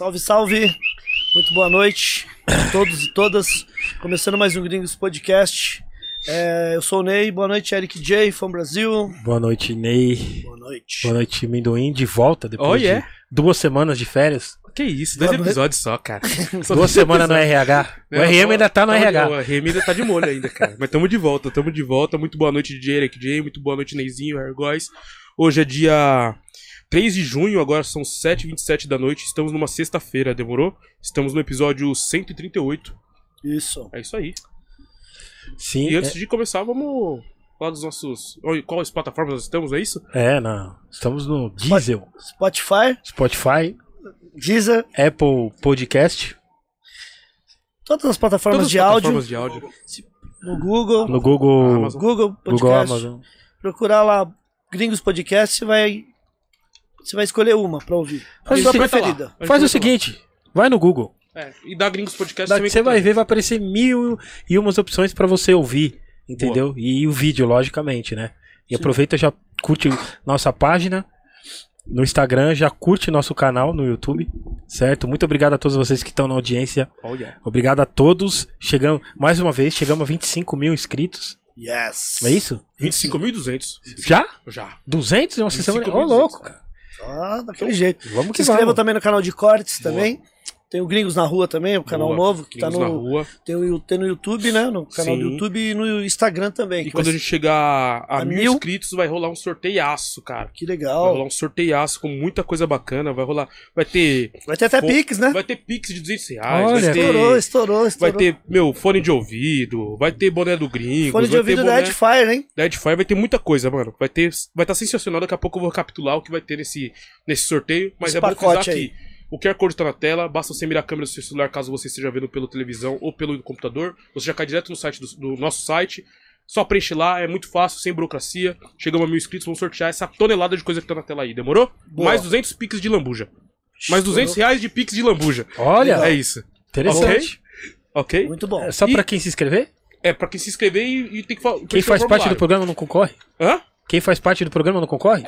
Salve, salve! Muito boa noite a todos e todas. Começando mais um Gringos Podcast. É, eu sou o Ney, boa noite, Eric J, Fã Brasil. Boa noite, Ney. Boa noite. Boa noite, Mindoim, de volta depois Oh, de yeah. duas semanas de férias. Que isso, dois Boa noite. episódios só, cara. Só duas semanas no. RH. O Não, RM ainda tá no tamo de- RH. O RM ainda tá de molho ainda, cara. Mas tamo de volta, tamo de volta. Muito boa noite, DJ Eric J. Muito boa noite, Neizinho, Ergóis. Hoje é dia 3 de junho, agora são 7h27 da noite. Estamos numa sexta-feira, demorou? Estamos no episódio 138. Isso. É isso aí. Sim, E antes de começar, vamos falar dos nossos. Quais plataformas nós estamos, é isso? é, é, não. Estamos no Diesel, Spotify, Spotify, Deezer, Apple Podcast, todas as plataformas Todas as de plataformas áudio, de áudio. no Google, no Google, Amazon. Google Podcast. Google Amazon. Procurar lá Gringos Podcast, você vai, você vai escolher uma pra ouvir. A Faz sua o seguinte, preferida. Gente Faz vai o seguinte, vai no Google. É, e da Gringos Podcast também. você vai ver, vai aparecer mil e umas opções pra você ouvir, entendeu? E o vídeo, logicamente, né? E aproveita já curte nossa página no Instagram, já curte nosso canal no YouTube, certo? Muito obrigado a todos vocês que estão na audiência. Olha. Obrigado a todos. Chegamos, mais uma vez, chegamos a 25 mil inscritos. Yes. É isso? 25.200. Já? Já. 200 em uma sessão? Ô, 25.200, louco, cara. Ah, daquele jeito. Vamos Se que inscrevam vamos. também no canal de cortes Boa. também. Tem o Gringos na Rua também, o canal Boa. novo, que tá Gringos no. na rua. Tem, o, tem no YouTube, né? No canal do Sim. YouTube e no Instagram também. E quando a vai gente chegar a, A mil, mil? inscritos, vai rolar um sorteiaço, cara. Que Vai legal. rolar um sorteiaço com muita coisa bacana. Vai rolar. Vai ter. Vai ter até Pô, Pix, né? Vai ter Pix de 200 reais. Olha, vai ter. Estourou, estourou, Vai estourou. ter, meu, fone de ouvido. Vai ter boné do gringo. Fone de vai ouvido ter da boné... Edfire, hein? Da Edifier vai ter muita coisa, mano. Vai ter, vai estar sensacional. Daqui a pouco eu vou recapitular o que vai ter nesse, nesse sorteio. Mas Esse é bom pacote frisar que o QR Code tá na tela. Basta você mirar a câmera do seu celular caso você esteja vendo pela televisão ou pelo computador. Você já cai direto no site do, do nosso site. Só preenche lá, é muito fácil, sem burocracia. Chegamos a mil inscritos, vamos sortear essa tonelada de coisa que tá na tela aí. Demorou? Boa. Mais 200 piques de lambuja. Mais 200 reais de piques de lambuja. Olha. É isso. interessante. Ok? Muito bom. É só E- pra quem se inscrever? É, pra quem se inscrever e, e tem que falar. Quem faz parte do programa não concorre? Hã? Quem faz parte do programa não concorre?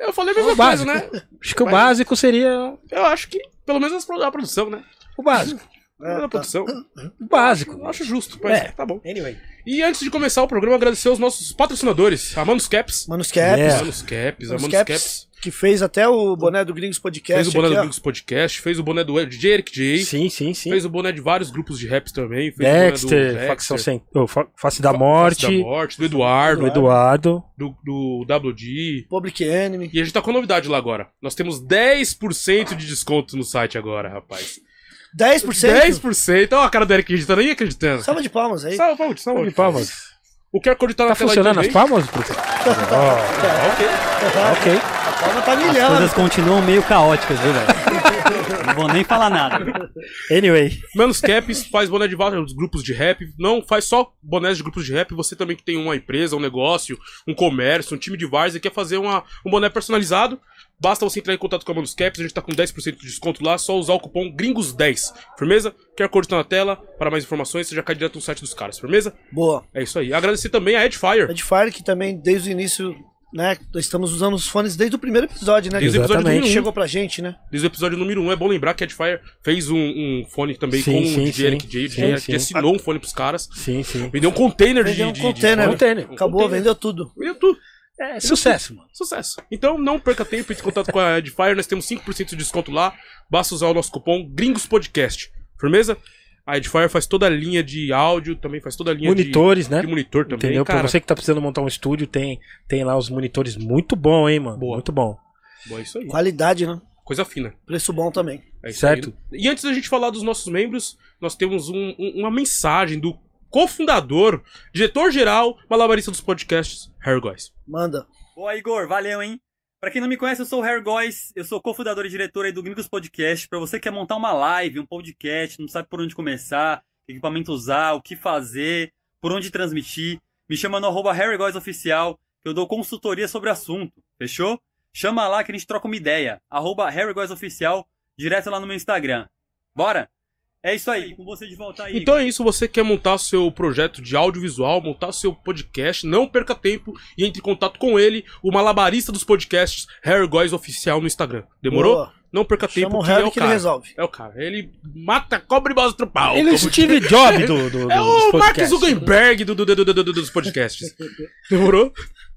Eu falei a mesma O coisa, básico. né? Acho que o Mas- básico seria Eu acho que, pelo menos a produção, né? o básico. Menos a produção. O básico. Eu acho justo, mas É. tá bom. Anyway. E antes de começar o programa, agradecer aos nossos patrocinadores, a Manus Caps. Manus Caps. Yeah. A Manus Caps, a Manus Manus Caps, Caps. Que fez até o boné do Gringos Podcast. Fez o boné aqui, do ó. Gringos Podcast, fez o boné do DJ Eric J. Sim, sim, sim. Fez o boné de vários grupos de raps também. Fez Dexter, o boné do facção sem. oh, fa- face da Face morte, da Morte, do Eduardo, do Eduardo. do, do WD. Public Enemy. E a gente tá com novidade lá agora. Nós temos 10% de desconto no site agora, rapaz. 10%. 10%. Olha a cara do Eric, gente tá nem acreditando. Salva de palmas aí. Salve, salve, salve. De palmas. O QR Code tá na Tá tela aí funcionando as palmas, professor? Ó, Ok. ok. Palma tá As milhão. coisas continuam meio caóticas, viu, velho? Não vou nem falar nada. Anyway. Menos Caps faz boné de vários grupos de rap. Não faz só bonés de grupos de rap. Você também que tem uma empresa, um negócio, um comércio, um time de várzea e quer fazer uma, um boné personalizado. Basta você entrar em contato com a Manus Caps. A gente tá com 10% de desconto lá. Só usar o cupom GRINGOS10. Firmeza? QR Code tá na tela. Para mais informações, você já cai direto no site dos caras. Firmeza? Boa. É isso aí. Agradecer também a Edfire. Edfire, que também desde o início, né? Nós estamos usando os fones desde o primeiro episódio, né? Desde o episódio número 1. Chegou pra gente, né? Desde o episódio número 1, é bom lembrar que a Edfire fez um, um fone também Sim, com o sim, DJ sim. Eric J. Sim, DJ sim. que assinou um fone pros caras. Sim, sim. Vendeu um container de, Vendeu um de, container. de Container. Acabou, Container. vendeu tudo. Vendeu tudo. É sucesso, mano. Sucesso. Então não perca tempo, entre em contato com a Edfire, nós temos 5% de desconto lá. Basta usar o nosso cupom Gringos Podcast. Firmeza? A Edfire faz toda a linha de áudio, também faz toda a linha de- Monitores, né? de, monitor também. Entendeu? Cara, Pra você que tá precisando montar um estúdio, tem, tem lá os monitores muito bom, hein, mano? Boa. Muito bom. Bom, é isso aí. Qualidade, né? Coisa fina. Preço bom também. É Certo. aí. E antes da gente falar dos nossos membros, nós temos um- um- uma mensagem do cofundador, diretor-geral, malabarista dos podcasts, Harry Góes. Manda. Boa, Igor, valeu, hein? Pra quem não me conhece, eu sou o Harry Góes, eu sou cofundador e diretor aí do Gringos Podcast. Pra você que quer montar uma live, um podcast, não sabe por onde começar, que equipamento usar, o que fazer, por onde transmitir, me chama no arroba Oficial, que eu dou consultoria sobre o assunto, fechou? Chama lá que a gente troca uma ideia, arroba Oficial, direto lá no meu Instagram. Bora? É isso aí, com você de volta aí. Então é isso, você quer montar seu projeto de audiovisual, montar seu podcast, não perca tempo e entre em contato com ele, o malabarista dos podcasts, Harry Góes Oficial no Instagram. Demorou? Boa. Não perca tempo, Chama o que é Harry o que ele cara. resolve. É o cara. Ele mata, cobra e mostra o pau. Ele é o Steve Jobs do, do, É dos o Mark. Zuckerberg do, do, do, do, do- dos podcasts. Demorou?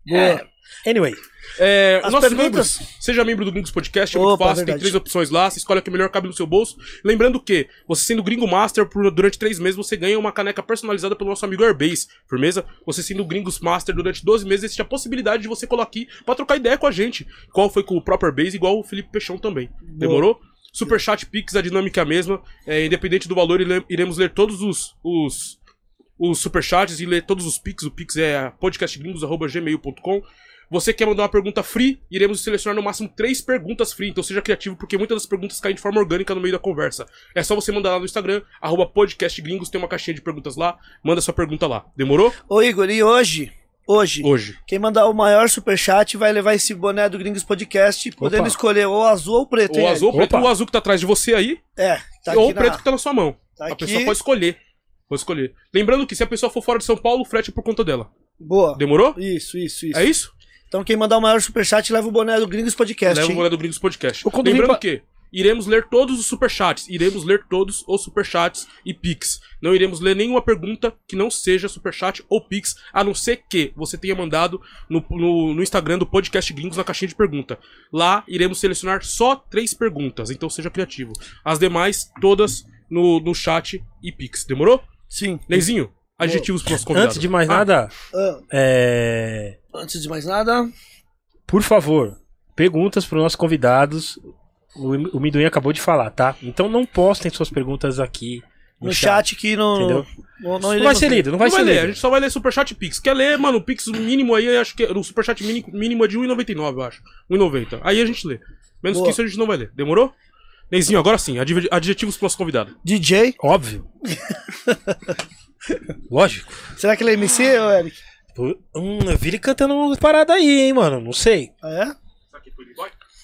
Boa. Anyway, É, As nossos perguntas? membros, seja membro do Gringos Podcast, é muito Opa, fácil, tem três opções lá, você escolhe a que melhor cabe no seu bolso. Lembrando que, você sendo Gringo Master por- durante três meses, você ganha uma caneca personalizada pelo nosso amigo Airbase, firmeza? Você sendo Gringos Master durante 12 meses, existe a possibilidade de você colar aqui pra trocar ideia com a gente. Qual foi com o próprio Airbase, igual o Felipe Peixão também. Demorou? Superchat Pix, a dinâmica é a mesma. É, independente do valor, ire- iremos ler todos os, os, os superchats e ler todos os Pix. O Pix é podcastgringos.gmail.com. Você quer mandar uma pergunta free, iremos selecionar no máximo três perguntas free, então seja criativo, porque muitas das perguntas caem de forma orgânica no meio da conversa. É só você mandar lá no Instagram, arroba podcastgringos, tem uma caixinha de perguntas lá, manda sua pergunta lá. Demorou? Ô, Igor, e hoje? Hoje, Hoje. quem mandar o maior superchat vai levar esse boné do Gringos Podcast, podendo Opa. escolher ou azul ou preto. O hein, azul, o preto, Opa. o azul que tá atrás de você aí? É, tá ou o preto na... que tá na sua mão. Tá a aqui. pessoa pode escolher. Pode escolher. Lembrando que se a pessoa for fora de São Paulo, o frete é por conta dela. Boa. Demorou? Isso, isso, isso. É isso? Então quem mandar o maior superchat leva o boné do Gringos Podcast, Leva o boné do Gringos Podcast. Lembrando que iremos ler todos os superchats. Iremos ler todos os superchats e pix. Não iremos ler nenhuma pergunta que não seja superchat ou pix, a não ser que você tenha mandado no, no, no Instagram do Podcast Gringos na caixinha de pergunta. Lá iremos selecionar só três perguntas, então seja criativo. As demais, todas no, no chat e pix. Demorou? Sim. Neizinho, adjetivos para os convidados. antes de mais Ah, nada, Ah, é, antes de mais nada, por favor, perguntas para os nossos convidados. O, o Minduim acabou de falar, tá? Então não postem suas perguntas aqui no chat que não... Entendeu? Não, não Não vai ser lido, não Não vai vai ser ler, a lido. gente só vai ler Superchat Pix. Quer ler, mano, o Pix mínimo aí, acho que o Superchat mínimo, mínimo é de 1,99, eu acho. 1,90. Aí a gente lê. Menos Boa. que isso a gente não vai ler. Demorou? Neizinho, agora sim, adjetivos pro nosso convidado. DJ, Óbvio. Lógico. será que ele é MC, ô Eric? Hum, eu vi ele cantando uma parada aí, hein, mano. Não sei. Ah, é?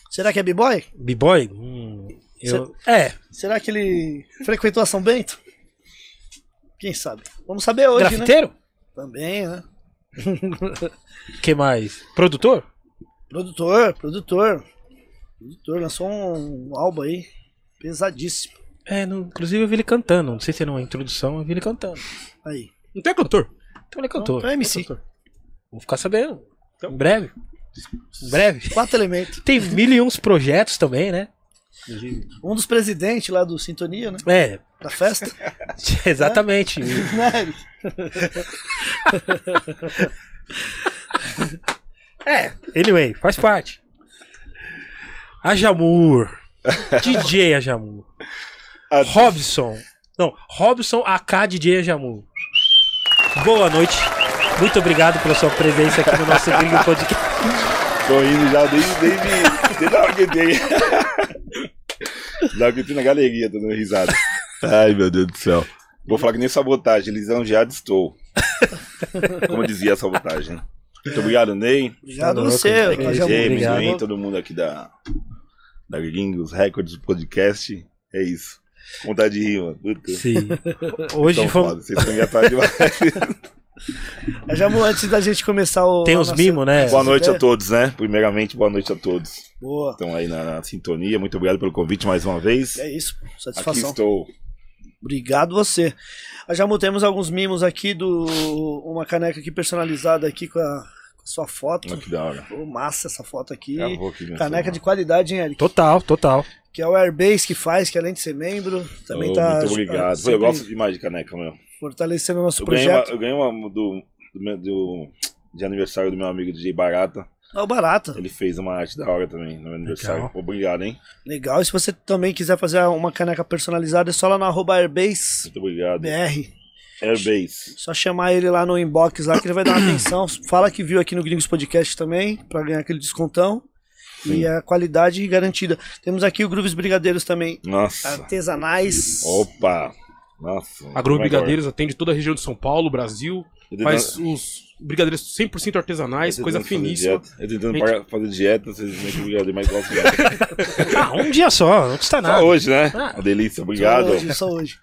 Será que é B-Boy? B-boy? Hum, eu... É, Será que ele frequentou a São Bento? Quem sabe? Vamos saber hoje, né? grafiteiro? Também, né? que mais? Produtor? Produtor, produtor. Produtor, lançou um álbum aí. Pesadíssimo. É, no- inclusive eu vi ele cantando. Não sei se é numa introdução, eu vi ele cantando. Aí. Não tem cantor? Então ele é cantor. Então é MC. Vou ficar sabendo. Em breve. Em breve. Quatro elementos. Tem mil e uns projetos também, né? Um dos presidentes lá do Sintonia, né? É, Da festa. exatamente. Né, Eric? É, anyway, faz parte. Ajamur. DJ Ajamur. Robson. Não, Robson AK DJ Ajamur. Boa noite. Muito obrigado pela sua presença aqui no nosso Gringo Podcast. Tô indo já desde, desde, desde a hora que eu entrei. Da hora que eu entrei na galeria, tô dando risada. Ai, meu Deus do céu. Vou falar que nem sabotagem, lisonjeado estou. Como dizia a sabotagem. Muito obrigado, Ney. Obrigado a louco, você. James, obrigado. Ney, todo mundo aqui da, da Gringos Records Podcast. É isso. Vontade de rir, mano. Puta. Sim. Hoje Tão vamos. vocês estão engraçados demais. Rajamur, antes da gente começar o. Tem os nossa- mimos, né? boa noite a todos, né? Primeiramente, boa noite a todos. Boa. Estão aí na, na sintonia. Muito obrigado pelo convite mais uma vez. É isso. Aqui Satisfação. estou. Obrigado você. Rajamur, temos alguns mimos aqui do. Uma caneca aqui personalizada aqui com a sua foto. Olha que da hora. Pô, massa essa foto aqui. Aqui? Caneca de qualidade, hein, Eric? Total, total. Que é o Airbase que faz, que além de ser membro, também Oh, tá. Muito obrigado. ah, eu gosto demais de caneca, meu. Fortalecendo o nosso Eu ganhei, uma, projeto. eu ganhei uma do, do, meu- do- de aniversário do meu amigo DJ Barata. É o barato. Ele fez uma arte da hora também no meu aniversário. Legal. Obrigado, hein? Legal. E se você também quiser fazer uma caneca personalizada, é só lá no arroba Airbase Muito obrigado. BR. Airbase. Só chamar ele lá no inbox lá que ele vai dar uma atenção. Fala que viu aqui no Gringos Podcast também, pra ganhar aquele descontão. E a qualidade garantida. Temos aqui o Grooves Brigadeiros também, Nossa. artesanais. Opa. Nossa. A Groove é que Brigadeiros atende toda a região de São Paulo, Brasil. Tô Faz tentando- os brigadeiros 100% artesanais, tô coisa finíssima. dieta. Eu tentando Gente. parar- fazer dieta, vocês não têm brigadeiro, mas gosto de Ah, um dia só, não custa nada. Só hoje, né? Ah. Uma delícia. Só Obrigado. hoje, só hoje.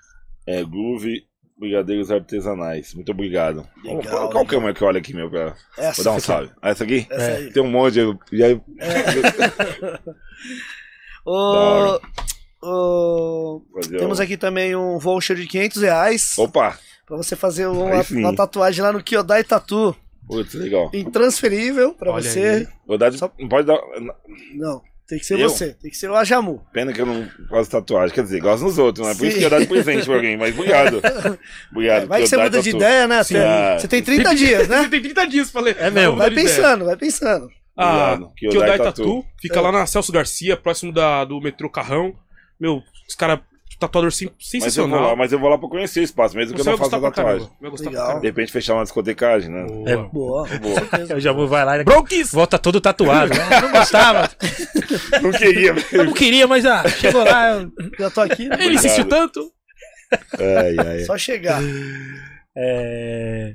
É, Groove Brigadeiros Artesanais. Muito obrigado. Legal, qual, qual câmera que olha aqui, meu? Pra... Essa, Vou dar um salve. Ah, essa aqui? essa aí. Tem um monte. Ô, hora. ô, Fazer temos aqui também um voucher de 500 reais Opa! pra você fazer uma, uma tatuagem lá no Kyodai Tatu. Putz, legal. Intransferível pra Olha você. aí. Vou dar de... Só- Não pode dar. Não, tem que ser Eu? você. Tem que ser o Ajamu. Pena que eu não faço tatuagem. Quer dizer, gosto nos outros, né? Por isso que eu ia dar de presente pra alguém. Mas obrigado. Obrigado. Vai que você muda de ideia, né? Sim. Você- Ah. Você tem 30 dias, Você né? tem 30 dias pra ler. É mesmo. Vai pensando, vai pensando. Ah. Kyodai Tatu. Tattoo. Fica É. lá na Celso Garcia, próximo da, do metrô Carrão. Meu, os caras, tatuador sim- Mas eu, vou sensacional. lá, mas eu vou lá pra conhecer o espaço, mesmo que eu não faça tatuagem. caramba. Vai gostar Legal. pra De repente fechar uma discotecagem, né? É. Boa. Boa. Boa. O Jamu vai lá e Bronquis! volta todo tatuado. né? Não gostava. Não queria. Eu não queria, mas ah, chegou lá. eu- Já tô aqui. né? Ele insistiu tanto. Ai, ai. Só chegar. É...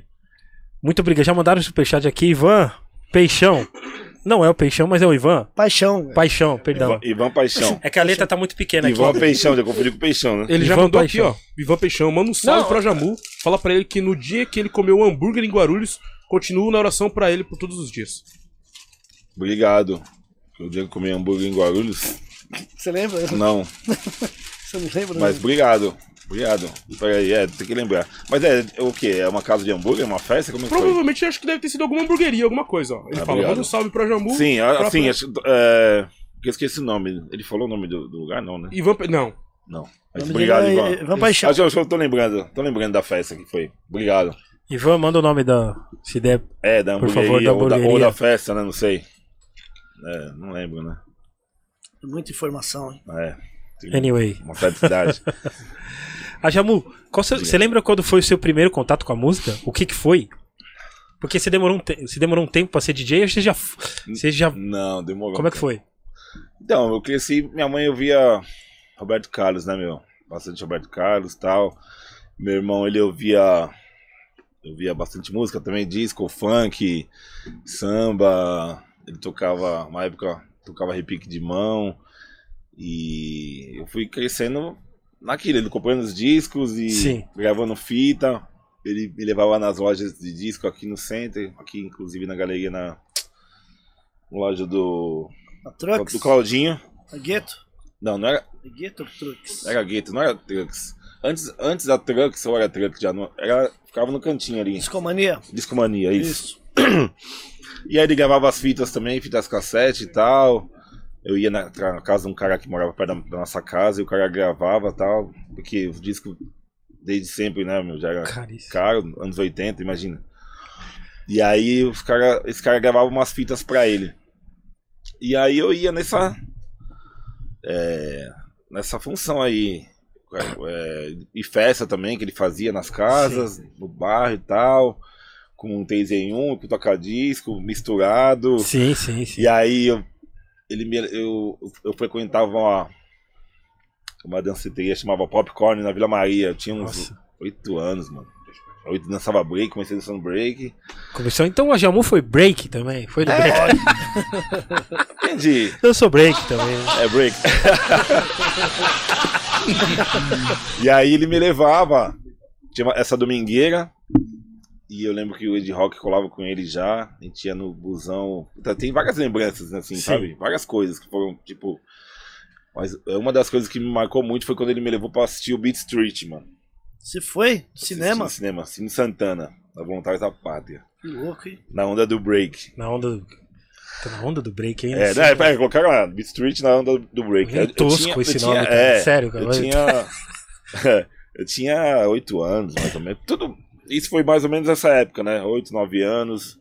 Muito obrigado. Já mandaram o superchat aqui, Ivan Peixão. Não é o Peixão, mas é o Ivan. Paixão. Paixão, perdão. Ivan, Ivan Paixão. É que a letra tá muito pequena aqui. Ivan Peixão, já confundi com Peixão, né? Ele já Ivan mandou Paixão. aqui, ó. Ivan Peixão, manda um salve Não. pra Jamu. Fala pra ele que no dia que ele comeu hambúrguer em Guarulhos, continuo na oração pra ele por todos os dias. Obrigado. O dia que eu comi hambúrguer em Guarulhos? Você lembra? Não, Você não lembra? mas né? obrigado. Obrigado. Peraí, é, tem que lembrar. Mas é, é o quê? É uma casa de hambúrguer? Uma festa? Como é que foi? Provavelmente acho que deve ter sido alguma hamburgueria, alguma coisa. ó. Ele Ah, fala, obrigado. manda um salve pra Jamu. Sim, pra- assim, pra- acho, é, eu esqueci o nome. Ele falou o nome do, do lugar? Não, né? Ivan. Não. Não. Mas obrigado, é Ivan. Ivan Paixão. Acho que eu tô lembrando, tô lembrando da festa que foi. Obrigado. Ivan, manda o nome da. Se der. É, da Por hamburgueria, favor, da ou, da, ou da festa, né? Não sei. É, não lembro, né? Muita informação, hein? É. Anyway. Uma felicidade. A Jamu, qual seu- você lembra quando foi o seu primeiro contato com a música? O que que foi? Porque você demorou um, te... você demorou um tempo pra ser DJ, ou você já. Você já... não, demorou. Como é que foi? Então, eu cresci, minha mãe ouvia Roberto Carlos, né, meu? Bastante Roberto Carlos e tal. Meu irmão, ele ouvia. Ouvia bastante música também, disco, funk, samba. Ele tocava, uma época, tocava repique de mão. E eu fui crescendo naquilo, ele comprando os discos e Sim. gravando fita. Ele me levava nas lojas de disco aqui no center, aqui inclusive na galeria, na loja do, A Trucks? do Claudinho. A Gueto? Não, não era, A Gueto ou Trucks? era Gueto, não era Trucks. Antes, antes da Trucks, ou era Trucks já, não, era, ficava no cantinho ali. Discomania? Discomania, isso. Isso. E aí ele gravava as fitas também, fitas cassete e tal. Eu ia na, casa de um cara que morava perto da, nossa casa e o cara gravava e tal. Porque os discos, desde sempre, né, meu, já era Cara, isso- caro, anos 80, imagina. E aí os cara, esse cara gravava umas fitas pra ele. E aí eu ia nessa. é, nessa função aí. é, e festa também que ele fazia nas casas, no bairro e tal. Com um 3 em 1, com toca-disco, misturado. Sim, sim, sim. E aí eu, ele me, eu, eu frequentava uma, uma danceteria chamava Popcorn na Vila Maria. Eu tinha uns oito anos, mano. Oito dançava break, comecei dançando break. Começou, então a Jamu foi break também. Foi do É. break. Entendi. Eu sou break também. É break. e aí ele me levava. Tinha essa domingueira. E eu lembro que o Ed Rock colava com ele já. A gente ia no busão. Puta, Tem várias lembranças, assim, Sim. sabe? Várias coisas que foram, tipo. Mas uma das coisas que me marcou muito foi quando ele me levou pra assistir o Beat Street, mano. Você foi? Cinema? No cinema. Cine Santana. Na Vontade da Pátria. Que louco, hein? Na onda do break. Na onda do. Tá na onda do break ainda. É, assim, né, é, colocaram lá, Beat Street na onda do break. Eu tosco tinha- esse tinha- nome, cara. é, Sério, cara. Eu tinha. eu tinha oito anos, mais ou menos. Tudo. Isso foi mais ou menos essa época, né? Oito, nove anos.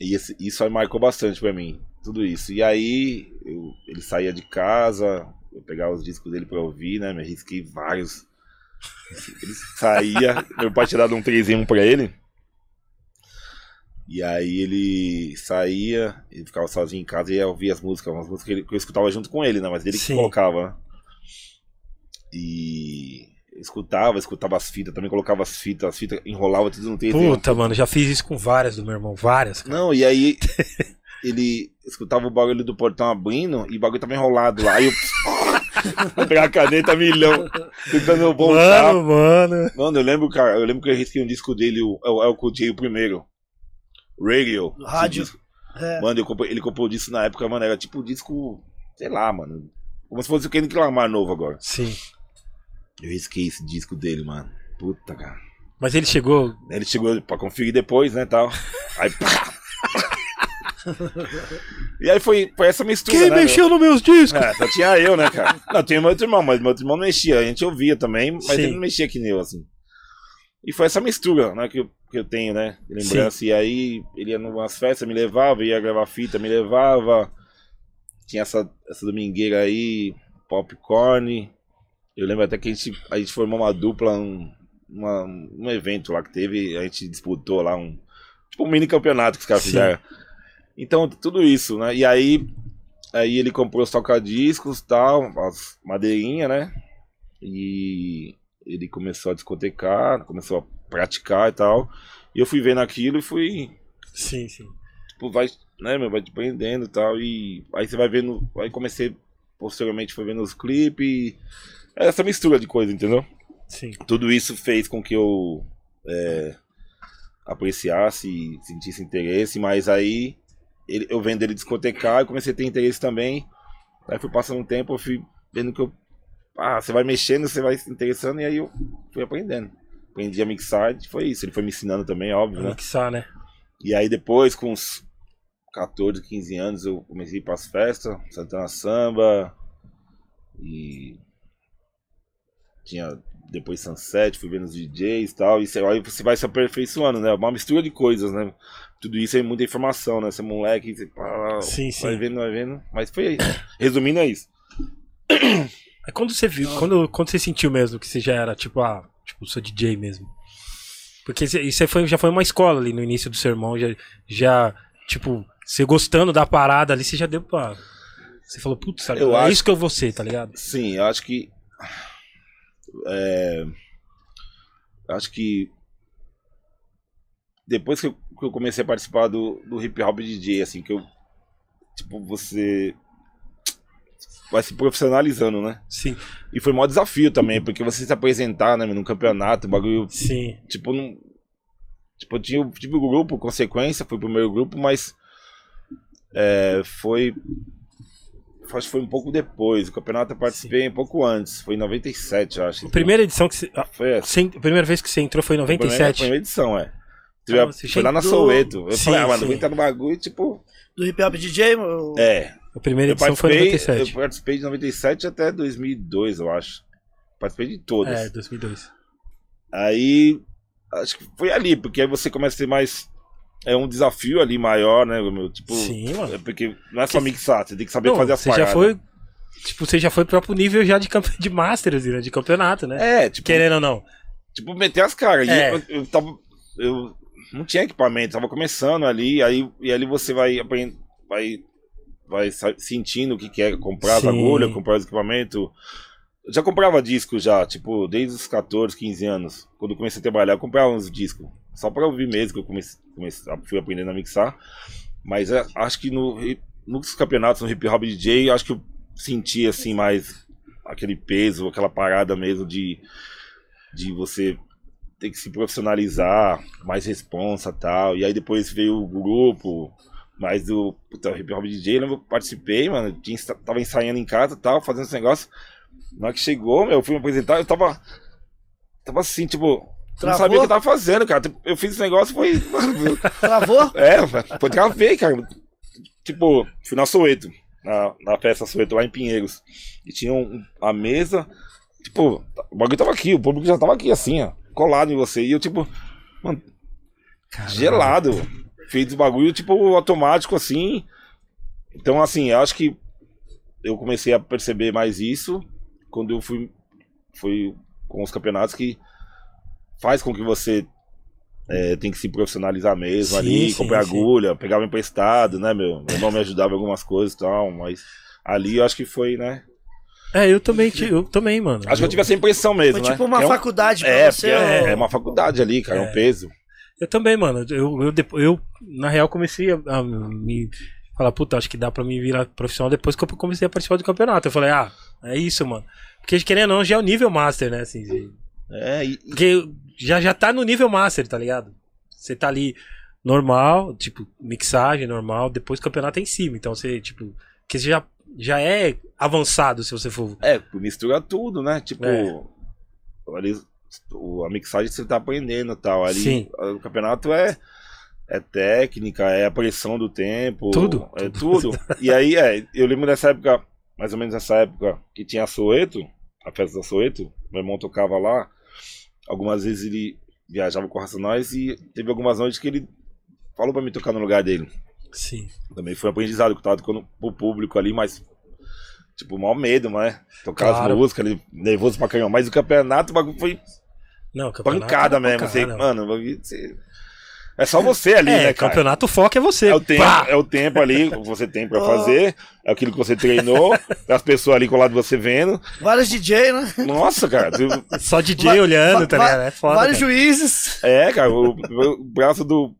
E esse- isso aí marcou bastante pra mim. Tudo isso. E aí, eu- ele saía de casa, eu pegava os discos dele pra ouvir, né? Me arrisquei vários. Ele saía, meu pai tinha dado um 3 em 1 pra ele. E aí ele saía, ele ficava sozinho em casa e ia ouvir as músicas, umas músicas que, ele- que eu escutava junto com ele, né? Mas ele que Sim. colocava. né? E escutava, escutava as fitas, também colocava as fitas, as fitas enrolava tudo no 3 em 1. Puta, mano, já fiz isso com várias do meu irmão. Várias, cara. Não, e aí ele escutava o barulho do portão abrindo e o bagulho tava enrolado lá. Aí eu pegar a caneta milhão, tentando voltar. Mano, mano. Mano, eu lembro, cara, eu lembro que eu risquei um disco dele, o El, El Cool J, o primeiro. Radio. Rádio. É. Mano, eu comprei- ele comprou o disco na época, mano, era tipo um disco, sei lá, mano, como se fosse o Kendrick Lamar novo agora. Sim. Eu risquei esse disco dele, mano. Puta, cara. Mas ele chegou. Ele chegou pra conferir depois, né, tal. Aí, pá! e aí foi, foi essa mistura, Quem né, mexeu nos meus discos? É, só tinha eu, né, cara? Não, tinha meu outro irmão, mas meu outro irmão não mexia. A gente ouvia também, mas Sim. ele não mexia que nem eu, assim. E foi essa mistura, né, que eu, que eu tenho, né, lembrança. E aí ele ia numas festas, me levava, ia gravar fita, me levava. Tinha essa, essa domingueira aí, popcorn. Eu lembro até que a gente, a gente formou uma dupla, um, uma- um evento lá que teve, a gente disputou lá um. Tipo um mini campeonato que os caras Sim. fizeram. Então, tudo isso, né? E aí, aí ele comprou os tocadiscos tal, as madeirinhas, né? E ele começou a discotecar, começou a praticar e tal. E eu fui vendo aquilo e fui, Sim, sim. tipo, vai, né, meu, vai te prendendo e tal. E aí você vai vendo, aí comecei, posteriormente, foi vendo os clipes. Essa mistura de coisa, entendeu? Sim. tudo isso fez com que eu é, apreciasse e sentisse interesse, mas aí ele- eu vendo ele discotecar, eu comecei a ter interesse também. Aí fui passando um tempo, eu fui vendo que eu. Ah, você vai mexendo, você vai se interessando, e aí eu fui aprendendo. Aprendi a mixar, e foi isso. Ele foi me ensinando também, óbvio, né? Mixar, né? E aí depois, com uns 14, 15 anos, eu comecei a ir pras festas, Santana Samba. E tinha depois Sunset, fui vendo os DJs e tal. E você, aí você vai se aperfeiçoando, né? Uma mistura de coisas, né? Tudo isso é muita informação, né? Você é moleque, você pá, Sim, vai sim. vendo, vai vendo. Mas foi isso. Resumindo, é isso. Aí quando você viu, quando, quando você sentiu mesmo que você já era, tipo, ah, tipo, sou DJ mesmo. Porque você- isso aí foi, já foi uma escola ali no início do sermão, já, já tipo, você gostando da parada ali, você já deu pra. Você falou, putz, é acho- isso que eu vou ser, tá ligado? Sim, eu acho que. É, acho que. Depois que eu, que eu comecei a participar do, do hip hop DJ, assim, que eu. Tipo, você. Vai se profissionalizando, né? Sim, E foi o maior desafio também, porque você se apresentar, né, num campeonato, o bagulho sim. tipo, não. Tipo, eu tinha, tive o grupo, consequência, fui pro primeiro grupo, mas. É, foi. Acho que foi um pouco depois. O campeonato eu participei um pouco antes. Foi em 97, eu acho. A primeira edição que você. A, Foi essa. a primeira vez que você entrou foi em Foi a primeira, 97. edição, é. Ah, foi lá na chegou- Soweto. Eu Sim, falei, ah, mano, sim. vou entrar no bagulho, tipo. Do hip hop DJ, eu- É. A primeira edição foi em participei, 97. eu participei de 97 até 2002, eu acho. Participei de todas. É, 2002. Aí, acho que foi ali, porque aí você começa a ter mais. É um desafio ali maior, né, meu? Tipo, Sim, mano. é porque não é só mixar, você tem que saber Não, fazer as você paradas. já foi. Tipo, você já foi pro próprio nível já de, campe... de Masters, né? De campeonato, né? É, tipo, Querendo ou não. tipo meter as caras. É. eu, eu tava. Eu não tinha equipamento, tava começando ali, aí, e ali você vai aprendendo. Vai, vai sentindo o que que é comprar as agulhas, comprar os equipamentos. Eu já comprava disco já, tipo, desde os 14, 15 anos. Quando comecei a trabalhar, eu comprava uns discos. Só pra ouvir mesmo, que eu comecei, comecei, fui aprendendo a mixar. Mas é, acho que no, nos campeonatos, no hip hop DJ, acho que eu senti assim mais aquele peso, aquela parada mesmo de, de você ter que se profissionalizar, mais responsa tal. E aí depois veio o grupo, mais do puta, hip hop DJ, eu participei, mano, tinha, tava ensaiando em casa tal, fazendo esse negócio. Na hora que chegou, meu, eu fui me apresentar, eu tava. Tava assim, tipo. Eu Não Travou? sabia o que eu tava fazendo, cara. Tipo, Eu fiz esse negócio foi. Travou? É, foi travei, cara. Tipo, fui na Soweto, na, na festa Soweto lá em Pinheiros. E tinha um, a mesa, tipo, o bagulho tava aqui, o público já tava aqui, assim, ó, colado em você. E eu, tipo, mano, gelado. Fiz o bagulho, tipo, automático, assim. Então, assim, eu acho que eu comecei a perceber mais isso quando eu fui, fui com os campeonatos que faz com que você é, tem que se profissionalizar mesmo Sim, ali, sim, comprar sim. agulha, pegava emprestado, né, meu? Meu irmão me ajudava em algumas coisas e tal, mas ali eu acho que foi, né? É, eu também, eu também, mano. Acho que eu tive essa impressão mesmo, Foi né? tipo uma é um- faculdade pra É, você. é, ó. é uma faculdade ali, cara, é É. um peso. Eu também, mano. Eu, eu, depo- eu, na real, comecei a, a me falar, puta, acho que dá pra mim virar profissional depois que eu comecei a participar do campeonato. Eu falei, ah, é isso, mano. Porque, querendo ou não, já é o nível master, né? Assim, de- É, e, porque já, já tá no nível master, tá ligado? Você tá ali normal, tipo, mixagem normal, depois o campeonato é em cima. Então você, tipo, que você já já é avançado, se você for. É, mistura tudo, né? Tipo, É. ali, a mixagem você tá aprendendo e tal. Ali Sim. o campeonato é, é técnica, é a pressão do tempo. Tudo, É tudo. tudo. e aí, é, eu lembro dessa época, mais ou menos nessa época, que tinha a Soeto, a festa da Soeto, meu irmão tocava lá. Algumas vezes ele viajava com o Racionais e teve algumas noites que ele falou pra mim tocar no lugar dele. Sim. Também foi um aprendizado que eu tava tocando pro público ali, mas. Tipo, maior medo, né? Tocar Claro. as músicas ali, nervoso pra caramba. Mas o campeonato, o bagulho foi Não, campeonato. pancada é mesmo. pancada, Você, mano, o você- é só você ali, é, né, cara? campeonato o foco é você. É o, tempo, Pá! é o tempo ali que você tem pra Oh. fazer, é aquilo que você treinou, as pessoas ali colado você vendo. Vários DJ, né? Nossa, cara. Só DJ Va- olhando, tá ligado? É foda. Vários cara. juízes. É, cara, o, o braço do.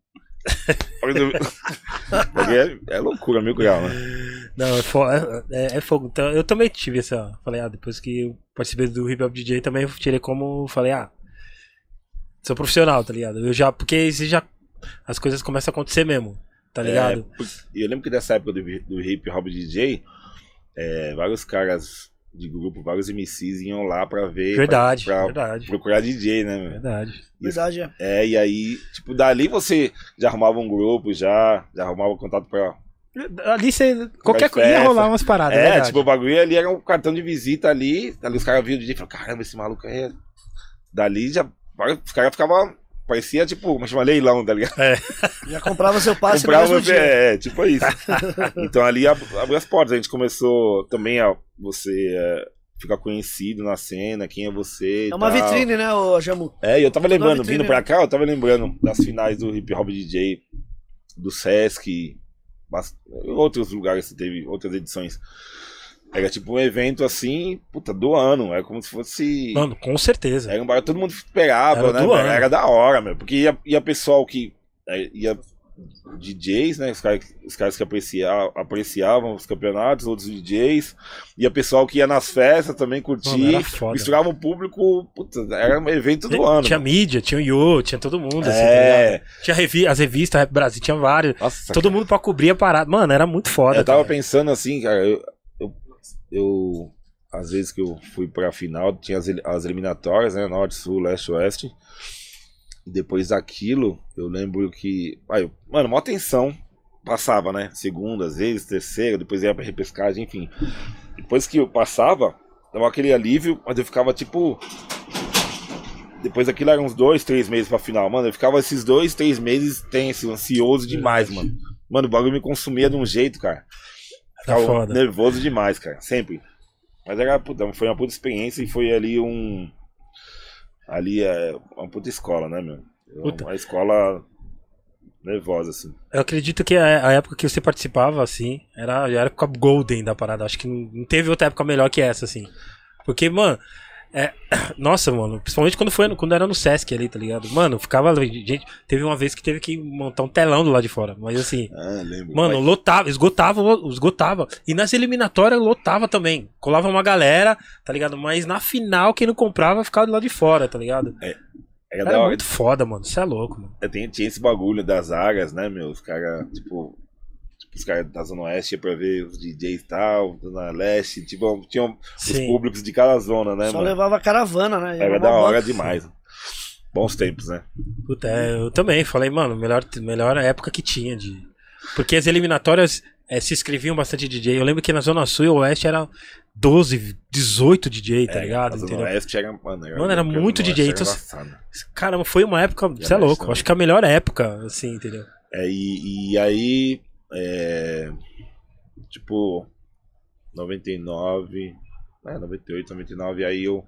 É, é loucura, mil grau, né? Não, é, fo- é- é- é fogo. Então, eu também tive essa. Falei, ah, depois que eu participei do Hip Hop DJ, também eu tirei como. Falei, ah, sou profissional, tá ligado? Eu já. Porque você já. As coisas começam a acontecer mesmo, tá ligado? É, e eu lembro que dessa época do, do hip hop DJ, é, vários caras de grupo, vários MCs iam lá pra ver. verdade, pra, pra verdade. procurar DJ, né, meu? Verdade. Verdade, é. É, e aí, tipo, dali você já arrumava um grupo, já, já arrumava contato pra. Ali você. Qualquer coisa ia rolar umas paradas, é, verdade. tipo, o bagulho ali era um cartão de visita ali. Ali os caras viam o DJ e falaram, caramba, esse maluco aí. é-" Dali já. Os caras ficavam. Parecia tipo, como chama leilão, tá ligado? Já comprava seu passe no Comprava mesmo você, dia. é, tipo isso. então ali ab- abriu as portas. A gente começou também a você é, ficar conhecido na cena, quem é você. É uma tal. vitrine, né, ô Jamu? É, e eu tava lembrando, vindo pra né? cá, eu tava lembrando das finais do Hip Hop DJ, do Sesc, outros lugares que teve, outras edições. Era tipo um evento assim, puta, do ano. Era como se fosse. Mano, com certeza. Era um bar que todo mundo esperava, Era né? Era da hora, meu. Porque ia, ia pessoal que. é, ia DJs, né? Os caras, os caras que aprecia, apreciavam os campeonatos, outros DJs. Ia pessoal que ia nas festas também Mano, curtir. foda. misturava o público. Puta, era um evento do ano. Tinha meu. mídia, tinha o Yo, tinha todo mundo, assim, tá É. ligado? Tinha revi as revistas, Brasil, tinha vários. Nossa, Todo mundo pra cobrir a parada. Mano, era muito foda. Eu tava cara. pensando assim, cara, eu, eu, às vezes que eu fui pra final, tinha as, as eliminatórias, né, norte, sul, leste, oeste. E depois daquilo, eu lembro que, eu- mano, maior tensão passava, né, segunda, às vezes, terceira, depois ia pra repescagem, enfim. Depois que eu passava, dava aquele alívio, mas eu ficava tipo depois daquilo eram uns dois, três meses pra final. Mano, eu ficava esses dois, três meses tenso, ansioso demais, mano. Mano, o bagulho me consumia de um jeito, cara. Tá Ficava foda. nervoso demais, cara. Sempre. Mas era, puta, foi uma puta experiência e foi ali um. Ali é uma puta escola, né, meu? Puta. Uma escola nervosa, assim. Eu acredito que a, época que você participava, assim, era a época golden da parada. Acho que não teve outra época melhor que essa, assim. Porque, mano, é, nossa, mano, principalmente quando foi quando era no Sesc ali, tá ligado? Mano, ficava. Gente, teve uma vez que teve que montar um telão do lado de fora. Mas assim, Ah, lembro. Mano, Mas- lotava, esgotava, esgotava. E nas eliminatórias lotava também. Colava uma galera, tá ligado? Mas na final, quem não comprava ficava do lado de fora, tá ligado? era Era da hora. muito foda, mano. Isso é louco, mano. É, tem- tinha esse bagulho das áreas, né, meu? Os caras, tipo, os caras da Zona Oeste pra ver os DJs e tal, Zona Leste, tipo, tinham os públicos de cada zona, né, Só mano? levava caravana, né? Era da hora demais. Bons tempos, né? Puta, é, eu também falei, mano, melhor, melhor época que tinha de. Porque as eliminatórias é, se inscreviam bastante DJ. Eu lembro que na Zona Sul e Oeste era 12, 18 DJ, tá É, ligado? a Zona Entendeu? Oeste era, mano, era, Mano, era muito DJ, era então-. Caramba, foi uma época. Você é louco. Leste Acho que a melhor época, assim, entendeu? É, e, e aí, é, tipo, 99, é, 98, 99, aí eu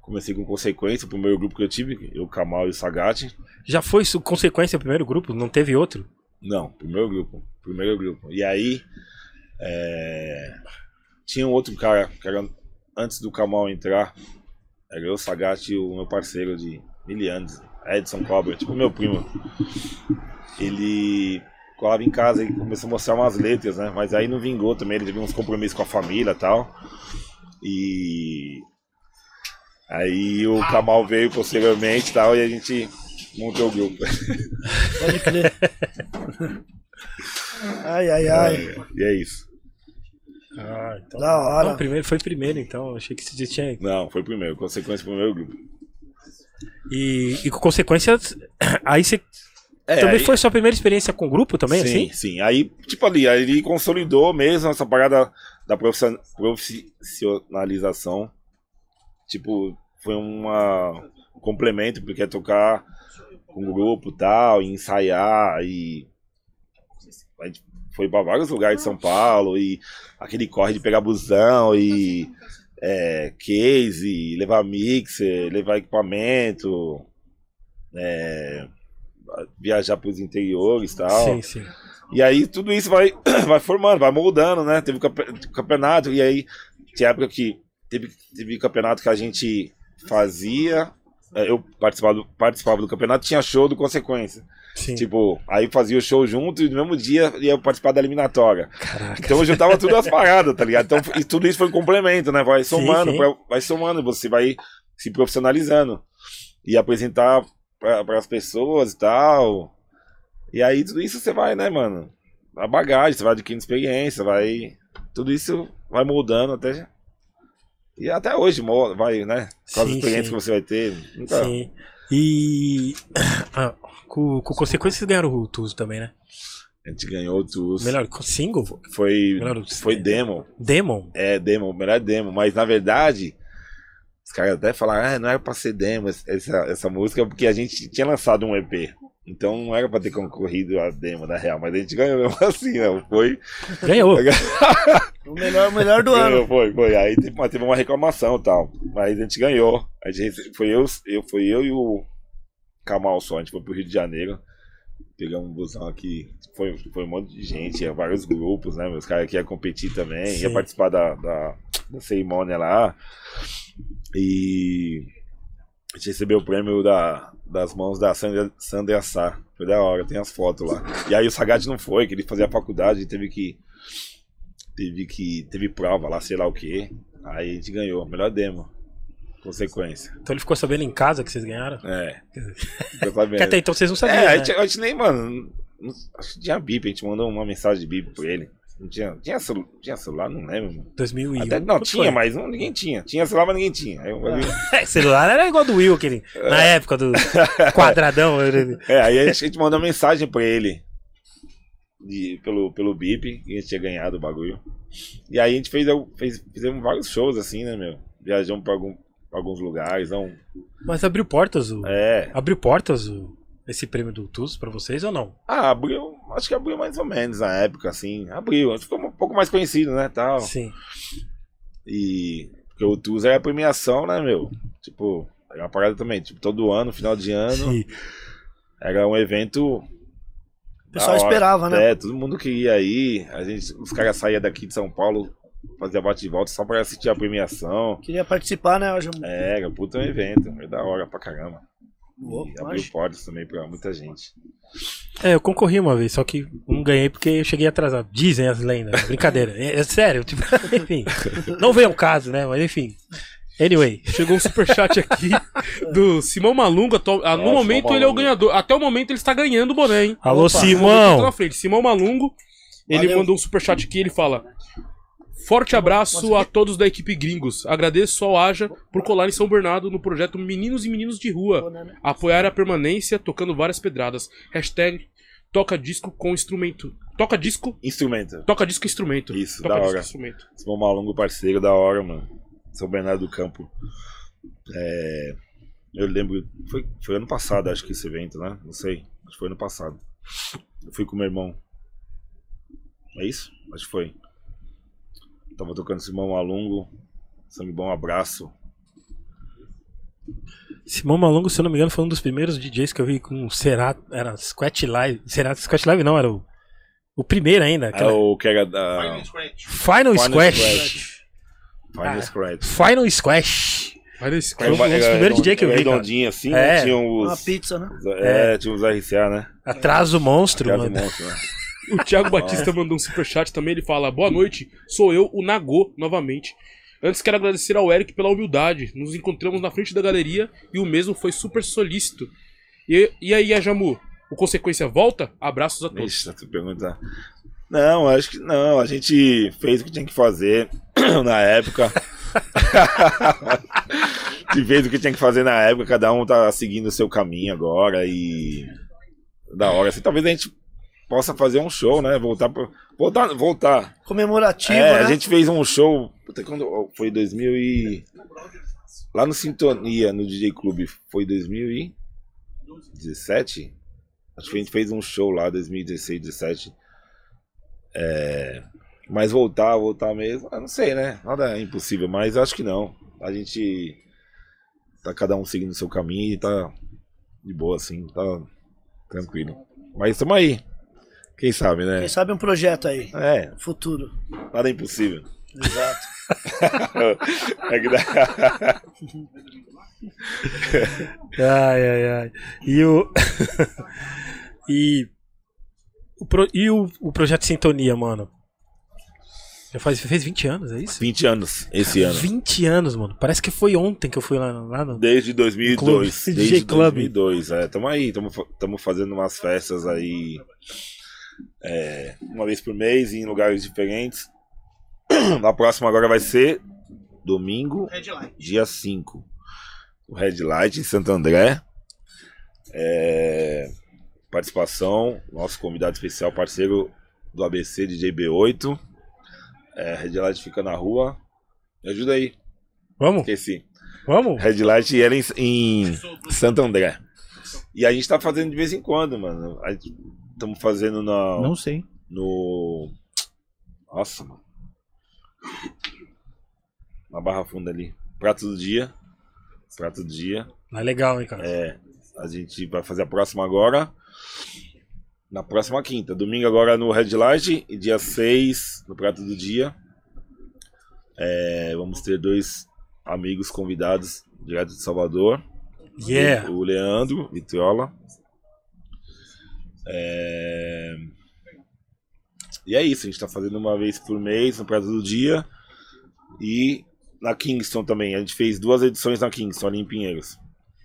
comecei com consequência, o primeiro grupo que eu tive, eu, Kamal e o Sagat. Já foi isso, consequência o primeiro grupo? Não teve outro? Não, primeiro grupo, primeiro grupo. E aí, é, tinha um outro cara, que era antes do Kamal entrar, era eu, o Sagat e o meu parceiro de mil anos, Edson Cobra, tipo meu primo. Ele colava em casa e começou a mostrar umas letras, né? Mas aí não vingou também, ele teve uns compromissos com a família e tal. E aí o Kamal veio posteriormente e tal, e a gente montou o grupo. Pode crer. ai, ai, ai. E é isso. Ah, então. Da hora. Não, primeiro, foi primeiro, então. Achei que você tinha. Não, foi o primeiro. Consequência foi o primeiro grupo. E, e com consequências. Aí você. É, também aí- foi sua primeira experiência com grupo também, sim, assim? sim. Aí, tipo ali, aí ele consolidou mesmo essa parada da profission- profissionalização. Tipo, foi uma um complemento, porque é tocar com grupo e tal, e ensaiar, e a gente foi pra vários lugares de São Paulo, e aquele corre de pegar busão, e é, case, levar mixer, levar equipamento, é, viajar pros interiores e tal. Sim, sim. E aí tudo isso vai, vai formando, vai moldando, né? Teve campe- campeonato, e aí tinha época que teve, teve campeonato que a gente fazia. eh, Eu participava do, participava do campeonato, tinha show do Consequência. sim. Tipo, aí fazia o show junto e no mesmo dia ia participar da eliminatória. Caraca. Então eu juntava tudo as paradas, tá ligado? Então e tudo isso foi um complemento, né? Vai Sim, somando, sim. pra- vai somando, você vai se profissionalizando e apresentar para as pessoas e tal. E aí tudo isso você vai, né, mano? A bagagem, você vai adquirindo experiência, vai. Tudo isso vai moldando até. E até hoje vai, né? Com as Sim, experiências sim. que você vai ter. Nunca... Sim. E. Ah, com, com consequências ganharam o Tuzo também, né? A gente ganhou tudo. Melhor single? Foi, Melhor- foi demo. Demon? É, demo, melhor demo. Mas na verdade, os caras até falaram, ah, não era pra ser demo essa, essa música, porque a gente tinha lançado um EP. Então não era pra ter concorrido a demo, na real. Mas a gente ganhou mesmo assim, né? Foi. Ganhou. O melhor, o melhor do ano. Ganhou, foi, foi. Aí teve, mas teve uma reclamação e tal. Mas a gente ganhou. A gente, foi, eu, eu, foi eu e o Kamal só. A gente foi pro Rio de Janeiro. Pegamos um busão aqui. Foi, foi um monte de gente, ia vários grupos, né? Os caras que iam competir também, ia Sim. participar da, da, da cerimônia lá. E a gente recebeu o prêmio da, das mãos da Sandra, Sandra Sá. Foi da hora, tem as fotos lá. E aí o Sagat não foi, que ele fazia a faculdade, teve que. Teve que. Teve prova lá, sei lá o que. Aí a gente ganhou, melhor demo. Consequência. Então ele ficou sabendo em casa que vocês ganharam? É. Tô sabendo. Que até então vocês não sabiam. É, a né? gente, a gente nem, mano. Acho que tinha bip, a gente mandou uma mensagem de bip pra ele. Não tinha, tinha, celu, tinha celular, não lembro. mano. 2001. Até, não, tinha, foi? mas não, ninguém tinha. Tinha celular, mas ninguém tinha. Eu- É, celular era igual do Will, aquele. Na época do quadradão. ele- É, aí a gente, mandou uma mensagem pra ele. De, pelo, pelo bip, que a gente tinha ganhado o bagulho. E aí a gente fez, fez fizemos vários shows assim, né, meu? Viajamos pra, algum, pra alguns lugares, não. Mas abriu portas o. É. Abriu portas o. Esse prêmio do Tuzo pra vocês ou não? Ah, abriu, acho que abriu mais ou menos na época, assim. Abriu, a gente ficou um pouco mais conhecido, né, tal. Sim. E. Porque o TUS era a premiação, né, meu? Tipo, era uma parada também. Tipo, todo ano, final de ano, Sim. era um evento. O pessoal esperava, né? É, todo mundo queria ir. A gente, os caras saíam daqui de São Paulo, fazia bate e volta só pra assistir a premiação. Queria participar, né, Jamu? É, era puta um evento, é da hora pra caramba. Boa, E abriu portas também pra muita gente. É, eu concorri uma vez, só que não ganhei porque eu cheguei atrasado. Dizem as lendas. Brincadeira. É, é sério, tipo, enfim. Não veio ao caso, né? Mas enfim. Anyway. Chegou um superchat aqui do Simão Malunga. atual- ah, no Nossa, momento ele é o ganhador. Até o momento ele está ganhando o boné, hein? Alô, Opa, Tá Simão! na frente. Simão Malungo. Ele Valeu. mandou um superchat aqui. Ele fala: Forte abraço a todos da equipe Gringos. Agradeço ao Aja por colar em São Bernardo no projeto Meninos e Meninos de Rua. Apoiar a permanência tocando várias pedradas. Hashtag toca disco com instrumento. Toca disco. Instrumento. Toca disco instrumento. Isso, toca da disco hora. instrumento. Simão Malungo, parceiro da hora, mano. São Bernardo do Campo. É, eu lembro. Foi, foi ano passado, acho que esse evento, né? Não sei. Acho que foi ano passado. Eu fui com meu irmão. É isso? Acho que foi. Tava tocando Simão Malungo. Sangue bom, abraço. Simão Malongo, se eu não me engano, foi um dos primeiros DJs que eu vi com o Cerato. Era Squat Live. Cerato Squat Live não, era o. O primeiro ainda. É aquela- o que era da. Final, Final Squash. Final. Scratch. Final Squash. Olha esse Foi um dos primeiros DJ que eu vi, cara. Redondinho assim, É. né? Tinha Uma os. pizza, né? É, tinha os RCA, né? Atraso monstro, Casa mano. monstro, né? O Thiago Batista mandou um superchat também. Ele fala: Boa noite, sou eu, o Nagô, novamente. Antes quero agradecer ao Eric pela humildade. Nos encontramos na frente da galeria e o mesmo foi super solícito. E, e aí, Ajamu, o Consequência volta? Abraços a todos. Ixi, tu pergunta. Não, acho que não. A gente fez o que tinha que fazer na época. a gente fez o que tinha que fazer na época, cada um tá seguindo o seu caminho agora e. Da hora. Assim, talvez a gente possa fazer um show, né? Voltar. Voltar. voltar. Comemorativo, É, né? a gente fez um show. Puta, quando foi 2000 e. Lá no Sintonia, no DJ Clube, foi 2017? Acho que a gente fez um show lá, 2016, 17. É, mas voltar, voltar mesmo, eu não sei, né? Nada é impossível, mas acho que não. A gente tá cada um seguindo o seu caminho e tá de boa, assim, tá tranquilo. Mas estamos aí. Quem sabe, né? Quem sabe um projeto aí, É, futuro. nada é impossível. Exato. É que dá- Ai, ai, ai. E o. e. O pro- E o, o projeto Sintonia, mano? Já faz, fez 20 anos, é isso? 20 anos esse ano. 20 anos, mano. Parece que foi ontem que eu fui lá, no- lá no. Desde 2002. Clube. Desde DJ Club. 2002, é. Tamo aí, tamo, tamo fazendo umas festas aí. É, uma vez por mês em lugares diferentes. A próxima agora vai ser domingo, dia 5. O Red Light em Santo André. É, participação, nosso convidado especial, parceiro do ABC, DJ B8. É, Red Light fica na rua. Me ajuda aí, Vamos? esqueci. Vamos? Red Light e ela em, em Santo André. E a gente tá fazendo de vez em quando, mano. Estamos fazendo na, Não sei. no. Nossa, mano. Na Barra Funda ali. Prato do dia. Prato do dia. Mas legal, hein, cara? É. A gente vai fazer a próxima agora. Na próxima quinta. Domingo agora no Red Light. E dia 6 no Prato do Dia. É, vamos ter dois amigos convidados direto de Salvador. Yeah. O Leandro Vitriola. É... E é isso, a gente tá fazendo uma vez por mês no Prato do Dia. E na Kingston também. A gente fez duas edições na Kingston, ali em Pinheiros.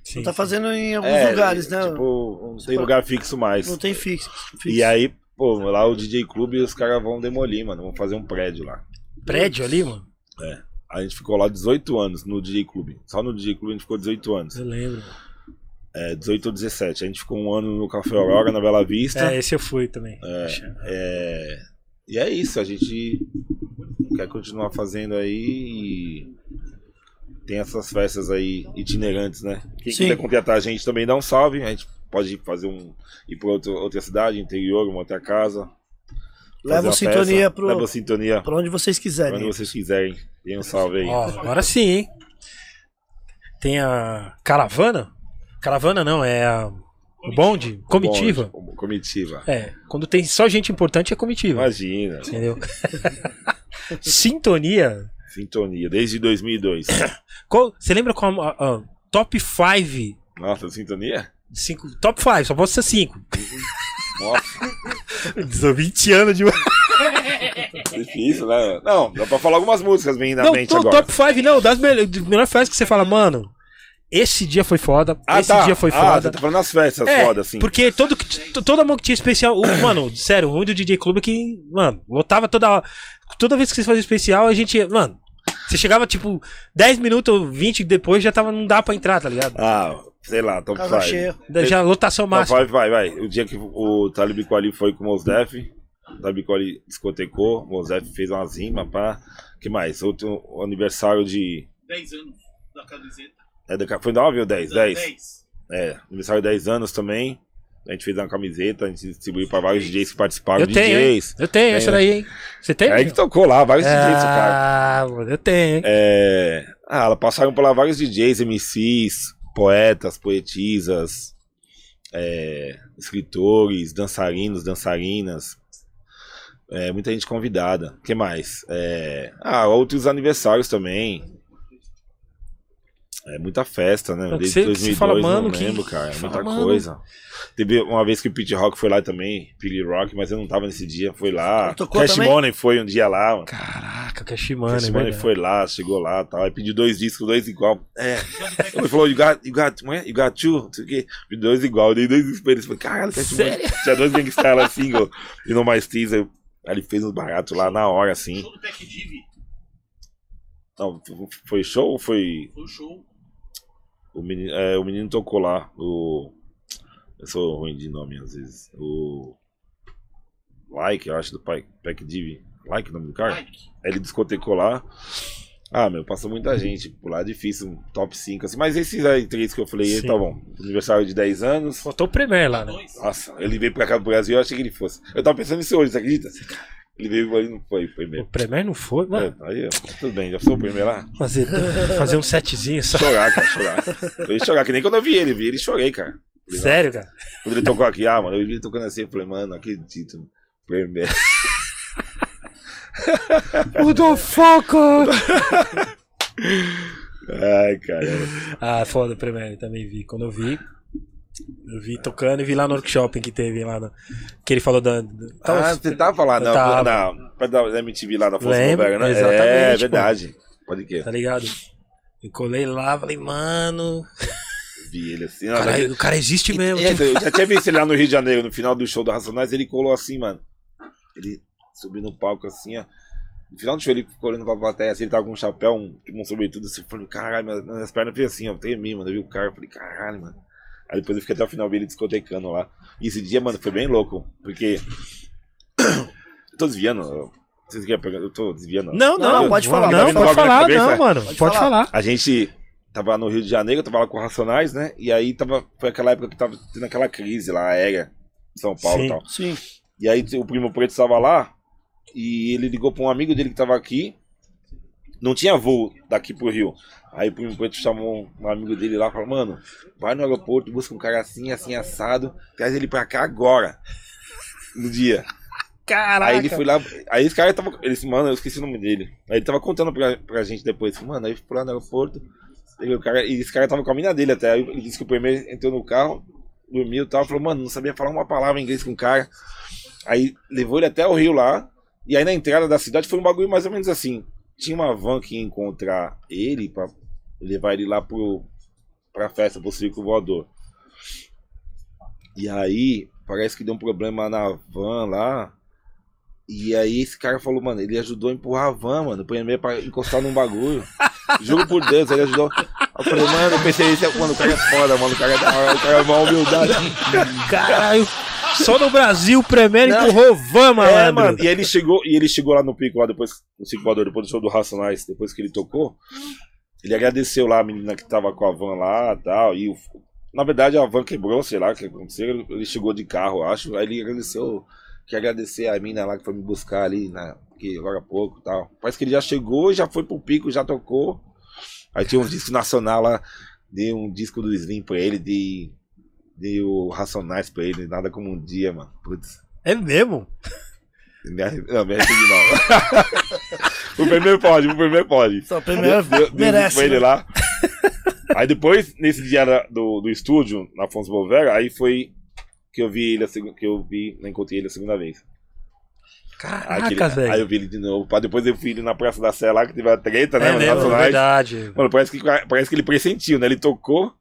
Sim, Tá fazendo em alguns É, lugares, né? Tipo, não tem lugar fixo mais. Não tem fixo. fixo. E aí, pô, lá o DJ Clube os caras vão demolir, mano. Vão fazer um prédio lá. Prédio ali, mano? A gente ficou lá 18 anos no DJ Clube. Só no DJ Clube a gente ficou 18 anos. Eu lembro. É, 18 ou 17. A gente ficou um ano no Café Aurora, na Bela Vista. É, esse eu fui também. É, e é isso, a gente quer continuar fazendo aí e tem essas festas aí itinerantes, né? Quem Sim. quiser contratar a gente também dá um salve, a gente pode fazer um ir para outra cidade, interior, uma outra casa. Leva sintonia Leva sintonia Pra onde vocês pra quiserem. onde vocês quiserem. Dê um salve aí. Ó, agora sim, hein? Tem a caravana? Caravana não, é a... o bonde? Comitiva? Bom, comitiva. É, quando tem só gente importante é comitiva. Imagina. Entendeu? Sintonia. Sintonia, desde 2002. Qual- Você lembra qual a- top 5? Nossa, sintonia? Cinco, top 5, só pode ser 5. Nossa, 20 anos de. difícil, né? Não, dá pra falar algumas músicas bem na Não, mente agora. top 5 não, das melhores melhor festas que você fala, mano. Esse dia foi foda, Ah, esse tá. dia foi Ah, foda. você tá falando das festas É, foda, assim. Porque todo, to- toda mão que tinha especial. o- mano, sério, o ruim do DJ Clube é que, mano, lotava toda. Toda vez que vocês faziam especial, a gente. Mano, você chegava tipo 10 minutos ou 20 depois já tava. Não dá pra entrar, tá ligado? Ah, sei lá, top Casa 5. cheia. Já lotação máxima. 5, vai, vai. O dia que o Talib Kweli foi com o Mos Def, o Talib Kweli discotecou, o Mos Def fez uma zima, pá. que mais? Outro aniversário de... 10 anos da camiseta. É, foi 9 ou 10? 10. 10. É, aniversário de 10 anos também. A gente fez uma camiseta, a gente distribuiu pra vários DJs que participaram, Eu tenho? DJs. Eu tenho Tem, essa né? daí, hein? Você tem? É que tocou lá, vários DJs, cara. Ah, eu tenho, hein? É... Ah, ela passaram por lá vários DJs, MCs, poetas, poetisas, é, escritores, dançarinos, dançarinas. É, muita gente convidada. O que mais? É, Ah, outros aniversários também. É muita festa, né? Desde você 2002, fala, mano, não que- lembro, cara. É fala, muita mano. coisa. Teve uma vez que o Pete Rock foi lá também, Pili Rock, mas eu não tava nesse dia, foi lá. Tocou Cash também? Money foi um dia lá, mano. Caraca, Cash Money, Cash Money foi lá, chegou lá tal. Aí pediu dois discos, dois igual. É. Ele falou, you got, you got, é? You got two? Não sei o quê. Pediu dois igual, eu dei dois discos pra eles. Falei, caralho, Cash Money. Tinha dois gangsters lá, single. E no mais teaser. Aí ele fez uns baratos lá na hora, assim. Show do Tech Div. Não, foi show ou foi. Foi show. O menino, é, o menino tocou lá. O. Eu sou ruim de nome às vezes. O. Like, eu acho, do Pai- Pack Div. Like o nome do cara? Mike. Aí ele discotecou lá. Ah, meu, passou muita gente. Por lá é difícil, um top 5 assim. Mas esses aí, três que eu falei, Sim. tá bom. Aniversário de 10 anos. Faltou o Premier lá, né? Nossa, ele veio pra cá do Brasil, eu achei que ele fosse. Eu tava pensando nisso hoje, você acredita? Ele veio aí, não foi, foi O. Premier não foi, mano. É, aí, ó, tudo bem, já sou o primeiro lá. Fazer, fazer um setzinho só. Chorar, cara, chorar. Eu ia chorar, que nem quando eu vi ele, vi ele chorei, cara. Falei, Sério, cara? Quando ele tocou aqui, ah, mano, eu vi ele tocando assim, eu falei, mano, não acredito. Primeiro. O do foco! Ai, cara. Ah, foda o Premier, também vi. Quando eu vi, eu vi tocando e vi lá no workshop que teve lá no. Que ele falou da. da- Ah, você tava lá na, Tava. na, perto da MTV lá na Força Lembro, Novega, né? exatamente, É, pô. verdade. Pode que Tá ligado? Eu colei lá, falei, mano. vi ele assim. O ó, cara, daqui- o cara existe mesmo. É, tipo, eu já tinha visto ele lá no Rio de Janeiro, no final do show do Racionais, ele colou assim, mano. Ele subiu no palco assim, ó. No final do show ele ficou olhando pra plateia, assim, ele tava com um chapéu, um, tipo, um sobretudo, assim, eu falei, caralho, minhas, minhas pernas fez assim, ó, tremi, mano, eu vi o cara, eu falei, caralho, mano. Aí depois eu fiquei até o final dele discotecando lá. E esse dia, mano, foi bem louco, porque... eu tô desviando, eu- vocês querem pegar, eu tô desviando. Não, não, Não, pode falar, Não, pode falar. não, mano. Pode Pode falar. falar. A gente tava no Rio de Janeiro, eu tava lá com Racionais, né? E aí tava, foi aquela época que tava tendo aquela crise lá, aérea, em São Paulo Sim. e tal. Sim. E aí o primo preto estava lá e ele ligou pra um amigo dele que tava aqui. Não tinha voo daqui pro Rio. Aí o primo preto chamou um amigo dele lá e falou, mano, vai no aeroporto, busca um cara assim, assim, assado, traz ele pra cá agora. No dia. Caraca. Aí ele foi lá, aí esse cara tava. Ele disse, mano, eu esqueci o nome dele. Aí ele tava contando pra, pra gente depois, mano, aí foi lá no aeroporto. Ele, o cara, e esse cara tava com a mina dele até. Aí ele disse que o primeiro entrou no carro, dormiu e tal, falou, mano, não sabia falar uma palavra em inglês com o cara. Aí levou ele até o Rio lá. E aí na entrada da cidade foi um bagulho mais ou menos assim. Tinha uma van que ia encontrar ele pra levar ele lá pro, pra festa, pro circo voador. E aí, parece que deu um problema na van lá. E aí esse cara falou, mano, ele ajudou a empurrar a van, mano, primeiro pra encostar num bagulho. Juro por Deus, ele ajudou. Eu falei, mano, eu pensei, esse é, mano, o cara é foda, mano, o cara é da hora, o cara é uma humildade. Caralho. Só no Brasil o Premier Não. empurrou van, É, malandro. mano, e ele chegou, e ele chegou lá no pico lá depois, no Cinco Voador, depois do show do Racionais, depois que ele tocou, ele agradeceu lá a menina que tava com a van lá e tal, e o, na verdade a van quebrou, sei lá o que aconteceu, ele, chegou de carro, acho, aí ele agradeceu, que agradecer a mina lá que foi me buscar ali, na, que agora há pouco tal. Parece que ele já chegou, já foi pro pico, já tocou, aí tinha um disco nacional lá, dei um disco do Slim pra ele, de... Dei o Racionais pra ele, nada como um dia, mano. Putz. É mesmo? Me arre- Não, me arrependi não. O primeiro pode, o primeiro pode. Só primeiro Deu- deu- deu merece. pra ele né? lá. Aí depois, nesse dia do, do estúdio, na Afonso Bovera, aí foi que eu vi ele, a seg- que eu vi, né, encontrei ele a segunda vez. Caraca, velho. aí eu vi ele de novo. Depois eu vi ele na Praça da Sé lá, que teve a treta, né, É mano, mesmo, é Nacionais. verdade. Mano, parece que, parece que ele pressentiu, né? Ele tocou,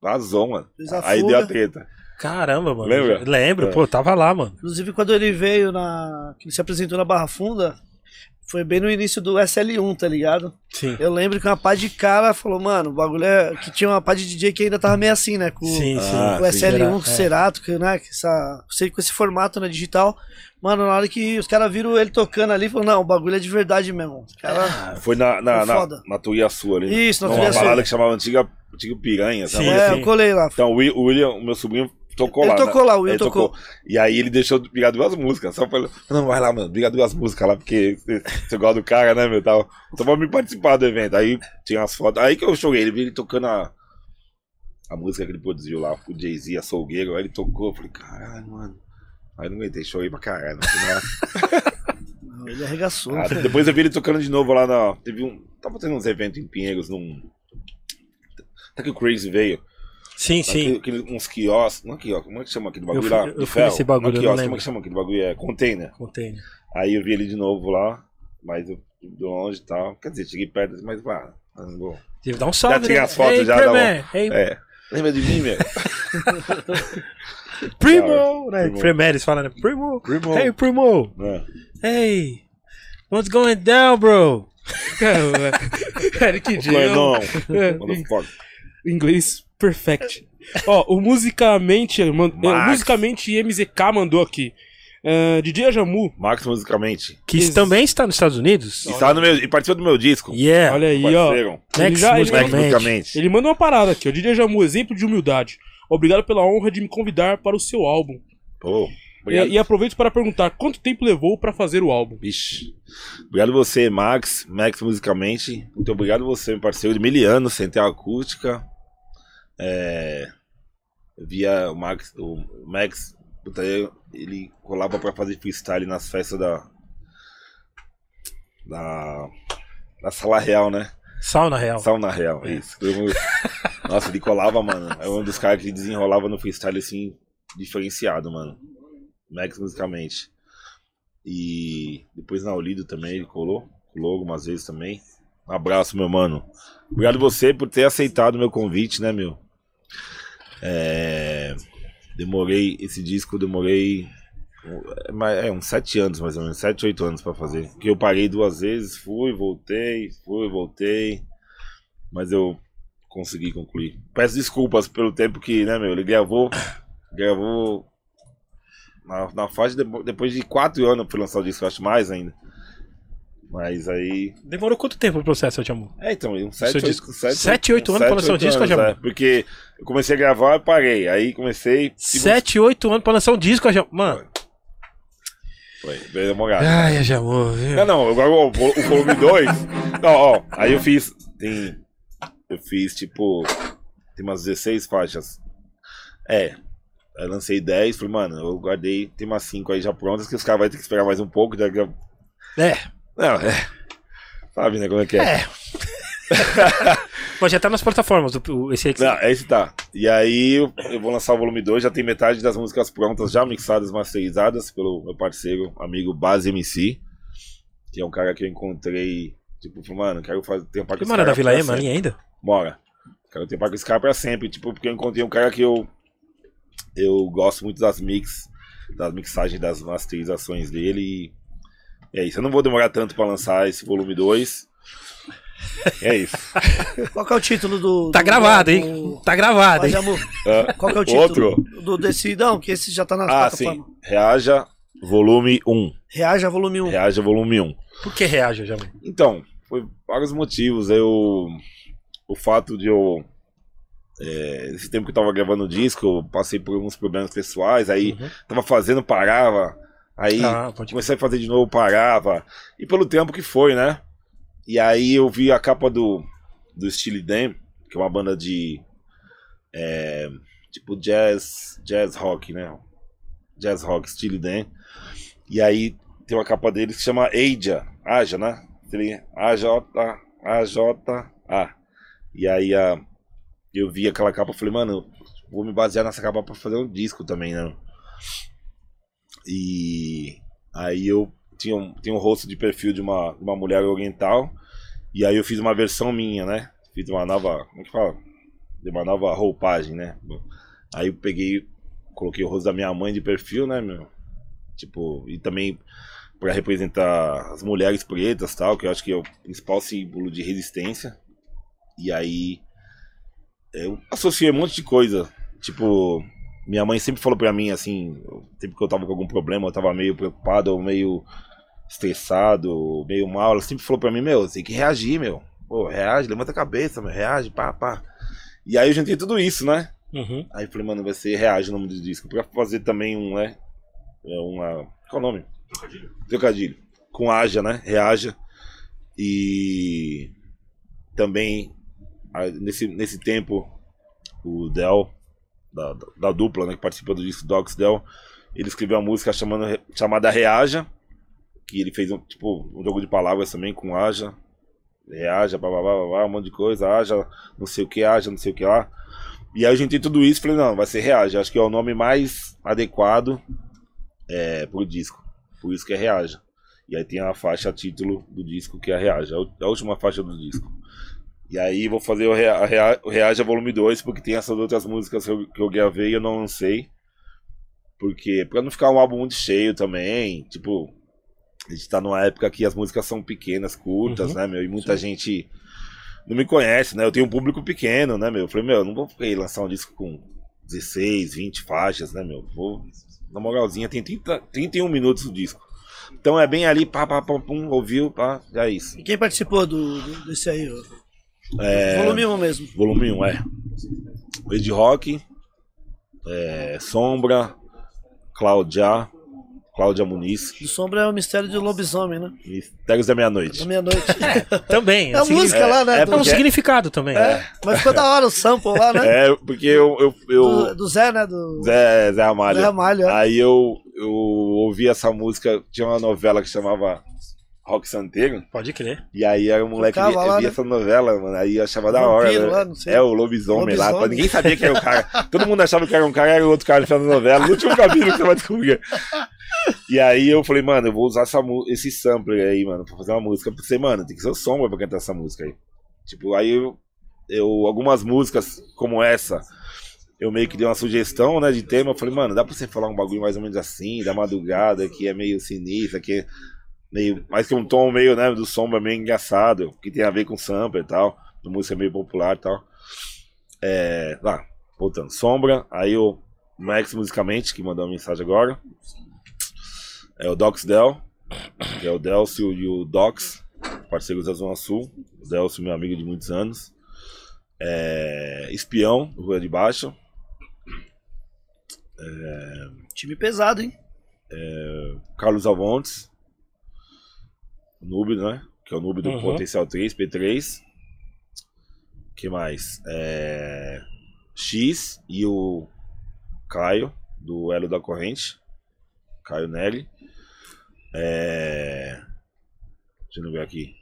vazou, mano. Aí deu a treta. Caramba, mano. Lembra? Lembro, É. pô, tava lá, mano. Inclusive, quando ele veio na. que ele se apresentou na Barra Funda, foi bem no início do SL1, tá ligado? Sim. Eu lembro que uma pá de cara falou, mano, o bagulho é. Que tinha uma pá de DJ que ainda tava meio assim, né? Com Sim, sim. Ah, o sim, SL1, com o é. Cerato, que, né? Que essa, sei, com esse formato né, digital. Mano, na hora que os caras viram ele tocando ali, falou, não, o bagulho é de verdade mesmo. Os cara, Foi na, na, Foi na, foda. na Tuiaçu ali. Isso, na Tuiaçu. balada que chamava Antiga, Antiga Piranha, sabe? Sim, é, sim. eu colei lá. Então o o William, o meu sobrinho, tocou Ele lá. tocou lá, o Will tocou. E aí ele deixou de pegar duas músicas. Só falou, não, vai lá, mano, briga duas músicas lá, porque você, gosta do cara, né, meu, tal. Então vamos me participar do evento. Aí tinha as fotos. Aí que eu choguei, ele viu ele tocando a, a música que ele produziu lá, o Jay-Z, a Soulgueiro. Aí ele tocou, eu falei, caralho, mano. Aí não aguentei, chorei pra caralho. no final. Não, Ele arregaçou. Ah, depois eu vi ele tocando de novo lá na. Teve um. Tava tendo uns eventos em Pinheiros num. Até que o Crazy veio. Sim, sim. Aquele, uns quiosques. Não é quiosque, como é que chama aquele bagulho fui- lá? eu fui nesse bagulho, Não eu quiosque, como é que chama aquele bagulho? É container. Container. Aí eu vi ele de novo lá, mas eu de longe e tal. Quer dizer, cheguei perto, mas vá. Tive que dar um salve, Já tinha né? as fotos, Ei, já dá Premier, ei, É. Lembra de mim, meu? Primo! Né? Primo. Fremeres fala, né? Primo! Primo. Hey, Primo! É. Hey! What's going down, bro? Não, É, motherfucker. Inglês perfect. Ó, o Musicamente, man- é, Max. Musicamente MZK mandou aqui. É, DJ Ajamu, Max musicalmente. Que Ex- também está nos Estados Unidos. E, tá no meu, e participa do meu disco. Yeah! olha aí, ó. Ele já- ele- Max musicalmente. musicamente. Ele manda uma parada aqui, ó. DJ Jamu, exemplo de humildade. Obrigado pela honra de me convidar para o seu álbum. Pô, E, obrigado. e aproveito para perguntar quanto tempo levou para fazer o álbum. Vixe. Obrigado você, Max. Max musicalmente. Muito obrigado você, meu parceiro de mil anos, Central Acústica. É... Via o Max, o Max, ele colava pra fazer freestyle nas festas da. Da. Da Sala Real, né? Sauna real. Sauna Real, isso. Eu- Nossa, ele colava, mano. É um dos caras que desenrolava no freestyle assim, diferenciado, mano. Max musicalmente. E depois na Olido também ele colou. Colou algumas vezes também. Um abraço, meu mano. Obrigado você por ter aceitado o meu convite, né, meu? É, Demorei, esse disco demorei é, é, uns sete anos mais ou menos, sete, oito anos pra fazer. Porque eu parei duas vezes, fui, voltei, fui, voltei. Mas eu consegui concluir. Peço desculpas pelo tempo que, né, meu, ele gravou. Gravou. Na, na faixa de- depois de quatro anos pra lançar o disco, acho mais ainda. Mas aí. Demorou quanto tempo o processo, Jamu? É, então, uns Seu 7, disco. 8 sete, Sete, oito uns anos pra sete, lançar um disco, Jamu? é, Porque eu comecei a gravar e parei. Aí comecei. tipo, 7, 8 anos pra lançar um disco, Jamu. Mano. Foi, bem demorado. Ai, Jamu, viu? Não, não, agora o, o volume 2. Não, ó, aí eu fiz. Tem. Eu fiz tipo. Tem umas 16 faixas. É. Aí lancei 10, falei, mano, eu guardei, tem umas 5 aí já prontas, que os caras vão ter que esperar mais um pouco. Já... que eu- É. Não, é. Sabe, né, como é que é? É. Mas já tá nas plataformas, o- esse aí que Não, esse tá. E aí eu, eu vou lançar o volume 2, já tem metade das músicas prontas, já mixadas, masterizadas pelo meu parceiro, amigo Base MC, que é um cara que eu encontrei, tipo, mano, quero fazer, ter um Ele mora da Vila Ema ainda? Mora. Quero ter com esse cara pra sempre, tipo, porque eu encontrei um cara que eu eu gosto muito das mix, das mixagens, das masterizações dele e é isso. Eu não vou demorar tanto pra lançar esse volume 2. É isso. Qual que é o título do. Tá do- gravado, do- hein? Tá gravado, hein? Ah, Qual que é o título Outro? do desse. Não, que esse já tá nas Ah, sim. Reaja volume 1. Reaja volume 1. Reaja volume 1. Por que reage, Jamu? Então, foi vários motivos. Eu. O fato de eu. É, esse tempo que eu tava gravando o disco, eu passei por alguns problemas pessoais, aí Uhum. tava fazendo, parava. Aí Ah, comecei a fazer de novo, parava. E pelo tempo que foi, né? E aí eu vi a capa do, do Steely Dan, que é uma banda de. é, tipo jazz, jazz rock, né? Jazz rock, Steely Dan. E aí tem uma capa deles que chama Aja, Aja, né? A-J, A-J-A. E aí a, eu vi aquela capa e falei, mano, vou me basear nessa capa pra fazer um disco também, né? E aí eu tinha um, tinha um rosto de perfil de uma, uma mulher oriental. E aí eu fiz uma versão minha, né? Fiz uma nova. Como que fala? De uma nova roupagem, né? Aí eu peguei, coloquei o rosto da minha mãe de perfil, né, meu? Tipo, e também pra representar as mulheres pretas tal, que eu acho que é o principal símbolo de resistência. E aí eu associei um monte de coisa. Tipo, minha mãe sempre falou pra mim assim, sempre que eu tava com algum problema, eu tava meio preocupado ou meio estressado, meio mal, ela sempre falou pra mim, meu, você tem que reagir, meu. Pô, reage, levanta a cabeça, meu, reage, pá, pá. E aí eu juntei tudo isso, né? Uhum. Aí eu falei, mano, vai ser Reage o nome do disco. Pra fazer também um, né? É uma. Qual o nome? Trocadilho. Com Aja, né? Reaja. E também nesse, nesse tempo o Del, da, da, dupla, né? Que participa do disco Docs Del, ele escreveu uma música chamando, chamada Reaja. Que ele fez um, tipo, um jogo de palavras também com Aja. Reaja, blá, blá, blá, blá, um monte de coisa, Aja, não sei o que, Aja, não sei o que lá. E aí eu juntei tudo isso e falei, não, vai ser Reage. Acho que é o nome mais adequado é, pro disco. Por isso que é Reaja. E aí tem a faixa título do disco que é Reaja. É a última faixa do disco. E aí vou fazer o, Rea, a Rea- o Reage a Volume 2, porque tem essas outras músicas que eu, que eu gravei e eu não lancei. Porque, pra não ficar um álbum muito cheio também, tipo, a gente tá numa época que as músicas são pequenas, curtas, Uhum. né, meu? E muita gente não me conhece, né? Eu tenho um público pequeno, né, meu? Eu falei, meu, eu não vou aí lançar um disco com 16, 20 faixas, né, meu? Vou, na moralzinha, tem 30, 31 minutos o disco. Então é bem ali, pá, pá, pá, pum, ouviu, pá, já é isso. E quem participou do, do- desse aí? ó? É, Volume 1 mesmo. Volume 1, é. Ed Rock, é, Sombra, Cláudia, Cláudia Muniz, Do Sombra é o mistério de lobisomem, né? Mistérios da Meia-Noite. Da meia-noite. Também. É a signifi- música lá, né? é do, É um significado também. Mas ficou da hora o sample lá, né? É, porque eu. eu, eu Do, do Zé, né? Do Zé, Zé Ramalho. Zé Ramalho. é. Aí eu, eu ouvi essa música, tinha uma novela que chamava Rock Santeiro, Pode crer. e aí era um moleque que via, lá, via né? essa novela, mano, aí eu achava da Vampiro hora. né? lá, não sei. É, o lobisomem, lá, Lobisomem. ninguém sabia que era o cara. Todo mundo achava que era um cara, era o outro cara fazendo novela, no último capítulo que você vai descobrir. E aí eu falei, mano, eu vou usar essa, esse sampler aí, mano, pra fazer uma música. Eu pensei, mano, tem que ser o Sombra pra cantar essa música aí. Tipo, aí eu, eu algumas músicas como essa, eu meio que dei uma sugestão, né, de tema. Eu falei, mano, dá pra você falar um bagulho mais ou menos assim, da madrugada, que é meio sinistro, que é meio, mais que um tom meio, né, do sombra meio engraçado, que tem a ver com sampler e tal, de música meio popular e tal. É, lá, voltando, sombra, aí o Max musicalmente, que mandou uma mensagem agora. É o Docs Del, que é o Delcio e o Docs, parceiros da Zona Sul. O Delcio, meu amigo de muitos anos. É, Espião, do Rua de Baixo. Time pesado, hein? Carlos Avontes, o Noob, né? Que é o Noob do Uhum. Potencial 3, P3. que mais? É... X e o Caio, do Elo da Corrente. Caio Nelly. É... Deixa eu ver aqui.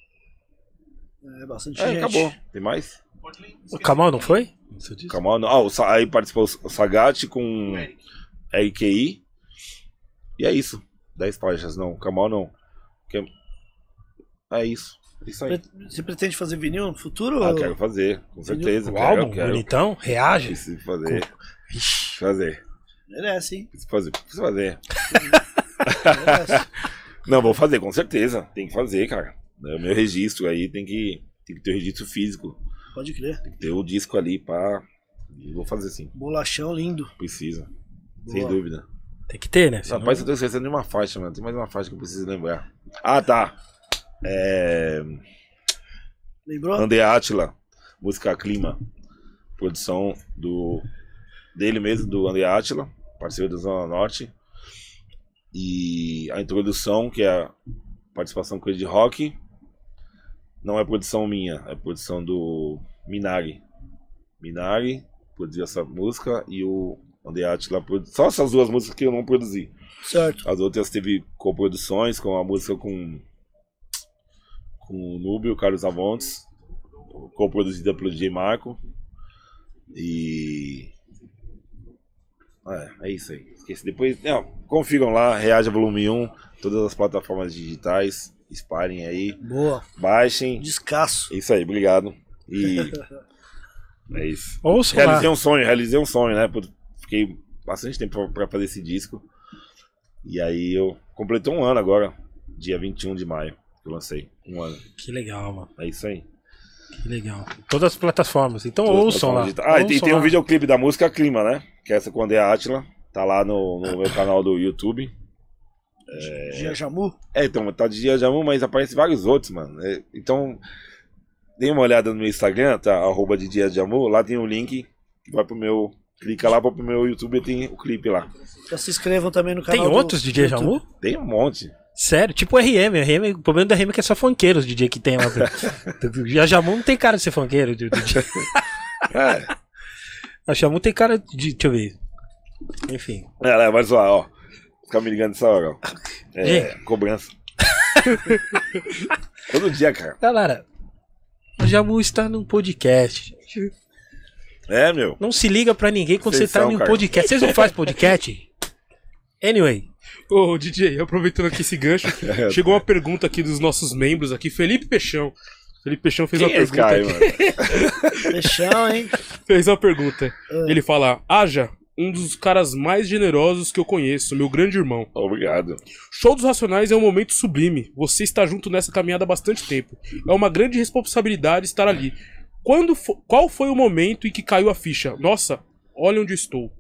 É bastante É, gente. acabou. Tem mais? O Kamal não foi? Calma, não. Ah, o Sa- aí participou o Sagat com RQI. E é isso. 10 páginas, não. Kamal não. É isso. É isso aí. Você pretende fazer vinil no futuro? Ah, ou- quero fazer, com certeza. O quero, álbum, quero. bonitão, reage. Preciso fazer. Preciso fazer. Merece, hein? Preciso fazer. Preciso fazer. Merece. Não, vou fazer, com certeza. Tem que fazer, cara. É, O meu registro aí tem que, tem que ter o registro físico. Pode crer. Tem que ter o disco ali pra. e Vou fazer sim. Bolachão lindo. Precisa. Sem Boa. dúvida. tem que ter, né? Rapaz, eu tô esquecendo de uma faixa, mano. Tem mais uma faixa que eu preciso lembrar. Ah, tá. É. Lembrou? André Atila, música Clima. Produção do. dele mesmo, do André Atila, parceiro da Zona Norte. E a introdução, que é a participação com ele de rock. Não é produção minha, é produção do Minari. Minari produziu essa música e o André Atila produziu. Só essas duas músicas que eu não produzi. Certo. As outras teve coproduções com a música com, com o Núbio, Carlos Avontes, coproduzida pelo DJ Marco. E. É, é isso aí. Esqueci. Depois. Não, confiram lá, Reaja Volume 1, todas as plataformas digitais. Espalhem aí, Boa. baixem. Descasso. Isso aí, obrigado. E. É isso. Ouça lá. Realizei um sonho, realizei um sonho, né? Fiquei bastante tempo pra- pra fazer esse disco. E aí eu completou um ano agora, dia 21 de maio, que eu lancei. Um ano. Que legal, mano. É isso aí. Que legal. Todas as plataformas. Então Todas as ouçam lá. plataformas. Ah, e tem, Ouçam tem um lá. videoclipe da música Clima, né? Que é essa com o André Atila. Tá lá no, no meu canal do YouTube. Gia Jamu. É, então, tá de dia amor, mas aparece vários outros, mano. É, então, dê uma olhada no meu Instagram, tá? Arroba de dia de amor. Lá tem o link. Vai pro meu. Clica lá pro meu YouTube e tem o clipe lá. Já se inscrevam também no Tem canal. do- outros DJ do YouTube. Jamu? Tem um monte. Sério, tipo o RM. O RM. O problema do RM é que é só funkeiro os DJ que tem lá. Já Jamu não tem cara de ser funkeiro. de- de- É. A Jamu tem cara de. Deixa eu ver. Enfim. É, lá, vai zoar, ó. Ficar me ligando essa hora, ó. É, Gente. cobrança. Todo dia, cara. Galera, a Jamu está num podcast. É, meu. Não se liga pra ninguém quando Vocês você tá são, em um cara. podcast. Vocês não fazem podcast? Anyway. Ô, DJ, aproveitando aqui esse gancho, chegou uma pergunta aqui dos nossos membros aqui. Felipe Peixão. Felipe Peixão fez Quem uma é pergunta. cara, mano? Fechão, hein? Fez uma pergunta. Ah. Ele fala: Haja, um dos caras mais generosos que eu conheço, meu grande irmão. Obrigado. Show dos Racionais é um momento sublime. Você está junto nessa caminhada há bastante tempo. É uma grande responsabilidade estar ali. Quando fo- qual foi o momento em que caiu a ficha? Nossa, olha onde eu estou.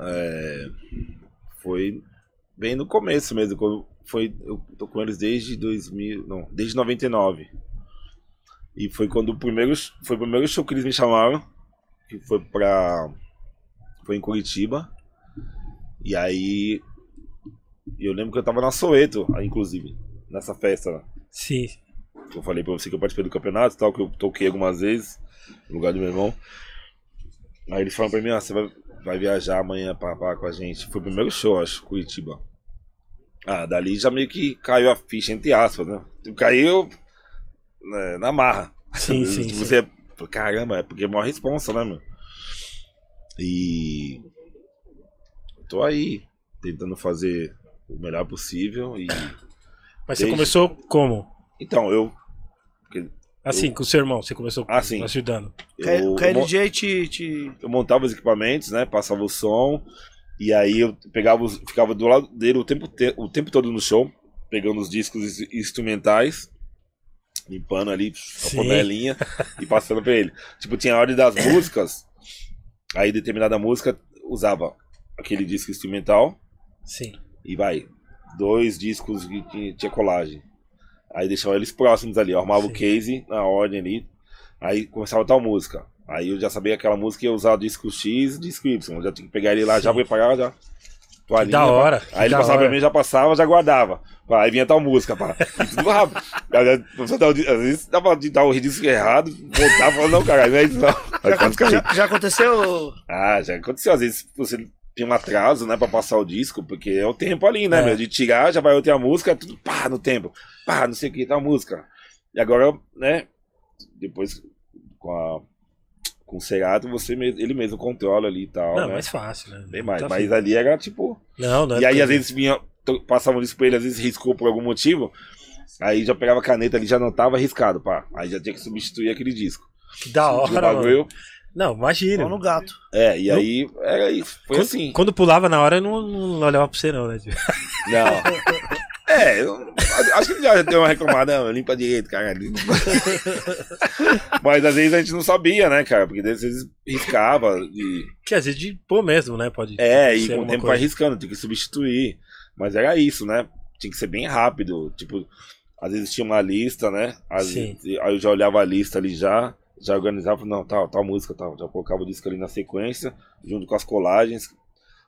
É, foi bem no começo mesmo. Foi, eu tô com eles desde 2000, não, desde 99. E foi quando o primeiro, foi o primeiro show que eles me chamaram, que foi pra, foi em Curitiba. E aí, eu lembro que eu tava na Soweto, inclusive, nessa festa. Sim. que Eu falei pra você que eu participei do campeonato e tal, que eu toquei algumas vezes no lugar do meu irmão. Aí eles falaram pra mim, ah, você vai, vai viajar amanhã pra, com a gente. Foi o primeiro show, acho, Curitiba. Ah, dali já meio que caiu a ficha, entre aspas, né? Caiu né, na marra. Sim, sim, sim. Você, caramba, é porque é maior responsa, né, meu? E. Tô aí, tentando fazer o melhor possível e. Mas você Desde- começou como? Então, eu. Assim, com o seu irmão, você começou Ah, sim. ajudando. eu, O KLJ te, te. eu montava os equipamentos, né? Passava o som. E aí eu pegava os, ficava do lado dele o tempo, te- o tempo todo no show, pegando os discos ins- instrumentais, limpando ali a panelinha e passando pra ele. Tipo, tinha a ordem das músicas, aí determinada música usava aquele disco instrumental Sim. e vai, dois discos que tinha colagem. Aí deixava eles próximos ali, eu arrumava o case na ordem ali, aí começava tal música. Aí eu já sabia que aquela música ia usar o disco X e disco Y. Eu já tinha que pegar ele lá, já preparar, já. toalhinha, da hora, Aí ele passava pra hora. mim, já passava, já guardava. Pá, Aí vinha tal música, pá. E tudo rápido. Às vezes, a pessoa dava de dar o disco errado, voltava e falava, não, cara, não é isso não. Já, já aconteceu? Ah, já aconteceu. Às vezes você tem um atraso, né, pra passar o disco, porque é o tempo ali, né, É. meu? De tirar, já vai outra música, tudo pá, no tempo. Pá, não sei o que, tal música. E agora, né, depois com a. Com o Cerato, você mesmo, ele mesmo controla ali e tal, Não, né? mais fácil, né? Bem mais. Tá Mas feito. ali era tipo. Não, não é e aí, às vezes, vinha, to- passavam isso pra ele, às vezes riscou por algum motivo. Aí já pegava a caneta ali, já anotava riscado, pá. Aí já tinha que substituir aquele disco. Que da O hora, mano. Não, imagina. Pau no gato. É, e Eu- aí era isso. Foi quando, assim. quando pulava na hora, eu não, não olhava pra você, não, né? tio? Não. É, eu acho que ele já deu uma reclamada, não, limpa direito, cara. Mas às vezes a gente não sabia, né, cara? Porque às vezes riscava e. Que às vezes de pôr mesmo, né? Pode É, e com o tempo vai coisa. riscando, tinha que substituir. Mas era isso, né? Tinha que ser bem rápido. Tipo, às vezes tinha uma lista, né? Às Sim. vezes, aí eu já olhava a lista ali já, já organizava, não, tal, tal música, tal. Já colocava o disco ali na sequência, junto com as colagens.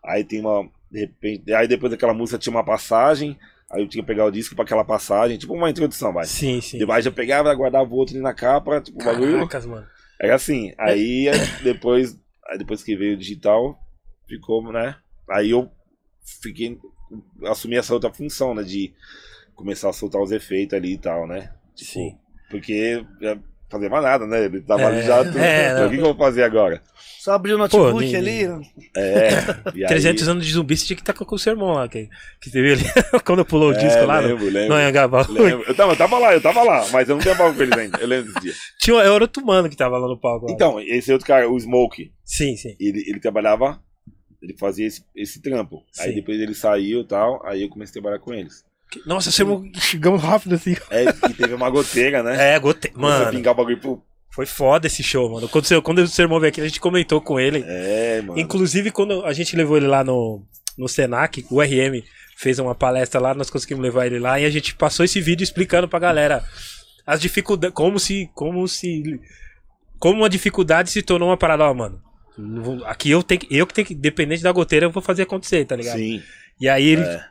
Aí tem uma. De repente. Aí depois daquela música tinha uma passagem. Aí eu tinha que pegar o disco pra aquela passagem, tipo uma introdução, vai. Sim, sim. Depois já pegava, guardava o outro ali na capa, tipo, o bagulho. Caracas, mano. Era assim. Aí aí depois, aí depois que veio o digital, ficou, né? Aí eu fiquei. Assumi essa outra função, né? De começar a soltar os efeitos ali e tal, né? Tipo, Sim. Porque fazia mais nada, né? Ele tava ali É, já. Tudo, é, então, não. o que, que eu vou fazer agora? Só abriu o notebook nem- ali. É. E aí, 300 anos de zumbi, você tinha que estar com o seu irmão lá, que, que teve ali, quando pulou o disco é, lá no, lembro, lembro, no lembro. Eu tava, eu tava lá, eu tava lá, mas eu não tenho papo com eles ainda. Eu lembro desse dia. Tinha era outro mano que tava lá no palco. lá. Então, esse outro cara, o Smoke, Sim, sim. ele, ele trabalhava, ele fazia esse, esse trampo. Aí Sim. depois ele saiu e tal, aí eu comecei a trabalhar com eles. Nossa, chegamos rápido assim. É, e teve uma goteira, né? É, gotei. Começou a Mano, pingar o bagulho pro. foi foda esse show, mano. Quando, seu, quando o seu irmão veio aqui, a gente comentou com ele. É, mano. Inclusive, quando a gente levou ele lá no, no Senac, o RM fez uma palestra lá, nós conseguimos levar ele lá e a gente passou esse vídeo explicando pra galera as dificuldades, como se, como se, como uma dificuldade se tornou uma parada, ó, mano. Aqui eu tenho que, eu que tenho que, dependente da goteira, eu vou fazer acontecer, tá ligado? Sim. E aí ele É.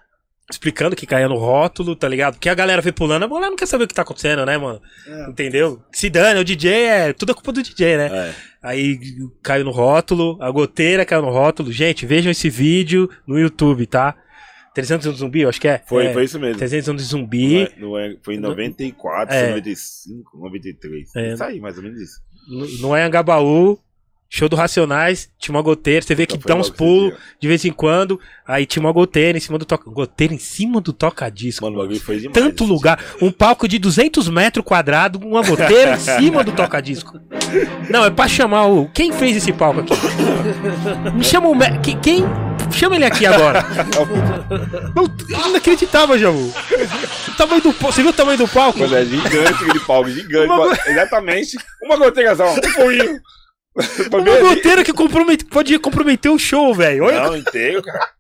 explicando que caía no rótulo, tá ligado? Porque a galera vê pulando, a galera não quer saber o que tá acontecendo, né, mano? É. Entendeu? Se dane, o DJ é tudo a culpa do DJ, né? É. Aí caiu no rótulo, a goteira caiu no rótulo. Gente, vejam esse vídeo no YouTube, tá? 300 anos de zumbi, eu acho que é. Foi, é, foi isso mesmo. 300 anos de zumbi. Não é- não é- foi em 94, É. 95, 93. É. Isso aí, mais ou menos isso. No, no Anhangabaú. Show do Racionais, tinha uma goteira, você vê que dá uns pulos de vez em quando, aí tinha uma goteira em cima do toca... Goteira em cima do toca-disco. Mano, o bagulho foi demais. Tanto lugar, dia, um palco de 200 metros quadrados, uma goteira em cima do toca-disco. Não, é pra chamar o... Quem fez esse palco aqui? Me chama o... me- que- Quem... Chama ele aqui agora. Não, inacreditável, Jamu. O tamanho do... palco- Você viu o tamanho do palco? Mano, é gigante aquele palco, gigante. Uma Exatamente. Uma goteira só, um pouquinho. Ali. goteira que compromete, podia comprometer o show, velho. Olha Não, inteiro, cara.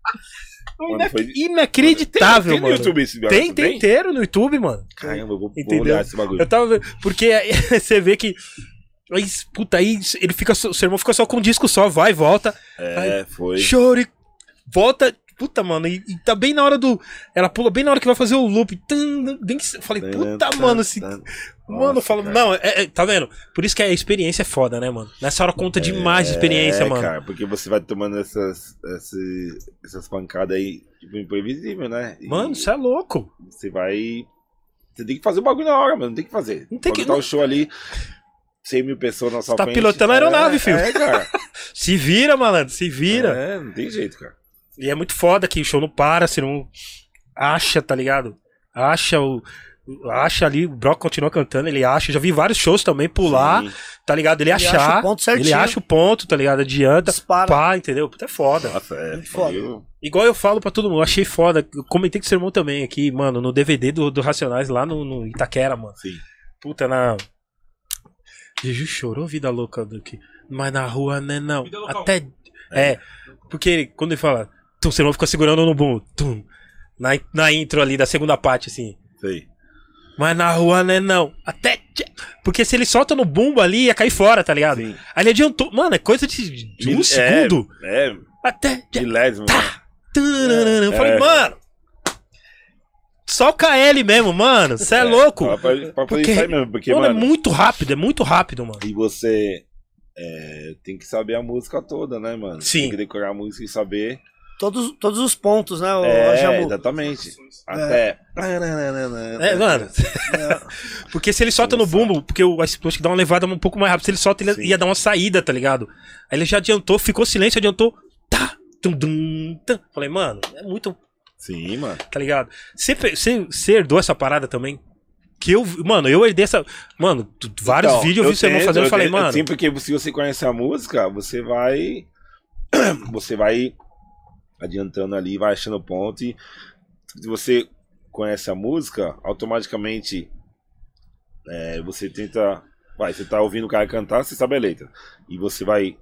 Mano, foi- Inacreditável, tem, tem mano. no YouTube esse Tem, tem inteiro no YouTube, mano. Caramba, eu vou, vou Entendeu? olhar esse bagulho. Eu tava vendo. Porque aí você vê que. Aí, puta, aí ele fica. seu irmão fica só com um disco só, vai, volta. É, foi. Chore. Volta. Puta, mano, e, e tá bem na hora do. Ela pula bem na hora que vai fazer o loop. Tum, bem, falei, puta, mano, esse. Mano, eu Nossa, falo, cara. não, é, é, tá vendo? Por isso que a experiência é foda, né, mano? Nessa hora conta demais a experiência, é, mano. cara, porque você vai tomando essas, essas, essas pancadas aí, tipo, imprevisível, né? E Mano, você é louco. Você vai. Você tem que fazer o bagulho na hora, mano. Não tem que fazer. Não tem Pode que- Tá o show ali, 100 mil pessoas na sua tá frente. pilotando a aeronave, é, filho. É, cara. Se vira, malandro, se vira. É, não tem jeito, cara. E é muito foda que o show não para, você não acha, tá ligado? Acha o. Acha ali, o Brock continua cantando, ele acha. Já vi vários shows também pular, Sim. tá ligado? Ele, Ele achar. acha o ponto certinho. ele acha o ponto, tá ligado? Adianta. Dispara. Pá, entendeu? Puta, é foda. Nossa, é. Muito foda. eu- Igual eu falo pra todo mundo, achei foda. Eu comentei com o seu irmão também aqui, mano, no DVD do, do Racionais lá no, no Itaquera, mano. Sim. Puta, na. Jeju chorou vida louca do que. Mas na rua, né, não. Até. É. Porque ele- quando ele fala. Tum, seu irmão fica segurando no boom. Tum. Na, na intro ali da segunda parte, assim. Sei. Mas na rua, né, não. Até. Porque se ele solta no bumbo ali, ia cair fora, tá ligado? Sim. Aí ele adiantou. Mano, é coisa de, de um Mil- segundo. É, é Até. tchê. milésimo. Tananana. Eu falei, É. mano. Só o KL mesmo, mano. Você é, louco. Pra, pra, Porque- sair mesmo, porque, mano, mano, é muito rápido, é muito rápido, mano. e você é, tem que saber a música toda, né, mano? Sim. Tem que decorar a música e saber. Todos, todos os pontos, né, o é, Jamu? exatamente. Até. É, mano. porque se ele solta no bumbo, porque o Ice Push que dá uma levada um pouco mais rápido, se ele solta, ele Sim. ia dar uma saída, tá ligado? Aí ele já adiantou, ficou silêncio, adiantou. Tá. Tum, dum, tum. Falei, mano, é muito. Sim, mano. Tá ligado? Você, você, você herdou essa parada também? Que eu. Mano, eu herdei essa. Mano, tu- vários Então, vídeos eu vi seu irmão fazendo e falei, tento, mano. Assim, porque se você conhece a música, você vai. Você vai adiantando ali, vai achando ponto. E se você conhece a música, automaticamente é, você tenta. Vai, você tá ouvindo o cara cantar, você sabe a letra. E você vai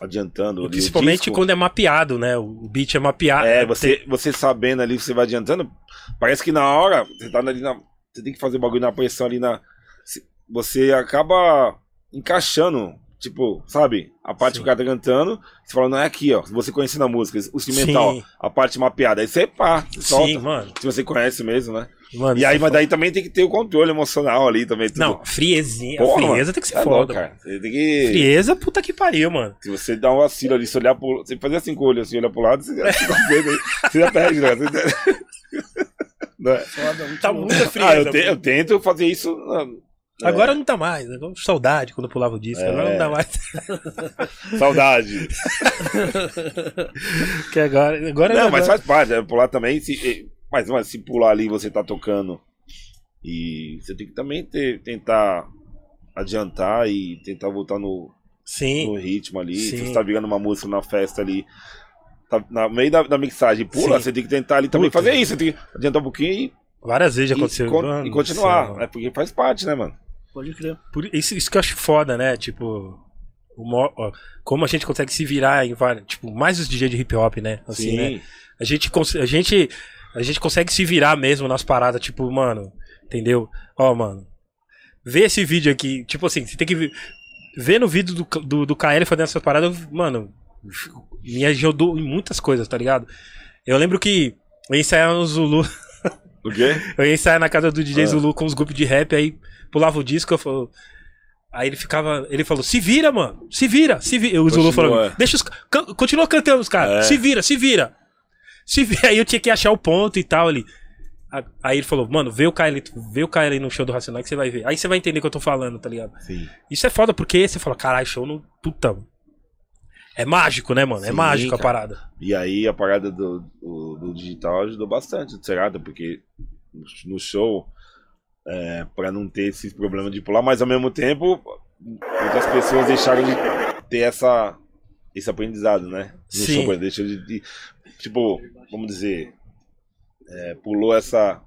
adiantando. Principalmente quando é mapeado, né? O beat é mapeado. É, você, você sabendo ali, você vai adiantando. Parece que na hora, você tá ali na. Você tem que fazer o bagulho na pressão ali na. Você acaba encaixando, tipo, sabe? A parte Sim. que o cara tá cantando, você fala, não é aqui, ó. Você conhecendo a música, o instrumental, Sim. a parte mapeada. Aí você pá, você solta. Sim, mano. Se você conhece mesmo, né? mano E aí, é mas daí também tem que ter o controle emocional ali também. tudo. Não, friezinha. Porra, a frieza mano, tem que ser tá foda. louco, cara. Você tem que. Frieza, puta que pariu, mano. Se você dá um vacilo ali, se olhar pro. Você fazer assim com o olho, assim, olhar pro lado, você já, você já perde, né? Você- Não é? Foda, muito Tá muita frieza. Ah, eu, te- eu tento fazer isso. na- Agora não tá mais. Agora, saudade quando eu pulava o disco. Agora É. não dá mais. Saudade. Que agora, agora Não, agora- mas faz parte, né? pular também. Se, eh, mas, mas se pular ali você tá tocando e você tem que também ter, tentar adiantar e tentar voltar no, Sim. no ritmo ali. Se Sim. você tá virando uma música na festa ali, tá no meio da, da mixagem, pula, Sim. você tem que tentar ali também Puta. fazer isso. Você tem que adiantar um pouquinho e, Várias vezes já e, aconteceu. con- Mano e continuar. É porque faz parte, né, mano? Pode crer. Por isso, isso que eu acho foda, né? Tipo, o como a gente consegue se virar em vários. Tipo, mais os DJ de hip hop, né? Assim, né? A gente, cons- a gente a gente consegue se virar mesmo nas paradas, tipo, mano, entendeu? Ó, mano, vê esse vídeo aqui, tipo assim, você tem que ver, ver no vídeo do, do, do KL fazendo essa parada, eu- mano, me ajudou em muitas coisas, tá ligado? Eu lembro que eu ia ensaiar no Zulu, O quê? eu ia ensaiar na casa do DJ Ah. Zulu com os grupos de rap, aí pulava o disco, eu falo, Aí ele ficava, ele falou, se vira, mano, se vira, se vira. O Zulu falou, deixa os, can- continua cantando os caras, É. se vira, se vira. Se vira. Aí eu tinha que achar o ponto e tal ali. Aí ele falou, mano, vê o Kylie, vê o Kylie no show do Racionais que você vai ver. Aí você vai entender o que eu tô falando, tá ligado? Sim. Isso é foda porque você fala, caralho, show no. Puta. É mágico, né, mano? É Sim, mágico a cara. parada. E aí a parada do, do, do digital ajudou bastante, Serata, porque no- show, é, para não ter esse problema de pular, mas ao mesmo tempo, muitas pessoas deixaram de ter essa, esse aprendizado, né? No Sim. show, deixou de, de- Tipo, vamos dizer, é, pulou essa.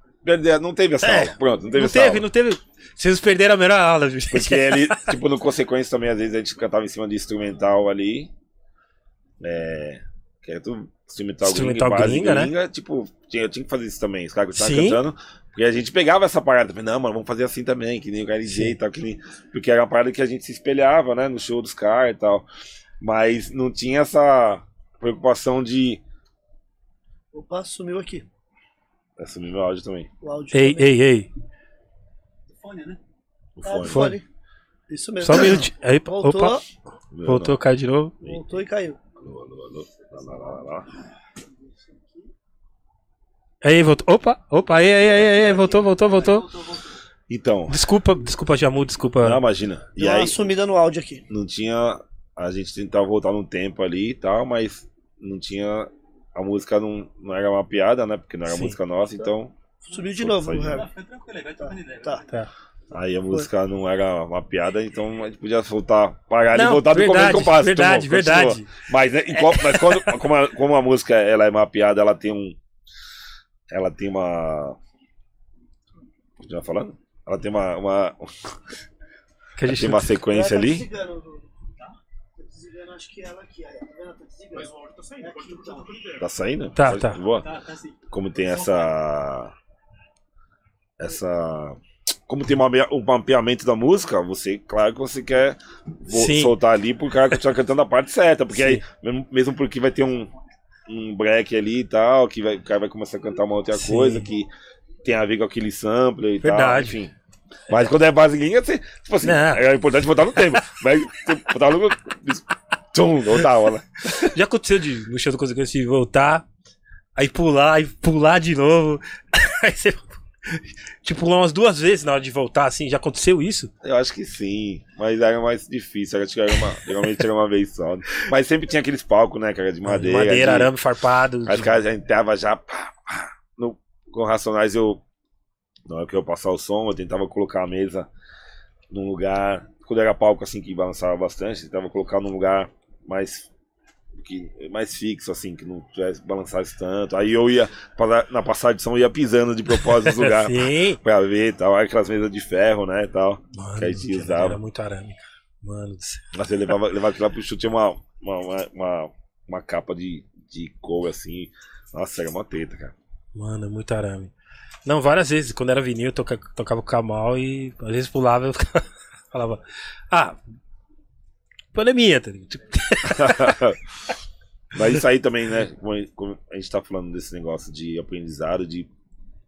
Não teve essa É, aula, pronto, não teve Não essa teve, aula. não teve. Vocês perderam a melhor aula, gente. Porque ele, tipo, no consequência também, às vezes a gente cantava em cima de instrumental ali. É. Que é tudo instrumental, Instrumental gringa, base gringa, né? Tipo, tinha, eu tinha que fazer isso também. Os caras que estavam Sim. cantando. Porque a gente pegava essa parada. falei, Não, mano, vamos fazer assim também, que nem o KLJ e tal. Que nem... Porque era uma parada que a gente se espelhava, né? No show dos caras e tal. Mas não tinha essa preocupação de. Opa, sumiu aqui. Assumir meu áudio também. O áudio. Ei, também. ei, ei. Fone, né? O Ah, fone. fone. Isso mesmo. Só um minutinho. Aí, Voltou, opa, voltou, caiu de novo. voltou e caiu. Alô, alô, alô. Lá, lá, lá, lá. Aí, voltou. Opa, opa, aí, aí, aí, aí, voltou, voltou, voltou. Então, Desculpa, desculpa, Jamu, desculpa. não, imagina. E Deu aí, uma sumida no áudio aqui. não tinha. A gente tentava voltar no tempo ali e tal, mas não tinha. A música não, não era uma piada, né? Porque não era Sim. música nossa, então. Sumiu de novo fica tranquilo, vai trocando ideia. Tá. Tá. Aí a música não era uma piada, então a gente podia voltar, parar e voltar do começo verdade, do compasso. verdade, continua. verdade. Mas, né, em qual- mas quando, como, a, como a música ela é uma piada, ela tem um. Ela tem uma. Continua falando? Ela tem uma. uma Que a gente tem uma sequência tá ali. desligando, tá? Tá desligando, acho que ela aqui. Mas o áudio tá saindo, pode então. ideia. Tá saindo? Tá, Pode- tá. Boa. Tá, tá sim. como tem essa essa como tem um mapeamento da música, você, claro que você quer Sim. soltar ali pro cara continuar cantando a parte certa, porque Sim. aí, mesmo, mesmo porque vai ter um, um break ali e tal, que vai, o cara vai começar a cantar uma outra Sim. coisa que tem a ver com aquele sampler e Verdade. tal, enfim. Mas quando é base gringa, você, tipo assim, Não. é importante voltar no tempo. Mas você botar no. Tchum, voltava, né? Já aconteceu de no show do Consequência voltar, aí pular, aí pular de novo. Aí você. Tipo, umas duas vezes na hora de voltar, assim, já aconteceu isso? Eu acho que sim, mas era mais difícil. Acho que era uma, geralmente era uma vez só. Mas sempre tinha aqueles palcos, né, cara, de madeira. Madeira, de- arame farpado. Os de- caras já entravam já. pá, pá. No, com Racionais eu. Na hora que eu passar o som, eu tentava colocar a mesa num lugar. Quando era palco assim que balançava bastante, eu tentava colocar num lugar mais. Que, mais fixo, assim, que não tivesse balançasse tanto. Aí eu ia, na passagem de som, eu ia pisando de propósito nos lugares pra ver e tal. Aí aquelas mesas de ferro, né, e tal. Mano, Que a gente usava. Era muito arame, cara. Mano do céu. Mas eu levava, levava aquilo lá pro chute, tinha uma, uma, uma, uma, uma capa de, de couro assim. Nossa, era uma treta, cara. Mano, muito arame. Não, várias vezes, quando era vinil, eu toca, tocava com o Kamal e às vezes pulava eu ficava- falava, ah, pandemia, tá ligado? Mas isso aí também, né? Como a- gente tá falando desse negócio de aprendizado, de,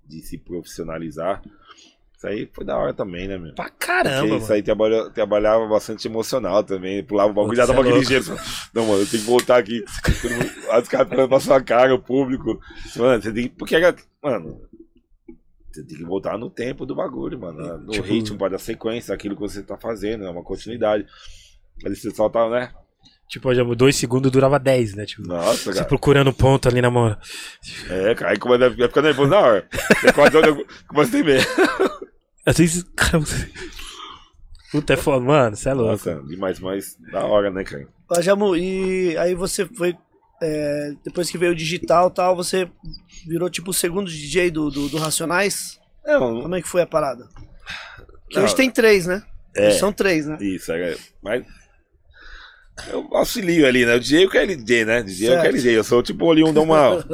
de se profissionalizar. Isso aí foi da hora também, né, meu? pra Porque caramba, isso mano. aí trabalha, trabalhava bastante emocional também. Pulava o bagulho, já tava é aquele jeito. Não, mano, eu tenho que voltar aqui. Os caras pra sua cara, o público. Mano, você tem que. Porque era. Mano. Você tem que voltar no tempo do bagulho, mano. No Tipo- ritmo, para dar sequência, aquilo que você tá fazendo, é uma continuidade. Mas você só tá, né? Tipo, já dois segundos durava 10, né? Tipo, Nossa, você cara. procurando ponto ali na mão. É, cara, aí começa a ficar ficar nervoso na hora. Você quase começa a temer. Às vezes, cara, você- Puta, é foda, mano, você é louco. Nossa, demais, mas da hora, né, cara? Ó, Jamu, e aí você foi. é, depois que veio o digital e tal, você virou tipo o segundo DJ do, do, do Racionais? Não, Como é que foi a parada? Que hoje tem três, né? É. São três, né? Isso, é, mas eu auxilio ali, né? O DJ e o KLJ, né? DJ e o Certo. KLJ. Eu sou tipo ali um, dou uma.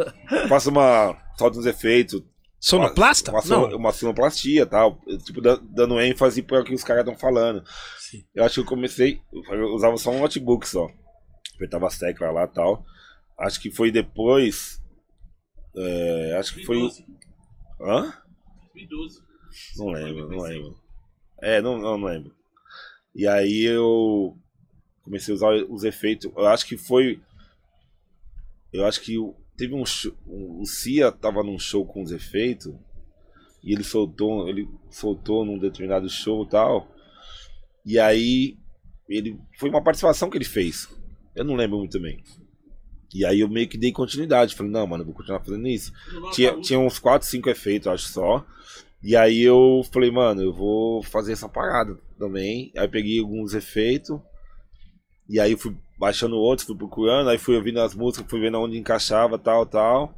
faço uma. solto uns efeitos. Sonoplasta? Uma, Não. uma, uma sonoplastia e tal. Tipo, da- dando ênfase para o que os caras estão falando. Sim. Eu acho que eu comecei. Eu usava só um notebook só. Apertava as teclas lá e tal. Acho que foi depois. é, acho que foi. 2012. Hã? 2012. Não lembro, não lembro. É, não, não, não lembro. E aí eu comecei a usar os efeitos. Eu acho que foi. Eu acho que teve um show. O Cia tava num show com os efeitos. E ele soltou. Ele soltou num determinado show e tal. E aí. Ele. Foi uma participação que ele fez. Eu não lembro muito bem. E aí eu meio que dei continuidade. Falei, não, mano, eu vou continuar fazendo isso. Tinha, tinha uns 4, 5 efeitos, acho só. E aí eu falei, mano, eu vou fazer essa parada também. Aí peguei alguns efeitos. E aí fui baixando outros, fui procurando, aí fui ouvindo as músicas, fui vendo onde encaixava, tal, tal.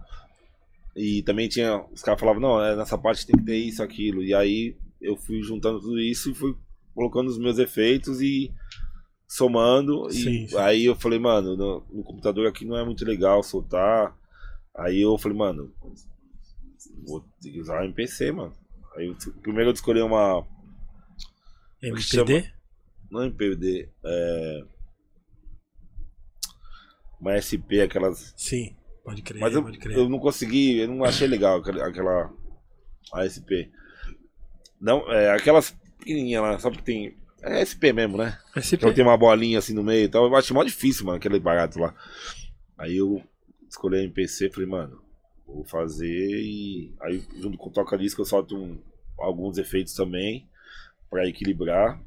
E também tinha. Os caras falavam, não, é, nessa parte tem que ter isso, aquilo. E aí eu fui juntando tudo isso e fui colocando os meus efeitos e somando. Sim, e sim. aí eu falei, mano, no, no computador aqui não é muito legal soltar. Aí eu falei, mano, vou ter que usar o MPC, mano. Aí eu, primeiro eu escolhi uma. MPD? Não MPD, é. Uma SP, aquelas. Sim, pode crer, Mas eu, pode crer. eu não consegui, eu não achei legal aquela, ASP. Não, é aquelas pequenininhas lá, só que tem. É SP mesmo, né? SP. Que tem uma bolinha assim no meio e tal. Eu achei mó difícil, mano, aquele barato lá. Aí eu escolhi a MPC falei, mano, vou fazer e. Aí junto com o toca-disco eu solto um- alguns efeitos também pra equilibrar.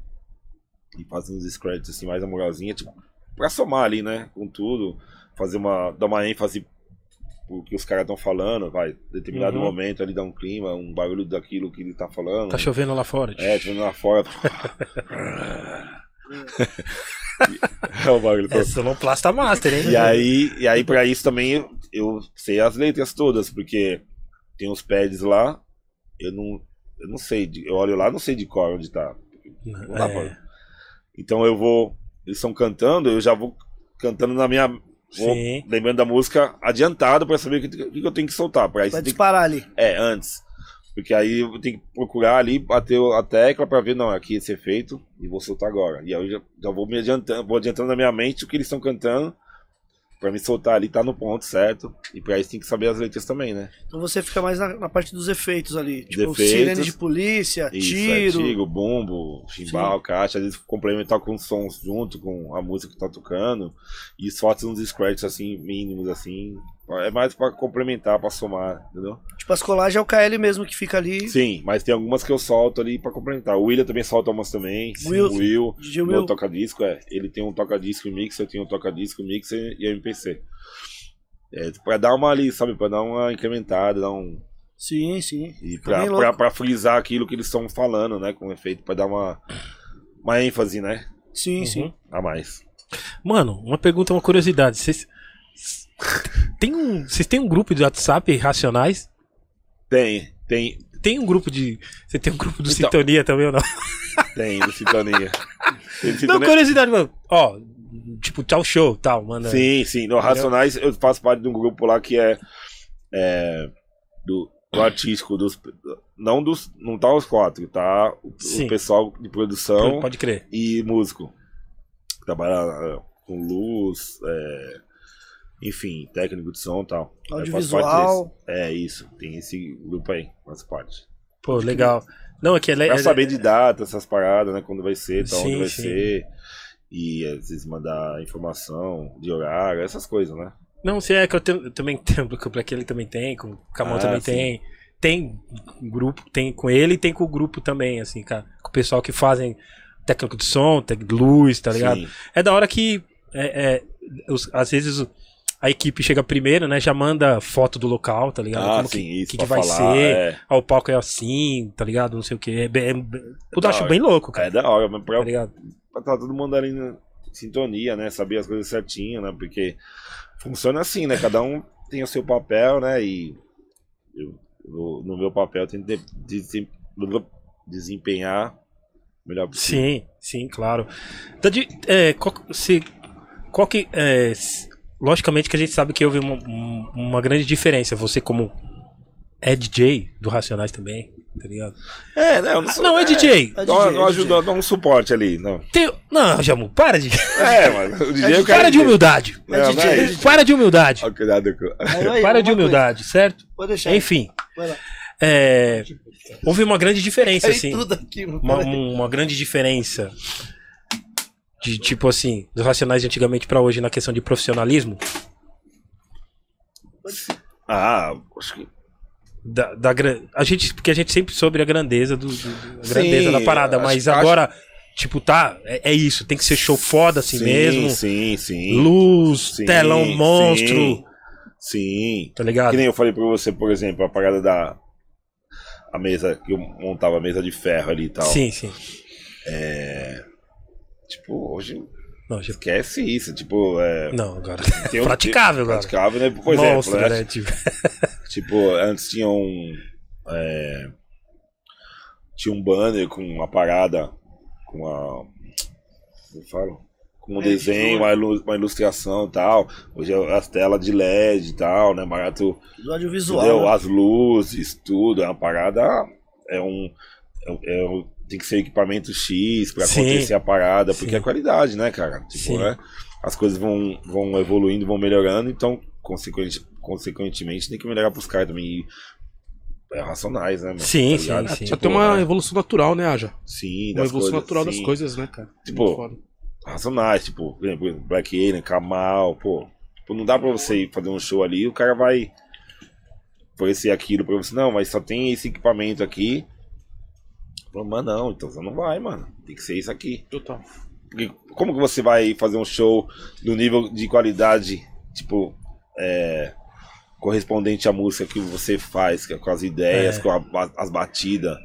E fazer uns scratches assim, mais amorosinha, tipo, pra somar ali, né? Com tudo. Fazer uma. dar uma ênfase pro que os caras estão falando, vai. Determinado Uhum. momento ali dá um clima, um barulho daquilo que ele tá falando. Tá chovendo lá fora. É, tipo, lá fora. é o bagulho todo. É Sonoplasta Master, hein? E aí, e aí pra isso também eu, sei as letras todas, porque tem os pads lá, eu não, eu não sei, eu olho lá, não sei de cor onde tá. Não dá É. pra- Então eu vou, eles estão cantando, eu já vou cantando na minha, vou Sim. lembrando da música adiantado pra saber o que, o que eu tenho que soltar. Pra isso Vai tem que disparar ali. é, antes. Porque aí eu tenho que procurar ali, bater a tecla pra ver, não, aqui esse efeito, e vou soltar agora. E aí eu já, já vou me adiantando, vou adiantando na minha mente o que eles estão cantando, pra me soltar ali, tá no ponto certo. E pra isso tem que saber as letras também, né? Então você fica mais na, na parte dos efeitos ali. Tipo, Defeitos. sirene de polícia, Isso, tiro. é tiro, bumbo, chimbal, caixa, às vezes complementar com sons junto com a música que tá tocando. E solta uns scratches assim, mínimos assim. É mais pra complementar, pra somar, entendeu? Tipo, as colagens é o KL mesmo que fica ali. Sim, mas tem algumas que eu solto ali pra complementar. O William também solta umas também. Will. O Will. DJ Meu Will. toca-disco, é. Ele tem um toca-disco e mixer, eu tenho um toca-disco, mixer e MPC. É, pra dar uma ali, sabe? Pra dar uma incrementada, dar um. Sim, sim. E pra, pra, pra frisar aquilo que eles estão falando, né? Com efeito, pra dar uma. Uma ênfase, né? Sim, Uhum. sim. A mais. Mano, uma pergunta, uma curiosidade. Vocês tem um, vocês têm um grupo de WhatsApp Racionais? Tem, tem, Tem um grupo de. Você tem um grupo do Então. Sintonia também ou não? tem, do Sintonia. Tem do Não, Sintonia. curiosidade, mano. Ó, tipo, tchau show, tal, manda. Sim, sim. No Racionais eu faço parte de um grupo lá que é. é do, do artístico, dos. Não dos. Não tá os quatro, tá? O, o pessoal de produção Pode crer. e músico. Trabalha é, com luz, é, enfim, técnico de som e tal. Eu faço parte Audiovisual. É isso, tem esse grupo aí, faz parte. Pô, legal. Não, é que é, Pra é- saber de data, essas paradas, né? Quando vai ser, tal, Sim, onde vai sim. ser. E às vezes mandar informação de horário, essas coisas, né? Não, se é que eu, tenho- eu também tenho, o Black ele também tem, com o Camão Ah, também sim. tem. Tem grupo, tem com ele e tem com o grupo também, assim, cara. Com o pessoal que fazem técnico de som, técnico de luz, tá ligado? Sim. É da hora que é, é, os- às vezes o- a equipe chega primeiro, né? Já manda foto do local, tá ligado? Ah, Como sim, que, isso que, que vai falar, ser. É, Ah, o palco é assim, tá ligado? Não sei o que. É, bem- é, Puta, da acho bem louco, cara. é da hora, mas pra, Tá ligado? pra tá todo mundo ali na sintonia, né? Saber as coisas certinho, né? Porque funciona assim, né? Cada um tem o seu papel, né? E eu, eu, no meu papel eu tento de- desem- desempenhar o melhor possível. Sim, sim, claro. Tá de- é, qual, se, qual que. é, s- logicamente que a gente sabe que houve uma, um- uma grande diferença. Você, como é DJ do Racionais também, tá ligado? É, né? Eu não, sou, Não, é DJ. É DJ, dá, é ajuda, dá um suporte ali, não. Tem, não, Jamu, para de. É, mas o DJ eu quero Para de humildade. Não, não é isso. Para de humildade. Ó, cuidado com... Aí, Para de humildade, certo? coisa. Pode deixar. Enfim, é, houve uma grande diferença, assim. tudo aqui, mano. uma, uma grande diferença de tipo assim dos racionais de antigamente pra hoje na questão de profissionalismo Ah, acho que... da, da a gente porque a gente sempre soube a grandeza do, do- a grandeza Sim, da parada acho- mas acho- agora Tipo, tá, é, é isso, tem que ser show foda assim sim, mesmo. Sim, sim. Luz, Sim, telão monstro, Sim. tá ligado? Que nem eu falei pra você, por exemplo, a parada da. A mesa, que eu montava a mesa de ferro ali e tal. Sim, sim. Tipo, hoje Não, já- esquece isso. Tipo, é. não agora. tem um- praticável agora. Praticável, né? Por Monstro, exemplo, né? né? Tipo, Tipo, antes tinha um. é, tinha um banner com uma parada. Com a. Como eu falo? Com um É, desenho, uma, ilu- uma ilustração e tal. Hoje é as telas de LED e tal, né? Barato. Do audiovisual. Entendeu? né? As luzes, tudo. É uma parada. É um. É, é um- tem que ser equipamento X pra Sim. acontecer a parada, porque Sim. é qualidade, né, cara? Tipo, Sim. né? As coisas vão, vão evoluindo, vão melhorando, então, consequente, consequentemente, tem que melhorar pros caras também. E é racionais, né, mano? Sim, sim, ligado? sim. Já tem uma né? evolução natural, né, Aja? Sim, Uma das evolução coisas, natural das sim. coisas, né, cara? Tipo, racionais, tipo, por exemplo, Black Alien, Kamal, pô. Tipo, não dá pra você ir fazer um show ali, o cara vai oferecer aquilo pra você, não, mas só tem esse equipamento aqui. Falou, Mas não, então você não vai, mano. Tem que ser isso aqui. Total. Porque como que você vai fazer um show no nível de qualidade, tipo, é, correspondente à música que você faz, é com as ideias, É. com a- as batidas,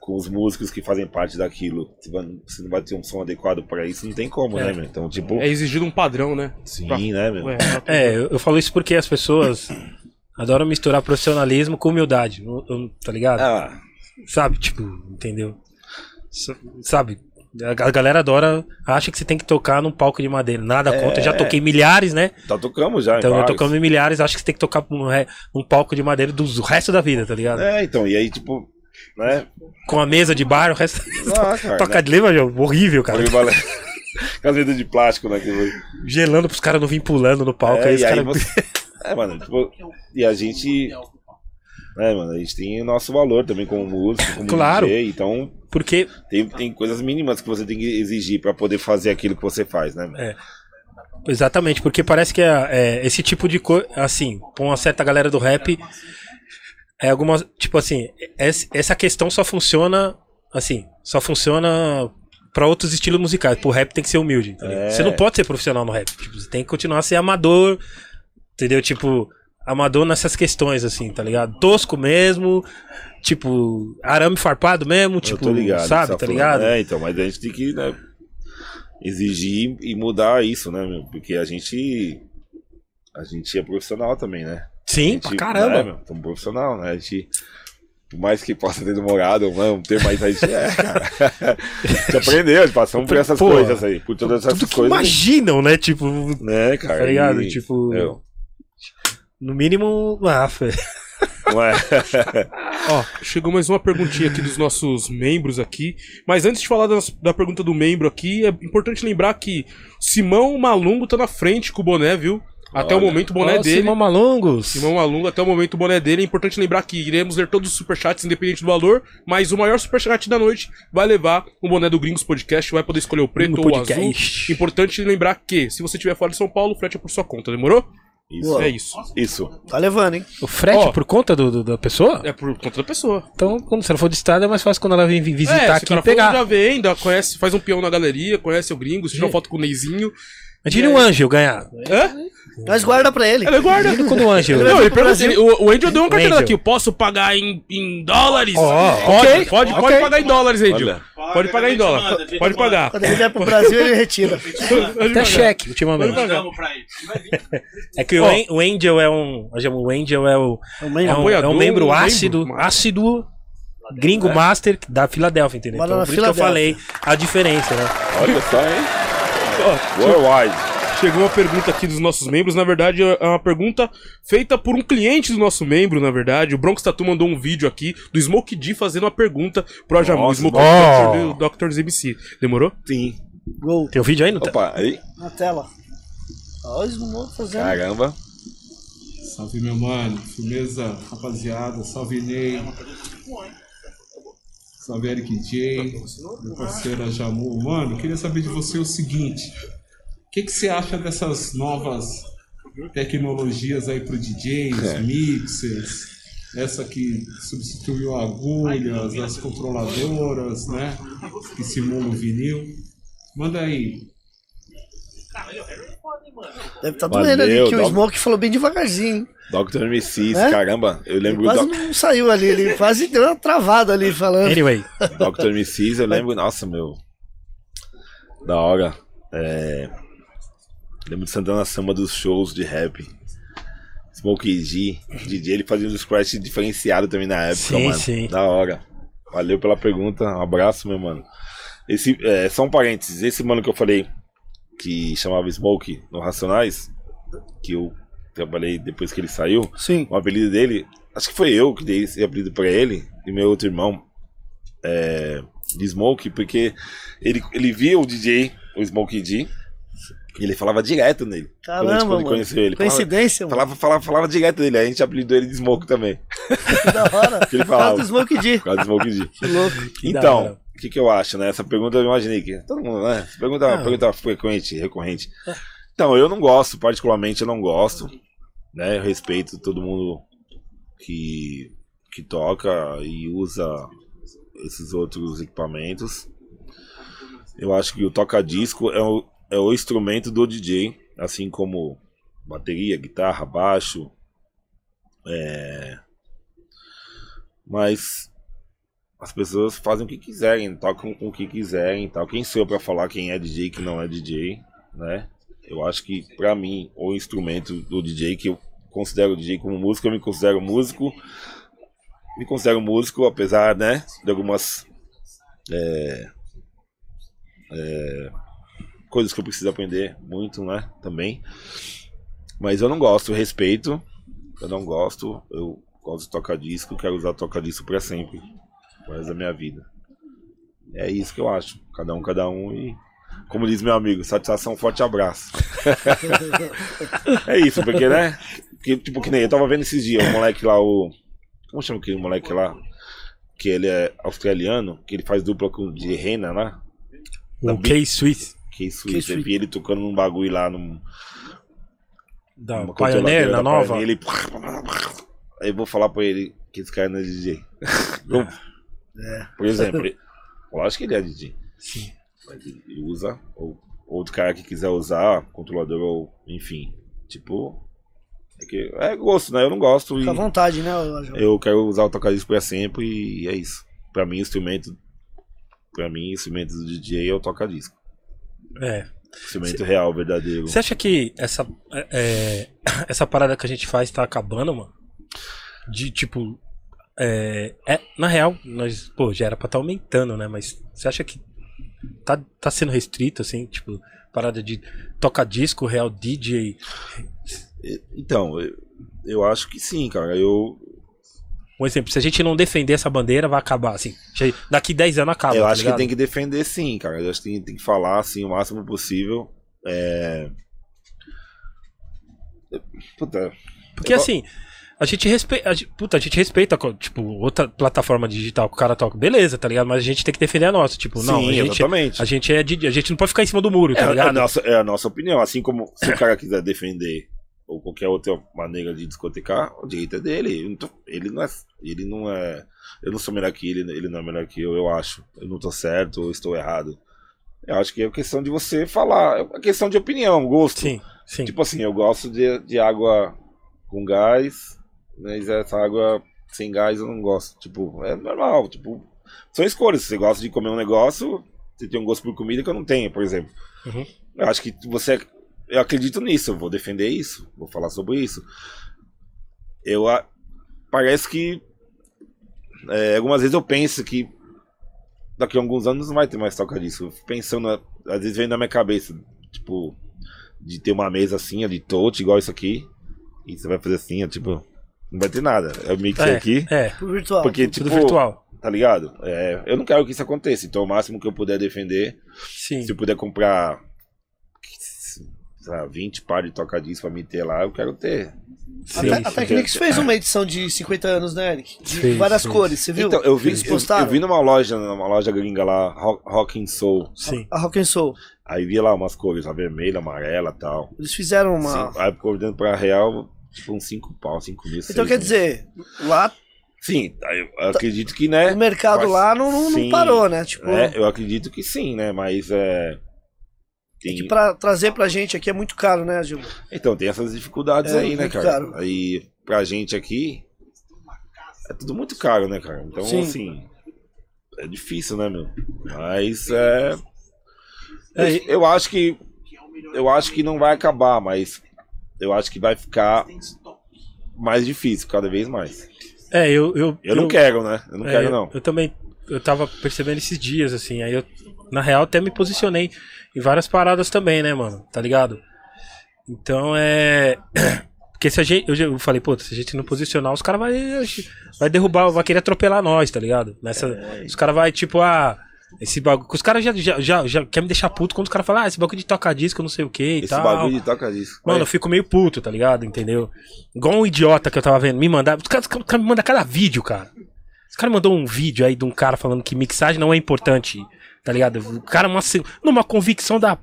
com os músicos que fazem parte daquilo? Você, vai- você não vai ter um som adequado pra isso, não tem como, É. né, meu? Então, tipo, É exigido um padrão, né? sim, pra- né, meu? Ué, É, eu, falo isso porque as pessoas adoram misturar profissionalismo com humildade, tá ligado? Ah, Sabe, tipo, entendeu? Sabe? A galera adora, acha que você tem que tocar num palco de madeira. Nada contra, já toquei milhares, né? tá tocamos já, Então vários. tocando em milhares, acho que você tem que tocar num, re- num palco de madeira do resto da vida, tá ligado? É, então, e aí, tipo, né? Com a mesa de bar, o resto. Ah, cara, Toca né? de lembra, João? Horrível, cara. As vendas de plástico, né? Gelando pros caras não vir pulando no palco. É, aí os caras. você... É, mano, tipo, e a gente. É, mano, a gente tem o nosso valor também como músico, como Claro. DJ, então Porque tem, tem coisas mínimas que você tem que exigir pra poder fazer aquilo que você faz, né? mano? Exatamente, porque parece que é, é, esse tipo de coisa, assim, com uma certa galera do rap, é algumas, tipo assim, es- essa questão só funciona, assim, só funciona pra outros estilos musicais. Pro rap tem que ser humilde? É. Você não pode ser profissional no rap, tipo, você tem que continuar a ser amador, entendeu? Tipo, amador nessas questões, assim, tá ligado? Tosco mesmo, tipo, arame farpado mesmo, tipo, ligado, sabe, você tá ligado? É, então, mas a gente tem que né, exigir e mudar isso, né, meu? Porque a gente. A gente é profissional também, né? Sim, a gente, pra caramba. Né, meu? Somos profissional, né? A gente. Por mais que possa ter demorado não ter mais, a gente é, cara. a gente aprendeu, passamos por essas Pô, coisas aí, por todas essas coisas. imaginam, né? Tipo, Né, cara? Tá ligado? e- Tipo, eu- no mínimo, ah, fe- não é? Ó, chegou mais uma perguntinha aqui dos nossos membros aqui. Mas antes de falar das- da pergunta do membro aqui, é importante lembrar que Simão Malungo tá na frente com o boné, viu? Até o Olha. momento o boné Ó, dele. Simão Malongos. Simão Malungo, até o momento o boné dele. É importante lembrar que iremos ler todos os superchats, independente do valor. Mas o maior superchat da noite vai levar o boné do Gringos Podcast. Vai poder escolher o preto No ou o podcast. azul. Importante lembrar que, se você estiver fora de São Paulo, o frete é por sua conta, demorou? Isso. É isso. Isso. Tá levando, hein? O frete Ó. por conta do, do- da pessoa? É por conta da pessoa. Então, quando você não for de estado, é mais fácil quando ela vem vi- visitar é, aqui cara e pegar. for, já vem, ainda conhece, faz um peão na galeria, conhece o gringo, se tira uma foto com o Neizinho. Imagina o Angel ganhar. Hã? Nós guarda pra ele. Ele guarda. Quando o Angel. Não, ele pergunta, ele- o, o Angel deu uma carteira aqui. Posso pagar em, em dólares? Ó, pode, ok, pode, pode ok. pagar em dólares, Angel. Olha. Pode pagar em dólar. manda, Pode pagar. Quando ele vier pro Brasil, ele retira. Até cheque, ultimamente. É que o, An- o Angel é um. O Angel é, o, É um é membro. um, é um membro um ácido, membro. ácido gringo master da Filadélfia, entendeu? Então, na por isso que eu Filadélfia. falei a diferença, né? Olha só, hein? Worldwide. Chegou uma pergunta aqui dos nossos membros. Na verdade, é uma pergunta feita por um cliente do nosso membro, na verdade. O Bronx Tatu mandou um vídeo aqui do Smoke D fazendo uma pergunta pro Ajamu. Nossa, Smoke. D, Dr. ZMC. Demorou? Sim. Gol Tem o vídeo aí? Não tá? Opa, aí. na tela. Olha os moleques fazendo. Caramba. Salve meu mano, firmeza rapaziada, salve Ney, salve Eric J, meu parceiro Jamu. Mano, queria saber de você o seguinte: o que, que você acha dessas novas tecnologias aí pro DJs, É. mixers? Essa que substituiu agulhas, as controladoras, né? Que simulam o vinil. Manda aí. Deve estar doendo ali, que o Doc. Smoke falou bem devagarzinho. hein? Dr. MCs, É? caramba, eu Ele lembro quase do não saiu ali, ele quase deu uma travada ali falando. Anyway, Dr. MCs, eu lembro, nossa, meu. Da hora. É, lembro de Santana Samba dos shows de rap. Smokey G, DJ, ele fazia um scratch diferenciado também na época, Sim, mano. sim. Da hora. Valeu pela pergunta, um abraço, meu mano. Esse, é, só um parênteses, esse mano que eu falei, que chamava Smoke no Racionais, que eu trabalhei depois que ele saiu, Sim. o apelido dele, acho que foi eu que dei esse apelido pra ele e meu outro irmão é, de Smoke, porque ele, ele via o DJ, o Smoke D, e ele falava direto nele. quando a gente Caramba, mano. conheceu ele. Falava, Coincidência, mano. falava, falava, falava direto dele, aí a gente apelidou ele de Smoke também. Que da hora. Que ele Por causa falava. do Smoke D. Por causa do Smoke D. Que louco. Que então, o que, que eu acho, né? Essa pergunta eu imaginei que todo mundo, né? Essa pergunta é uma Não. pergunta frequente, recorrente. Então, eu não gosto, particularmente eu não gosto, né? Eu respeito todo mundo que, que toca e usa esses outros equipamentos. Eu acho que o toca-disco é o, é o instrumento do DJ, assim como bateria, guitarra, baixo. É... Mas as pessoas fazem o que quiserem, tocam o que quiserem tal. Quem sou eu pra falar quem é DJ e quem não é DJ, né? Eu acho que pra mim o instrumento do DJ que eu considero DJ como músico, eu me considero músico. Me considero músico, apesar, né, de algumas é, é, coisas que eu preciso aprender muito, né, também. Mas eu não gosto, respeito. Eu não gosto, eu gosto de tocar disco, quero usar tocar disco pra sempre pro resto da minha vida. É isso que eu acho. Cada um, cada um e. Como diz meu amigo, satisfação, forte abraço. é isso, porque, né? Porque, tipo, que nem eu tava vendo esses dias, o moleque lá, o. Como chama aquele moleque lá? Que ele é australiano, que ele faz dupla com de Rena lá. o K-Swiss Que isso, Que eu vi ele tocando num bagulho lá num. da Pioneer, na nova. Pioneer, Ele. Aí eu vou falar pra ele que esse cara não é DJ. Eu- Por exemplo, ele- lógico que ele é DJ. Sim. Mas ele usa, ou outro cara que quiser usar, controlador, ou enfim. Tipo. É, que, é gosto, né? Eu não gosto Fica à vontade, né, Lojão? eu quero usar o tocadisco pra sempre e é isso. Pra mim, instrumento. Pra mim, instrumento do DJ é o tocadisco. É. Instrumento real, verdadeiro. Você acha que essa, é, essa parada que a gente faz tá acabando, mano? De tipo. É, é, na real, nós, pô, já era pra estar aumentando, né? Mas você acha que tá, tá sendo restrito, assim? Tipo, parada de toca disco, real DJ. Então, eu, eu acho que sim, cara. Eu, Um exemplo, se a gente não defender essa bandeira, vai acabar, assim. Daqui 10 anos acaba. eu tá acho que ligado? tem que defender sim, cara. Eu acho que tem, tem que falar assim o máximo possível. É... Puta, Porque assim, a gente respeita. A gente, puta, a gente respeita, tipo, outra plataforma digital que o cara toca. Beleza, tá ligado? Mas a gente tem que defender a nossa. Tipo, não, sim, a gente, exatamente. a gente é de, a gente não pode ficar em cima do muro, É, tá é a ligado? nossa, é a nossa opinião. Assim como se o cara quiser defender ou qualquer outra maneira de discotecar, o direito é dele. Eu não tô- Ele não é. Ele não é. Eu não sou melhor que ele, ele não é melhor que eu, eu acho. Eu não tô certo ou estou errado. Eu acho que é questão de você falar. É uma questão de opinião, gosto. Sim, sim. Tipo assim, eu gosto de, de água com gás, mas essa água sem gás eu não gosto. Tipo, é normal. Tipo, são escolhas. Se você gosta de comer um negócio, você tem um gosto por comida que eu não tenho, por exemplo. Uhum. Eu acho que você. Eu acredito nisso, eu vou defender isso, vou falar sobre isso. Eu. a- Parece que. é, algumas vezes eu penso que daqui a alguns anos não vai ter mais toca disso. Pensando, às vezes vem na minha cabeça, tipo, de ter uma mesa assim, ó, de touch, igual isso aqui, e você vai fazer assim, ó, tipo, não vai ter nada. É o mixer É, aqui, é, Pro virtual. porque, tudo tipo, virtual. tá ligado? É, eu não quero que isso aconteça, então o máximo que eu puder defender, Sim. se eu puder comprar lá, 20 par de toca-disco pra me ter lá, eu quero ter. sim, sim. a Technics fez uma edição de 50 anos, né, Eric? De Fez, várias fez. cores, você viu? Então, eu vi, eu, eu vi numa loja, numa loja gringa lá, Rock, Rock and Soul. Sim. A Rock and Soul. Aí vi lá umas cores, a vermelha, amarela e tal. Eles fizeram uma. Sim, aí acordando pra real, tipo uns 5 pau, 5 mil. Então seis quer mil. dizer, lá Sim, eu acredito que, né? o mercado mas- lá não, não- não sim, parou, né? Tipo, É, eu acredito que sim, né? Mas é. Tem... que pra trazer pra gente aqui é muito caro, né, Gil? Então, tem essas dificuldades É, aí, né, cara? caro. Aí, pra gente aqui, é tudo muito caro, né, cara? Então, Sim. assim, é difícil, né, meu? Mas é. É, eu, eu acho que. Eu acho que não vai acabar, mas eu acho que vai ficar mais difícil, cada vez mais. É, eu. Eu, Eu não quero, né? Eu não é, quero, eu- não. Eu também. Eu tava percebendo esses dias, assim. Aí eu, na real, até me posicionei em várias paradas também, né, mano? Tá ligado? Então é. Porque se a gente. Eu, eu falei, pô, se a gente não posicionar, os caras vai, vai derrubar, vai querer atropelar nós, tá ligado? Nessa, os caras vai, tipo, ah. Esse bagulho. Os caras já, já, já, já quer me deixar puto quando os caras falam, ah, esse bagulho de tocar disco, não sei o que e Esse tal. bagulho de toca disco. Mano, eu Olha, fico meio puto, tá ligado? Entendeu? Igual um idiota que eu tava vendo, me mandar. Os caras, os caras me mandam cada vídeo, cara. Os caras mandou um vídeo aí de um cara falando que mixagem não é importante, tá ligado? O cara, uma, numa convicção da.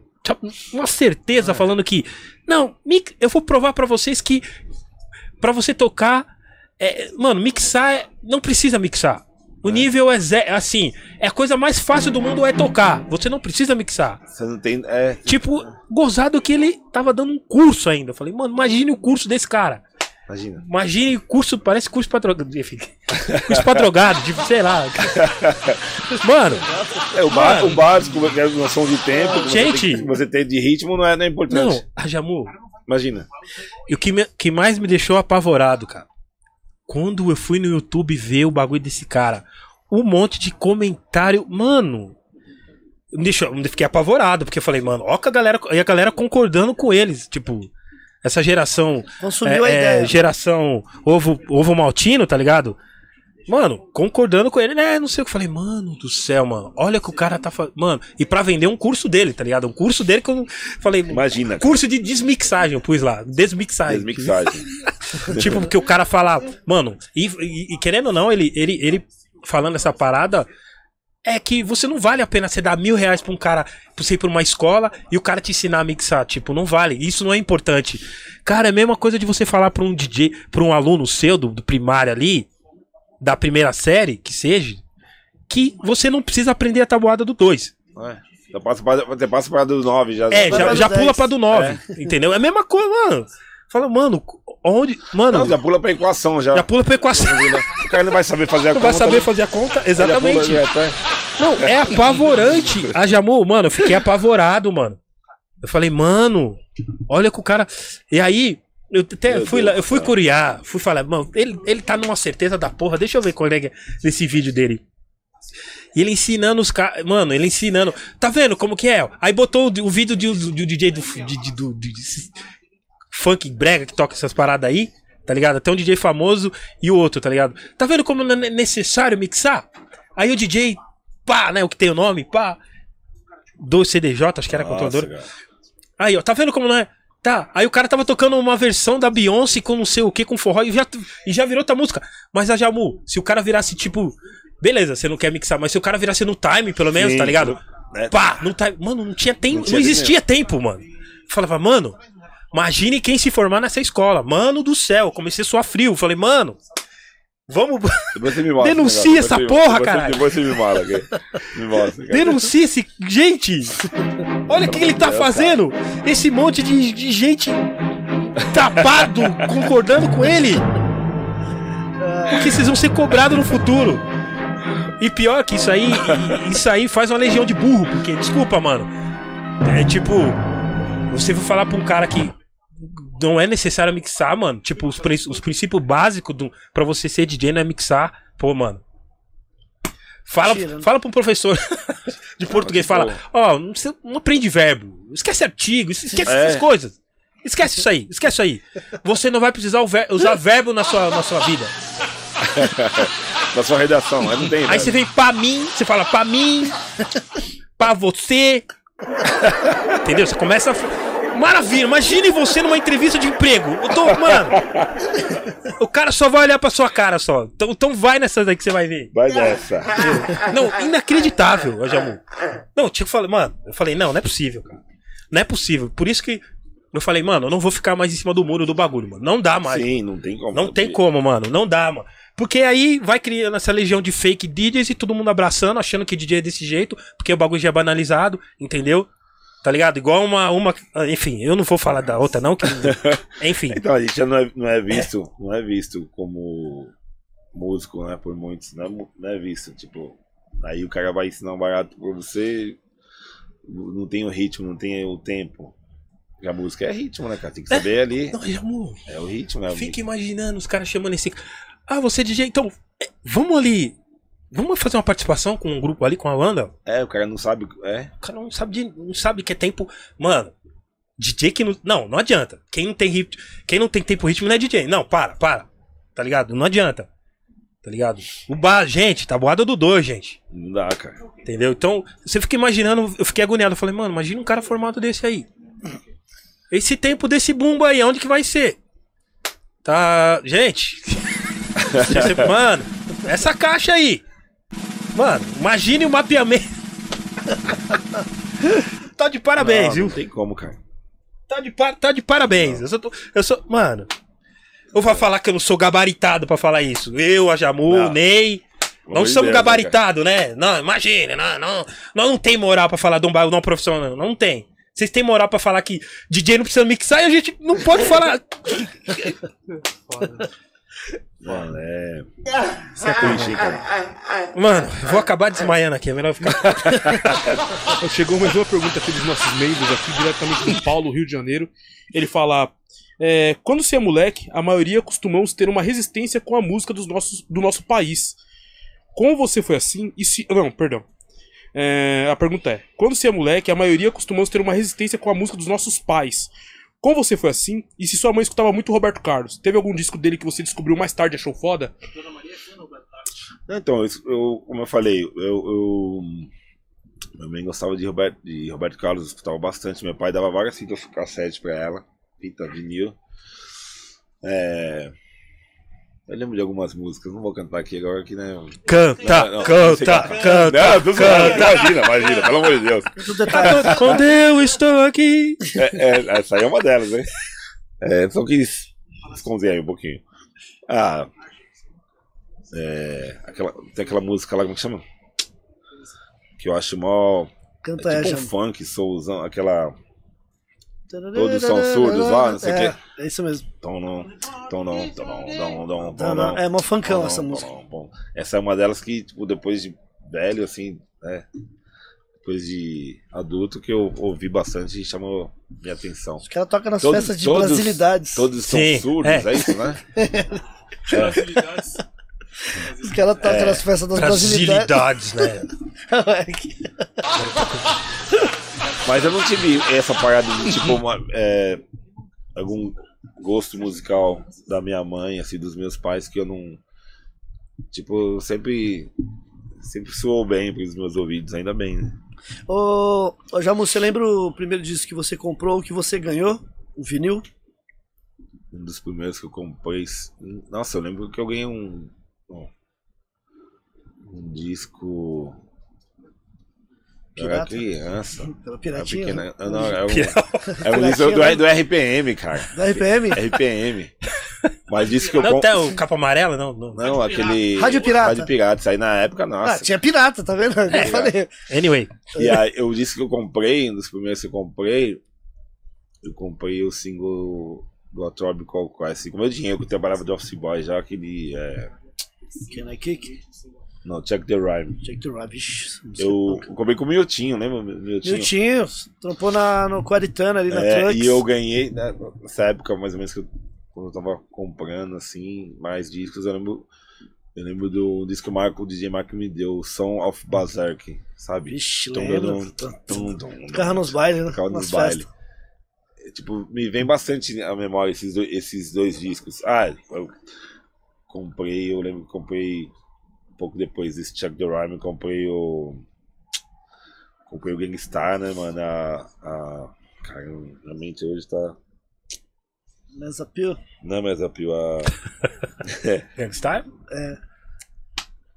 Uma certeza falando que. Não, eu vou provar pra vocês que. Pra você tocar. é, mano, mixar. é- não precisa mixar. O nível é zero. Assim, é a coisa mais fácil do mundo é tocar. Você não precisa mixar. Você não tem. É, Tipo, gozado que ele tava dando um curso ainda. Eu falei, mano, imagine o curso desse cara. Imagina. Imagine o curso, parece curso pra drogado. Curso pra drogado, tipo, sei lá. Mano, É, o, Mano. o básico, que é a noção de tempo, que você Gente. tem você tem de ritmo, não é, não é importante. não, a Jamu, Imagina. e o que, me- que mais me deixou apavorado, cara, quando eu fui no YouTube ver o bagulho desse cara, um monte de comentário, mano. Me deixou, eu fiquei apavorado, porque eu falei, mano, ó, que a galera, e a galera concordando com eles, tipo, essa geração Consumiu a é, é, ideia. geração ovo, ovo maltino, tá ligado? Mano, concordando com ele, né? Não sei o que. eu Falei, mano do céu, mano. Olha que o cara tá fazendo. Mano, e pra vender um curso dele, tá ligado? Um curso dele que eu falei. Imagina. cara. Curso de desmixagem, eu pus lá. Desmixagem. Desmixagem. tipo, porque o cara fala. Mano, e, e- e querendo ou não, ele, ele, ele falando essa parada. É que você não vale a pena você dar mil reais pra um cara, pra você ir pra uma escola e o cara te ensinar a mixar. Tipo, não vale. Isso não é importante. Cara, é a mesma coisa de você falar pra um DJ, pra um aluno seu do, do primário ali, da primeira série, que seja, que você não precisa aprender a tabuada do 2. É. Já passa pra, você passa pra do 9 já. É, já, já pula 10. pra do 9. Entendeu? É a mesma coisa, mano. Fala, mano, onde. Mano, Não, já pula pra equação já. já pula pra equação. O cara não vai saber fazer a Não conta. vai saber né? fazer a conta? Exatamente. é. Não, é apavorante. A Jamu, mano, eu fiquei apavorado, mano. Eu falei, mano, olha que o cara. E aí, eu até Meu fui Deus lá, eu fui curiar, fui falar, mano, ele, ele tá numa certeza da porra. Deixa eu ver qual é que é vídeo dele. E ele ensinando os caras. Mano, ele ensinando. Tá vendo como que é? Aí botou o, o vídeo do, do, do DJ do, de, de- do- de- de- funk brega que toca essas paradas aí. Tá ligado? Até um DJ famoso e o outro, tá ligado? Tá vendo como não é necessário mixar? Aí o DJ, pá, né? O que tem o nome, pá. Do CDJ, acho que era Nossa, controlador. cara. Aí, ó, tá vendo como não é? Tá, aí o cara tava tocando uma versão da Beyoncé com não sei o que, com forró, e já, e já virou outra música. Mas a Jamu, se o cara virasse tipo. Beleza, você não quer mixar, mas se o cara virasse no time, pelo menos, Sim, tá ligado? né? Pá, no time. Mano, não tinha tempo. Não Não, existia tempo, mano. Falava, mano, imagine quem se formar nessa escola. Mano do céu, comecei a suar frio. Falei, mano, vamos. Mostra. Denuncia negócio. essa você- porra, caralho. Depois você me mala, cara. Me mostra, cara. Denuncia esse. Gente! Olha o que ele tá fazendo! Esse monte de, de gente tapado concordando com ele! Porque vocês vão ser cobrados no futuro. E pior que isso aí, isso aí faz uma legião de burro, porque, desculpa, mano. É tipo, você vai falar pra um cara que não é necessário mixar, mano. Tipo, os, prin- os princípios básicos do, pra você ser DJ não é mixar. Pô, mano. Fala, fala pra um professor de português, fala, ó, não, você não aprende verbo, esquece artigo, esquece É. essas coisas. Esquece isso aí, esquece isso aí. Você não vai precisar usar verbo na sua, na sua vida. Na sua redação, aí não tem. Aí você vem pra mim, você fala pra mim, pra você. Entendeu? Você começa a. Maravilha, imagine você numa entrevista de emprego. Eu tô, mano. O cara só vai olhar pra sua cara só. Então, então vai nessa daí que você vai ver. Vai nessa. Não, inacreditável, ô Jamu. Não, tinha que falar, mano, eu falei, não, não é possível, cara. Não é possível. Por isso que Eu falei, mano, eu não vou ficar mais em cima do muro do bagulho, mano. Não dá mais. Sim, não tem como. Não tem como, mano. Não dá, mano. Porque aí vai criando essa legião de fake DJs e todo mundo abraçando, achando que DJ é desse jeito, porque o bagulho já é banalizado, entendeu? Tá ligado? Igual uma. uma enfim, eu não vou falar da outra, não. Que, enfim. Então, a gente já não é, não é visto, não é visto como músico, né? Por muitos, não é, não é visto. Tipo, aí o cara vai ensinar um barato pra você, não tem o ritmo, não tem o tempo. E a música é ritmo, né, cara? Tem que saber ali. Não, amor, É o ritmo, né? fica imaginando os caras chamando esse. Ah, você é DJ, então. é, Vamos ali. Vamos fazer uma participação com um grupo ali, com a banda? É, o cara não sabe. É. O cara não sabe, de, não sabe que é tempo. Mano, DJ que não. Não, não adianta. Quem não tem ritmo. Quem não tem tempo ritmo não é DJ. Não, para, para. Tá ligado? Não adianta. Tá ligado? O bar, gente, tá boada do dois, gente. Não dá, cara. Entendeu? Então, você fica imaginando, eu fiquei agoniado. Eu falei, mano, imagina um cara formado desse aí. Esse tempo desse bumbo aí, onde que vai ser? Tá. Gente. Mano, essa caixa aí. Mano, imagine o mapeamento. tá de parabéns, não, viu? não tem como, cara. Tá de, par- tá de parabéns. Eu sou, eu sou. Mano. Eu vou falar que eu não sou gabaritado pra falar isso. Eu, a Jamu, Não. o Ney. Não somos gabaritados, né? Não, imagina, não, não, nós não tem moral pra falar de um bairro não profissional, não tem. Vocês têm moral pra falar que DJ não precisa mixar e a gente não pode falar. Mano, é. Isso é triste, hein, cara. Mano, eu vou acabar desmaiando aqui, é melhor ficar. Chegou mais uma pergunta aqui dos nossos membros, aqui diretamente do Paulo, Rio de Janeiro. Ele fala: é, Quando você é moleque, a maioria costumamos ter uma resistência com a música dos nossos, do nosso país. Como você foi assim? E se. Não, perdão. É, a pergunta é: Quando você é moleque, a maioria costumamos ter uma resistência com a música dos nossos pais. Como você foi assim? E se sua mãe escutava muito Roberto Carlos? Teve algum disco dele que você descobriu mais tarde e achou foda? Então, eu, como eu falei, eu, eu minha mãe gostava de Roberto, de Roberto Carlos, escutava bastante. Meu pai dava várias fitas cassete pra ela, fita vinil. É, eu lembro de algumas músicas, não vou cantar aqui agora que né. Canta, Não, não, canta, você canta. canta, Não, canta. imagina, imagina, pelo amor de Deus. Quando eu estou aqui. É, é, essa aí é uma delas, né? É, só quis esconder aí um pouquinho. Ah. É, aquela, tem aquela música lá, como que chama? Que eu acho mó. Canta É tipo essa. um funk, soulzão, aquela. Todos são surdos lá, não sei o é, quê. É isso mesmo. É mó funkão essa música. Essa é uma delas que, tipo, depois de velho, assim, né? Depois de adulto, que eu ouvi bastante e chamou minha atenção. Os caras tocam nas Todos- festas de todos- brasilidades. Todos são Sim, surdos, é. é isso, né? Os caras tocam É. nas festas das brasilidades. Brasilidades, né? Mas eu não tive essa parada de tipo uma, é, algum gosto musical da minha mãe, assim, dos meus pais, que eu não. Tipo, eu sempre. Sempre soou bem pros meus ouvidos, ainda bem, né? Ô, ô Jamu, você lembra o primeiro disco que você comprou, o que você ganhou? O vinil? Um dos primeiros que eu comprei. Nossa, eu lembro que eu ganhei um. Um, um disco. Eu era Pirata? criança. Pela Era piratinha. pequena. né? Não, era um, Pirata. era um disco do, do RPM, cara. Da RPM? RPM. Mas disse que eu Não comprei. tem o capa amarela? Não, não. Não, aquele. Rádio Pirata. Rádio Pirata. Isso aí na época, Ah, nossa. tinha pirata, tá vendo? Eu falei. Anyway. E aí eu disse que eu comprei, um dos primeiros que eu comprei, eu comprei o single do A Tribe Called Quest. Com meu dinheiro que eu trabalhava de office boy já, aquele. É... Can I kick? Não, Check the Rhyme. Check the rubbish. Eu comprei com o Miltinho, lembra? Miltinho. Miltinho, trampou na, no Quaritana ali na É, Trucks. e eu ganhei, né, nessa época mais ou menos que eu, quando eu tava comprando assim, mais discos, eu lembro. Eu lembro do disco que o Marco, o DJ Marco me deu, Song of Berserk, sabe? Vixe, Tum, lembro. Ficava nos bailes, né? Nas nos bailes. É, Tipo, me vem bastante à memória esses dois, esses dois discos. Ah, eu comprei, eu lembro que comprei pouco depois desse Chuck the Rhyme, eu comprei o. Comprei o Gangstar, né, mano? A. a cara, minha mente hoje tá. Mesa Pio. Não, mas a. Gangstar?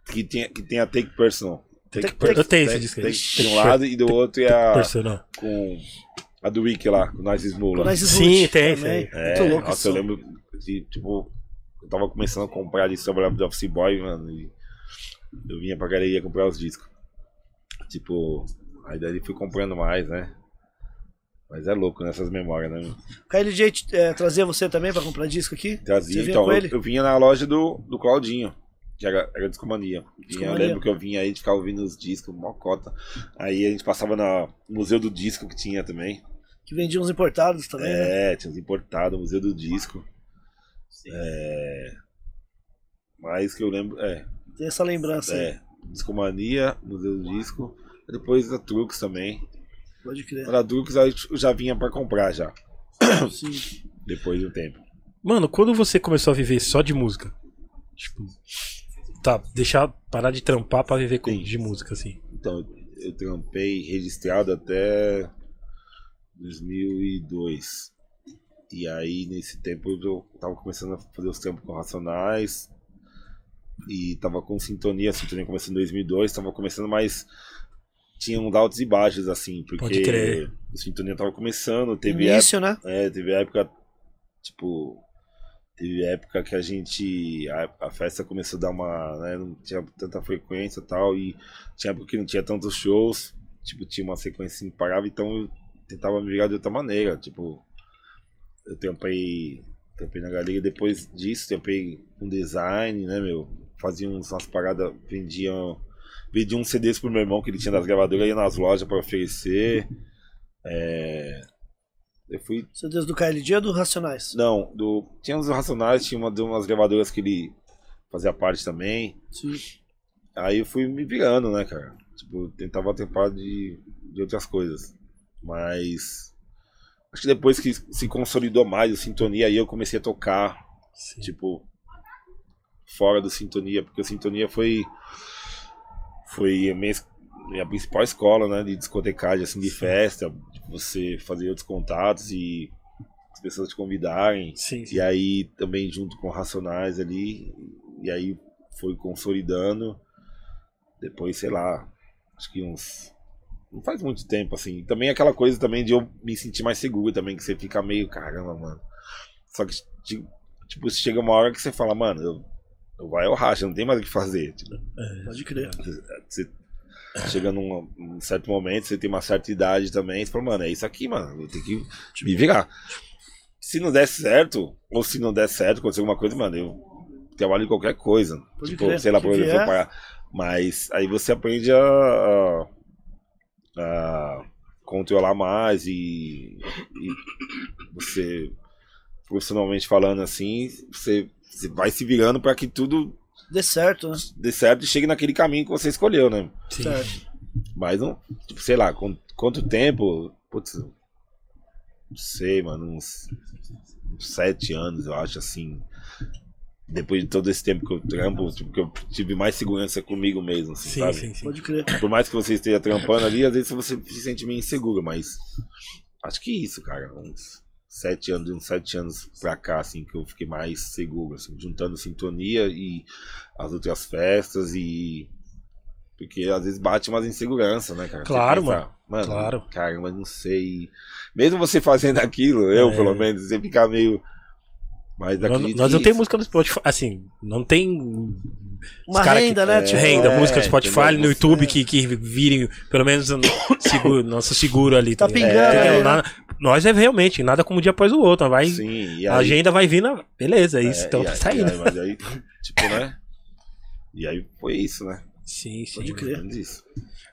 Que tem, que tem a Take Personal. Take, Take- Eu tenho esse Take, disco aí. De um lado e do outro é a. Personal. Com. A do Wiki lá, com o Nice Smula. Com Nice Sim, Smooth tem, tem. É, Muito louco nossa, esse eu lembro de, tipo, eu tava começando a comprar ali, trabalhava de office boy, mano, e eu vinha pra galeria comprar os discos. Tipo, aí daí fui comprando mais, né? Mas é louco nessas memórias, né? KLJ é, trazia você também pra comprar disco aqui? Você Trazia, vinha então, com eu, ele? eu vinha na loja do, do Claudinho, que era, era Discomania. Vinha, eu Discomania. lembro que eu vinha aí de ficar ouvindo os discos, mocota. Aí a gente passava no Museu do Disco que tinha também. Que vendia uns importados também, né? É, tinha uns importados, Museu do Disco. É. Mais que eu lembro. É, Tem essa lembrança aí. é. Discomania, Museu do Disco. Depois da Trux também. Pode crer. Na Trux aí eu já vinha pra comprar já. Sim. Depois de um tempo. Mano, quando você começou a viver só de música? Tipo, tá, deixar, parar de trampar pra viver com, Sim. de música, assim. Então, eu- eu trampei registrado até 2002. E aí, nesse tempo, eu tava começando a fazer os tempos com Racionais. E tava com Sintonia. A Sintonia começou em 2002. Tava começando, mas tinha uns altos e baixos, assim. Porque Pode crer. o Sintonia tava começando. Teve Início, né? é, teve época, tipo, teve época que a gente, a, a festa começou a dar uma, né, não tinha tanta frequência e tal, e tinha época que não tinha tantos shows, tipo, tinha uma sequência assim, que parava, então eu tentava me virar de outra maneira, tipo, eu trampei, trampei na galeria, depois disso trampei com design, né, meu, fazia uns, umas paradas, vendiam, vendia uns CDs pro meu irmão que ele tinha das gravadoras, ia nas lojas para oferecer, é... Eu fui CDs do KLJ ou do Racionais? não, do, tinha uns Racionais, tinha uma, de umas gravadoras que ele fazia parte também. Sim. Aí eu fui me virando, né, cara? Tipo, tentava tempar de, de outras coisas. Mas. Acho que depois que se consolidou mais o Sintonia, aí eu comecei a tocar, Sim. tipo, fora do Sintonia, porque o Sintonia foi. Foi a minha, minha principal escola, né, de discotecagem, assim, de festa, de você fazer outros contatos e as pessoas te convidarem. Sim, sim. E aí também junto com Racionais ali, e aí foi consolidando. Depois, sei lá, acho que uns. Não faz muito tempo, assim. Também aquela coisa também de eu me sentir mais seguro também, que você fica meio, caramba, mano. Só que, ti- tipo, chega uma hora que você fala, mano, eu vai ao racha, não tem mais o que fazer. Tipo, Pode crer. você chega num, num certo momento, você tem uma certa idade também, você fala, mano, é isso aqui, mano, eu tenho que me virar. Se não der certo, ou se não der certo, acontecer alguma coisa, mano, eu trabalho em qualquer coisa. Pode tipo, crer, sei lá, por exemplo, parar. Mas aí você aprende a, a, a controlar mais e, e você, profissionalmente falando assim, você, você vai se virando para que tudo Dê certo, né? dê certo e chegue naquele caminho que você escolheu, né? Sim. Certo. Mas não, tipo, sei lá, com- quanto tempo? Putz, não sei, mano, uns, uns sete anos, eu acho, assim. Depois de todo esse tempo que eu trampo, tipo, que eu tive mais segurança comigo mesmo, assim, Sim, sabe? sim, sim. Pode crer. Por mais que você esteja trampando ali, às vezes você se sente meio inseguro, mas acho que isso, cara, uns sete anos, de uns sete anos pra cá, assim, que eu fiquei mais seguro, assim, juntando sintonia e as outras festas e. Porque às vezes bate umas inseguranças, né, cara? Claro, pensa, Mano, Claro. caramba, não sei. Mesmo você fazendo aquilo, eu É. pelo menos, você fica meio. Mas acredito nós não tem música no Spotify, assim, não tem Uma cara que- renda, né? é, tipo, renda, É, música do Spotify, no YouTube que, que virem, pelo menos, no seguro, nosso seguro ali. Tá pingando Entendeu? Nós é realmente, nada como um dia após o outro. Vai, Sim, e a aí- agenda vai vindo, beleza, é isso, É, então tá aí- saindo. e aí- mas aí, tipo, né? E aí foi isso, né? Sim, sim. Pode crer. Isso.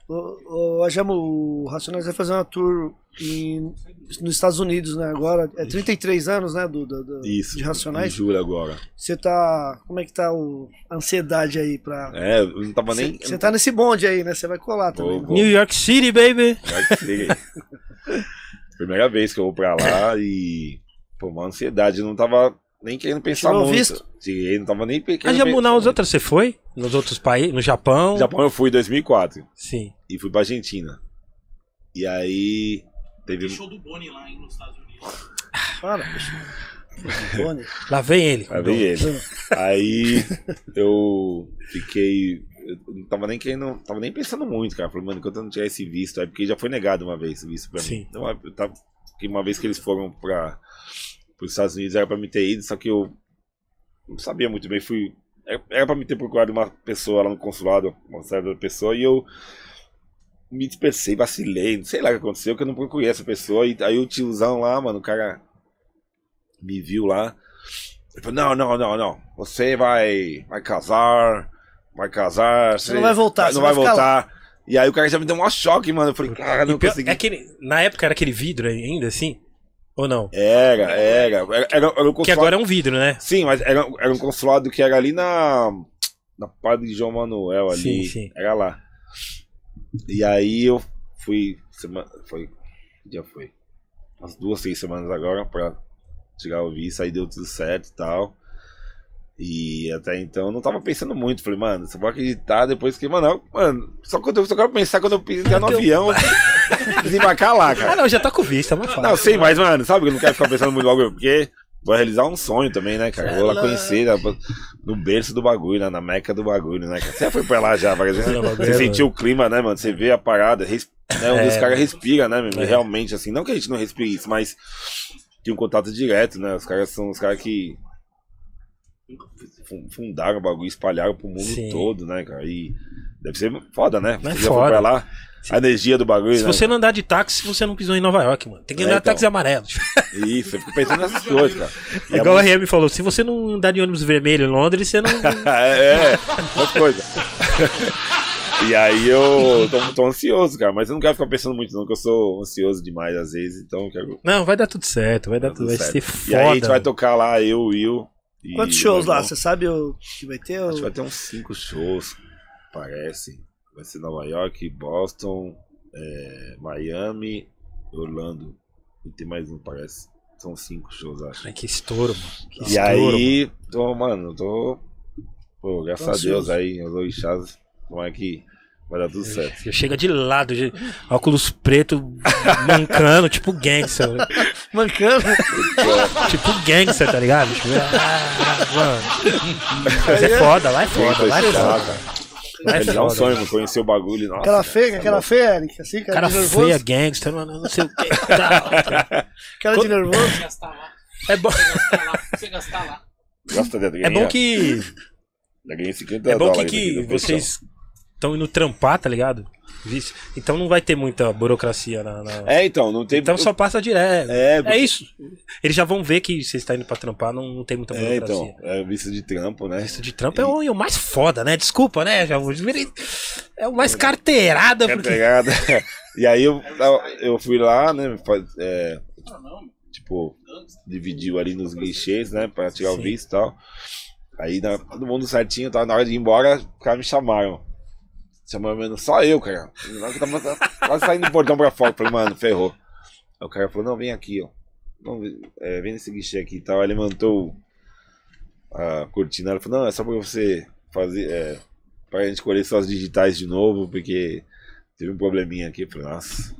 O, o, Ajamo, o Racionais vai fazer uma tour em- nos Estados Unidos, né? Agora é 33 anos, né? Do, do- do- Isso. de Racionais. Em julho agora. Você tá. Como é que tá o, a ansiedade aí pra. É, eu não tava nem. Você tá nesse bonde aí, né? Você vai colar também. Vou- né? vou. New York City, baby! Que seja aí. Primeira vez que eu vou pra lá e. Pô, uma ansiedade. Eu não tava nem querendo pensar muito. visto? Tirei, não tava nem pe- A querendo Jamu, pensar nas outras você foi? Nos outros países? No Japão? No Japão eu fui em 2004 Sim. e fui pra Argentina. E aí. Teve. Tem show do Boni lá hein, nos Estados Unidos. Para. Lá vem ele. Aí veio ele. Aí eu fiquei. Eu não tava nem querendo. Tava nem pensando muito, cara. Falei, mano, enquanto eu não tiver esse visto, aí porque já foi negado uma vez esse visto pra Sim. mim. Então eu tava, que uma vez que eles foram para os Estados Unidos era pra me ter ido, só que eu não sabia muito bem. Fui. Era era pra me ter procurado uma pessoa lá no consulado, uma certa pessoa, e eu me dispersei, vacilei, não sei lá o que aconteceu, que eu não procurei essa pessoa. E aí o tiozão lá, mano, o cara me viu lá. Ele falou, não, não, não, não. Você vai, vai casar, vai casar. Você não vai voltar, Não você vai vai voltar. E aí o cara já me deu um choque, mano. Eu falei, cara, não pior- consegui. é aquele, na época era aquele vidro ainda, assim? Ou não? Era, era. Era, era, era um Que agora é um vidro, né? Sim, mas era, era um consulado que era ali na. Na Padre João Manuel ali. Sim, sim. Era lá. E aí eu fui. Semana, foi. Que dia foi? Umas duas, três semanas agora pra tirar o visto, aí deu tudo certo e tal. E até então eu não tava pensando muito. Falei, mano, você pode acreditar depois que, mano, mano, só quando eu só quero pensar quando eu entrar no avião, desembarcar lá, cara. Ah, não, já tá com visto, é mais fácil. Não, sim, mas, mano, sabe que eu não quero ficar pensando muito logo, porque vou realizar um sonho também, né, cara? Vou lá conhecer né, no berço do bagulho, né, na meca do bagulho, né, cara? Você já foi pra lá já, bagulho Você é sentiu o clima, né, mano? Você vê a parada, res... né, onde É, os caras respiram, né, meu? É. Realmente, assim, não que a gente não respire isso, mas tem um contato direto, né? Os caras são os caras que fundaram o bagulho, espalharam pro mundo Sim. todo, né, cara? E deve ser foda, né? Mas Você foda. pra lá, a energia do bagulho, Se né? você não andar de táxi, você não pisou em Nova York, mano. Tem que É, andar de então. táxi amarelo. Isso, eu fico pensando nessas coisas, cara. É Igual a RM falou, se você não andar de ônibus vermelho em Londres, você não. é, é, outra coisa. e aí eu tô, tô ansioso, cara, mas eu não quero ficar pensando muito, não, que eu sou ansioso demais às vezes, então eu quero. Não, vai dar tudo certo, vai dar Tá tudo, tudo vai certo. ser E aí a gente foda. vai tocar lá, eu, Will. E Quantos shows lá? Você sabe o que vai ter? A gente ou- vai ter uns cinco shows, parece. Vai ser Nova York, Boston, é, Miami, Orlando. E tem mais um, parece. São cinco shows, acho. Ai, que estouro, mano. Que E estouro, aí, tô, mano, tô. Pô, graças Tô a Deus aí, os orixás, como é que vai dar tudo certo. Você chega de lado, de óculos preto, mancando, tipo gangster. Mancando. tipo gangster, tá ligado? Tipo, ah, mano. Mas é foda, lá é foda, lá é foda. Lá é Realizar um sonho, mano, conhecer o bagulho. Nossa, Aquela feia, tá aquela feia, Eric, assim, cara, Cara de nervoso. feia, gangster, mano, não sei o que. Cara de nervoso. gastar lá, É bom, gastar lá, você gastar lá. Gosta de é bom que, Já ganhei 50 é bom que, que vocês estão indo trampar, tá ligado? Então não vai ter muita burocracia na. na- É, então, não tem. Então só passa direto. É, É isso. Eles já vão ver que você está indo pra trampar, não, não tem muita é, burocracia. então, é visto de trampo, né? Isso de trampo é o, é o mais foda, né? Desculpa, né? Já vou É o mais carteirada, Quer porque. E aí eu, eu fui lá, né? é, tipo, dividiu ali nos guichês, né? Pra tirar o Sim. visto e tal. Aí todo mundo certinho, tava na hora de ir embora, os caras me chamaram. Chamaram menos só eu, cara. Eu tava quase saindo do portão pra fora. Falei, mano, ferrou. Aí o cara falou, não, vem aqui, ó. Não, é, vem nesse guichê aqui e tal. Aí ele levantou a cortina. Ela falou, não, é só pra você fazer. É, pra gente colher suas digitais de novo, porque teve um probleminha aqui. Eu falei, nossa.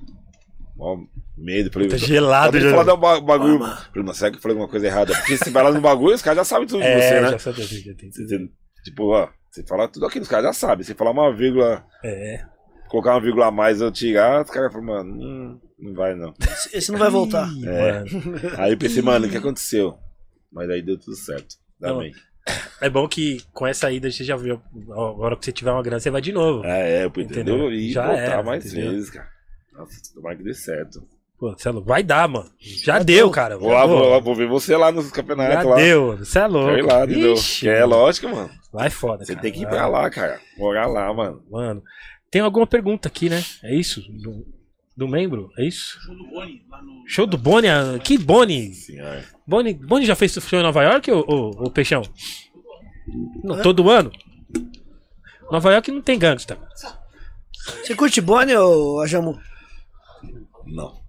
Mó medo. Falei, Tá gelado, de já. falar do ba- bagulho. Falei, mas será que eu falei alguma coisa errada? Porque se vai lá no bagulho, os caras já sabem tudo de É, você, né? já sabia, já tem Você- você- tipo, ó, você falar tudo aqui, os caras já sabem. Se falar uma vírgula, É. colocar uma vírgula a mais eu tirar, os caras falam, mano, hum, não vai não. Esse- não vai voltar. Ih, É. Aí eu pensei, mano, o que aconteceu? Mas aí deu tudo certo. Bem. É bom que com essa ida você já viu. Agora que você tiver uma grana, você vai de novo. É, é, entendeu? Entendeu? E Já voltar era, mais entendeu? vezes, cara. Nossa, tomara que dê certo. Pô, você é louco. Vai dar, mano. Já deu, cara. Vou lá, vou lá, vou ver você lá nos campeonatos Já lá. deu. Você é louco. lá, entendeu? Ixi, é mano. lógico, mano. Vai foda, Você cara. tem que ir pra lá, cara. Morar lá, mano. Mano, tem alguma pergunta aqui, né? É isso? Do, do membro? É isso? Show do Boni lá no. Show do Boni? ah, Que Boni? Senhora. Boni, Boni já fez show em Nova York, ô, ô, ô Peixão? Não, todo ano? Nova York não tem gangsta. Você curte Bonnie ou Ajamu? Não.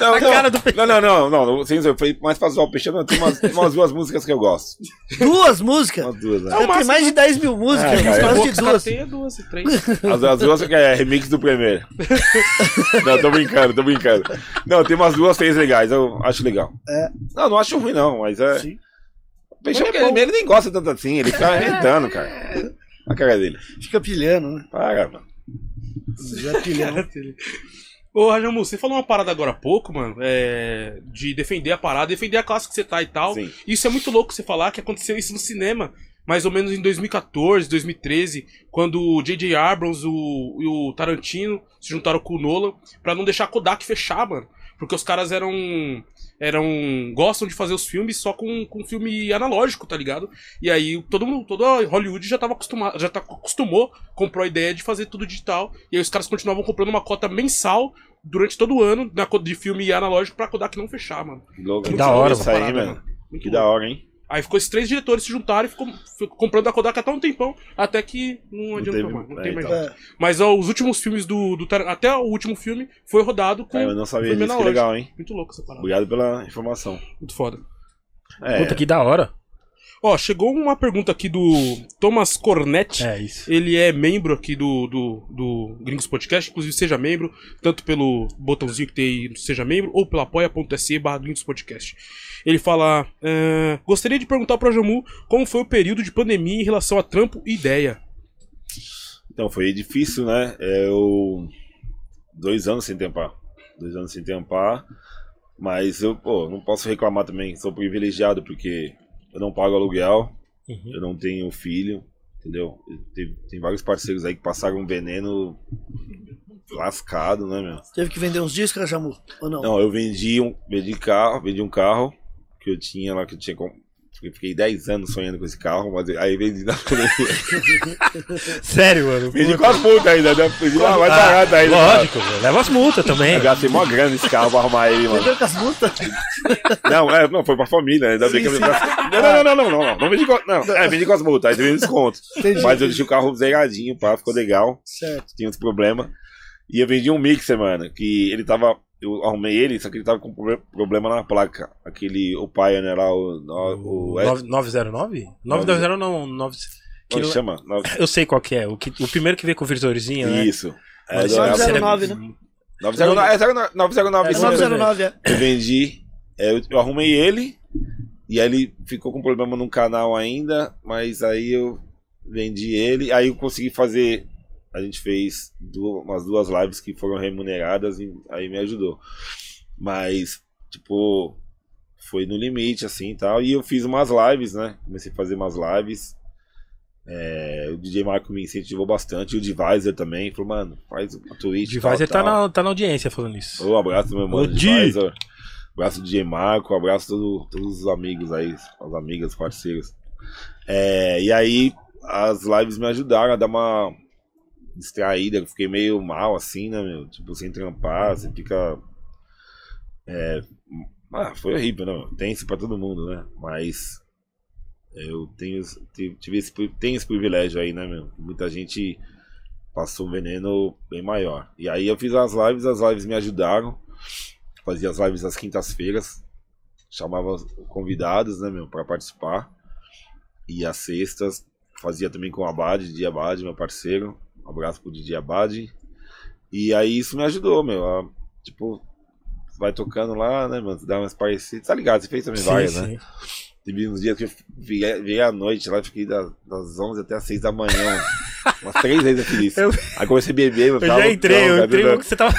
Não, A não, cara do não, não, não, não, não, zoar, foi mais pra zoar o peixe, não, tem umas, tem umas duas músicas que eu gosto. Duas músicas? Umas duas, né? Eu tenho mais de 10 mil músicas, É, mas cara, quase de duas. Tem é duas três. As, as duas que é remix do primeiro. não, tô brincando, tô brincando. Não, tem umas duas, três legais, eu acho legal. É. Não, não acho ruim não, mas é... Sim. O peixe, ele, ele nem gosta tanto assim, ele fica arrebentando, cara. A cara dele. Fica pilhando, né? Para, mano. Já pilhando. Ô, Rajamu, você falou uma parada agora há pouco, mano, é, de defender a parada, defender a classe que você tá e tal. Sim. Isso é muito louco você falar que aconteceu isso no cinema. Mais ou menos em 2014, 2013, quando o J.J. Abrams o- e o Tarantino se juntaram com o Nolan pra não deixar a Kodak fechar, mano. Porque os caras eram. Eram gostam de fazer os filmes só com, com filme analógico, tá ligado? E aí todo mundo, toda Hollywood já tava acostumado, já tá, acostumou, comprou a ideia de fazer tudo digital. E aí os caras continuavam comprando uma cota mensal durante todo o ano na, de filme analógico pra Kodak não fechar, mano. Que louco. Que da hora, Isso aí, parada, mano. Muito Que da hora, hein? Aí ficou esses três diretores se juntaram e ficou, ficou comprando a Kodak até um tempão, até que não teve- mais. Não é, tem mais então. nada. Mas ó, os últimos filmes do, do Até o último filme foi rodado com. Aí eu não sabia disso, que legal, hein? Muito louco essa parada. Obrigado pela informação. Muito foda. É, Puta, que da hora. Ó, chegou uma pergunta aqui do Thomas Cornetti. É isso. Ele é membro aqui do, do, do Gringos Podcast, inclusive seja membro, tanto pelo botãozinho que tem Seja Membro, ou pelo apoia.se barra Gringos Podcast. Ele fala, é, gostaria de perguntar para o Jamu como foi o período de pandemia em relação a trampo e ideia. Então, foi difícil, né? É, Eu. Dois anos sem tempar. Dois anos sem tempar. Mas eu, pô, não posso reclamar também. Sou privilegiado porque eu não pago aluguel, Uhum. eu não tenho filho, entendeu? Tem, tem vários parceiros aí que passaram um veneno lascado, né, meu? Teve que vender uns discos, Rajamu? Ou não? Não, eu vendi um, vendi carro, vendi um carro que eu tinha lá, que eu tinha fiquei 10 anos sonhando com esse carro, mas aí vendi na Sério, mano. Vendi com as multas ainda, né? Vendi lá mais barato ainda. Lógico, velho. leva as multas também. Eu gastei mó grana nesse carro pra arrumar ele, mano. Vendeu com as multas? Não, é, não, foi pra família, ainda bem que eu Não, não, não, não, não, não, não vendi com. Não, é, vendi com as multas, aí teve desconto. Entendi. Mas eu deixei o carro zeradinho, pá, ficou legal, Certo. tinha uns problemas. E eu vendi um mixer, mano, que ele tava. Eu arrumei ele, só que ele tava com proble- problema na placa. Aquele, o Pioneer lá, o. o, o é, Nove- 909? 990 não, 9... que como não- chama? Não, Eu sei qual que é. O, que, o primeiro que veio com o visorzinho, né? Isso. É, Mas do- Nove zero você nove, é- né? 909, é 09, 909, É isso mesmo. 909, é. Eu vendi, é, eu, eu arrumei ele, e aí ele ficou com problema no canal ainda, mas aí eu vendi ele, aí eu consegui fazer. A gente fez duas, umas duas lives que foram remuneradas e aí me ajudou. Mas, tipo, foi no limite, assim e tal. E eu fiz umas lives, né? Comecei a fazer umas lives. É, o DJ Marco me incentivou bastante, o Divisor também. Falou, mano, faz uma Twitch. O tal, Device tá tal. na, tá na audiência falando isso. Um abraço meu mano. Divisor. Abraço do DJ Marco, abraço todo, todos os amigos aí, as amigas, parceiros. É, e aí as lives me ajudaram a dar uma distraída, fiquei meio mal assim, né, meu? Tipo, sem trampar, você fica. É, ah, foi horrível, né? meu? Tenso pra todo mundo, né? Mas eu tenho, tive esse, tenho esse privilégio aí, né, meu? Muita gente passou um veneno bem maior. E aí eu fiz as lives, as lives me ajudaram. Fazia as lives às quintas-feiras. Chamava os convidados, né, meu, pra participar. E às sextas fazia também com o Abad, Didi Abad, meu parceiro. Um abraço pro Didi Abad. E aí isso me ajudou, meu. a, tipo, vai tocando lá, né, mano? Dá umas parecidas. Tá ligado? Você fez também várias, né? Teve uns dias que eu vi, vi à noite lá, fiquei das, das 11 até as 6 da manhã. Umas três vezes eu fiz isso. Eu- Aí comecei a beber, meu. Eu já entrei, eu entrei, você tava...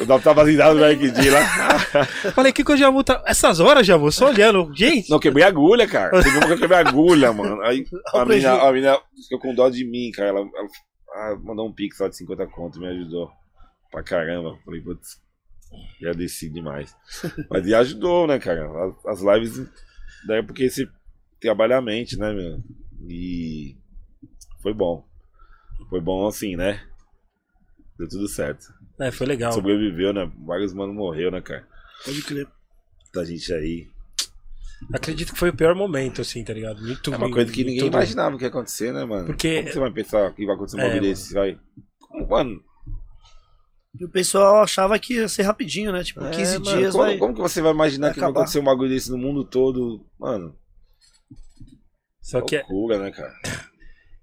Eu tava vacinado no RQD lá. Falei, que que eu já vou tá... Essas horas já vou, só olhando. Gente, Não, quebrei a agulha, cara. Teve uma que eu quebrei a agulha, mano. Aí a o menina, a menina ficou com dó de mim, cara. Ela, ela ah, mandou um pix lá de 50 conto, me ajudou. Pra caramba. Falei, putz, agradeci demais. Mas e ajudou, né, cara? As, lives, daí é porque você trabalha a mente, né, meu? E foi bom. Foi bom assim, né? Deu tudo certo. é, foi legal. Sobreviveu, né? Vários manos morreu, né, cara? Pode crer. Da gente aí. Acredito que foi o pior momento, assim, tá ligado? Muito, É uma coisa que ninguém tudo- imaginava que ia acontecer, né, mano? Porque- Como você vai pensar que vai acontecer um É, bagulho desse? Vai. Como, mano? E o pessoal achava que ia ser rapidinho, né? Tipo, é, 15 mano, dias como, vai. como que você vai imaginar vai que vai acontecer um bagulho desse no mundo todo? Mano, Só que, é, loucura, né, cara?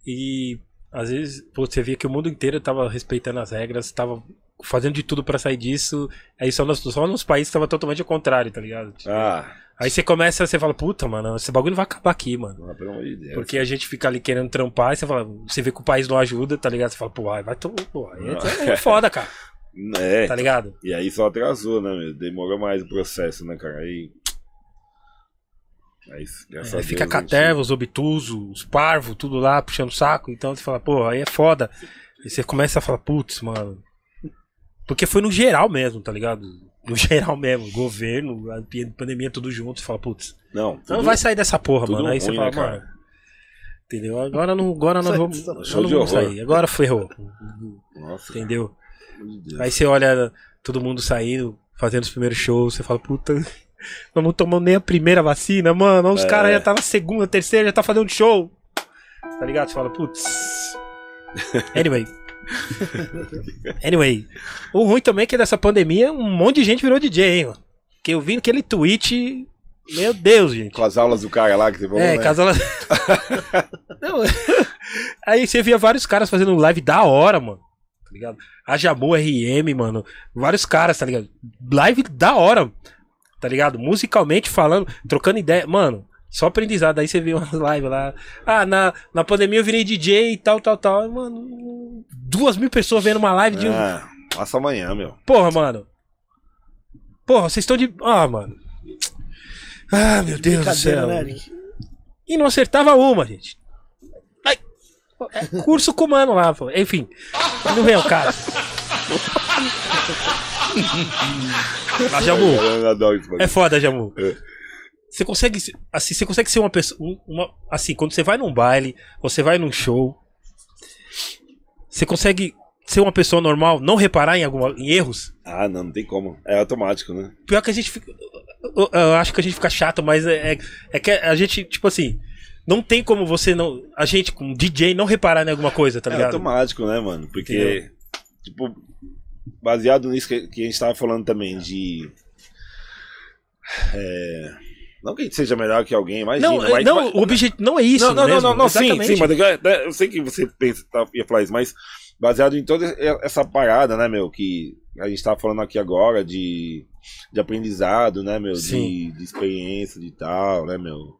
e às vezes, pô, você via que o mundo inteiro tava respeitando as regras, tava fazendo de tudo pra sair disso. Aí só nos, só nos países tava totalmente ao contrário, tá ligado? Tipo, Ah, Aí você começa, você fala, puta, mano, esse bagulho não vai acabar aqui, mano. não, pelo amor de Deus. Porque a gente fica ali querendo trampar, e você fala, você vê que o país não ajuda, tá ligado? Você fala, pô, ai, vai tomar, pô, aí é, é foda, cara. É, tá ligado? e aí só atrasou, né, meu? Demorou mais o processo, né, cara? Aí. Mas, graças É, fica a gente- caterva, os obtusos, os parvos, tudo lá puxando o saco. Então você fala, pô, aí é foda. E você começa a falar, putz, mano. Porque foi no geral mesmo, tá ligado? No geral mesmo. Governo, pandemia, tudo junto. Você fala, putz, Não, não tudo- vai sair dessa porra, mano. Aí você ruim, fala, né, cara? mano. Entendeu? Agora não, agora nós Sai- vamos, não vamos sair. Agora ferrou. Nossa, Entendeu? Aí você olha todo mundo saindo, fazendo os primeiros shows, você fala, puta, nós não tomamos nem a primeira vacina, mano. Os É. caras já tá na segunda, terceira, já tá fazendo show. Tá ligado? Você fala, putz. Anyway. anyway. O ruim também é que dessa pandemia, um monte de gente virou DJ, hein, mano. Que eu vi aquele tweet. Meu Deus, gente. Com as aulas do cara lá que você falou, É, né? casal. Não, Aí você via vários caras fazendo live da hora, mano. Tá ligado? A Jamu RM, mano. Vários caras, tá ligado? Live da hora. Tá ligado? Musicalmente falando, trocando ideia. Mano, só aprendizado. Aí você vê umas lives lá. Ah, na, na pandemia eu virei DJ e tal, tal, tal. Mano, duas mil pessoas vendo uma live de um. Ah, passa amanhã, meu. Porra, mano. Porra, vocês estão de. Ah, mano. Ah, meu Deus do céu. né? E não acertava uma, gente. Ai, é curso com o mano lá, pô. Enfim. Não vem o cara. Ah, Jamu. É foda, Jamu. É. Você consegue. se- Assim, você consegue ser uma pessoa. um- Uma, assim, quando você vai num baile, você vai num show. Você consegue ser uma pessoa normal, não reparar em, alguma, em erros? Ah, não, não tem como. É automático, né? Pior que a gente fica. Eu, eu acho que a gente fica chato, mas é, é, é que a gente, tipo assim. Não tem como você não. A gente, como DJ, não reparar em alguma coisa, tá é ligado? automático, né, mano? Porque, tipo, baseado nisso que, que a gente tava falando também, de. É, não que a gente seja melhor que alguém, imagina. Não, mas, não mas- o objetivo não é isso. não, não, mesmo, não, não, não, sim, sim, mas é, eu sei que você pensa, tá, ia falar isso, mas baseado em toda essa parada, né, meu, que a gente tava falando aqui agora de, de aprendizado, né, meu, de, de experiência, de tal, né, meu.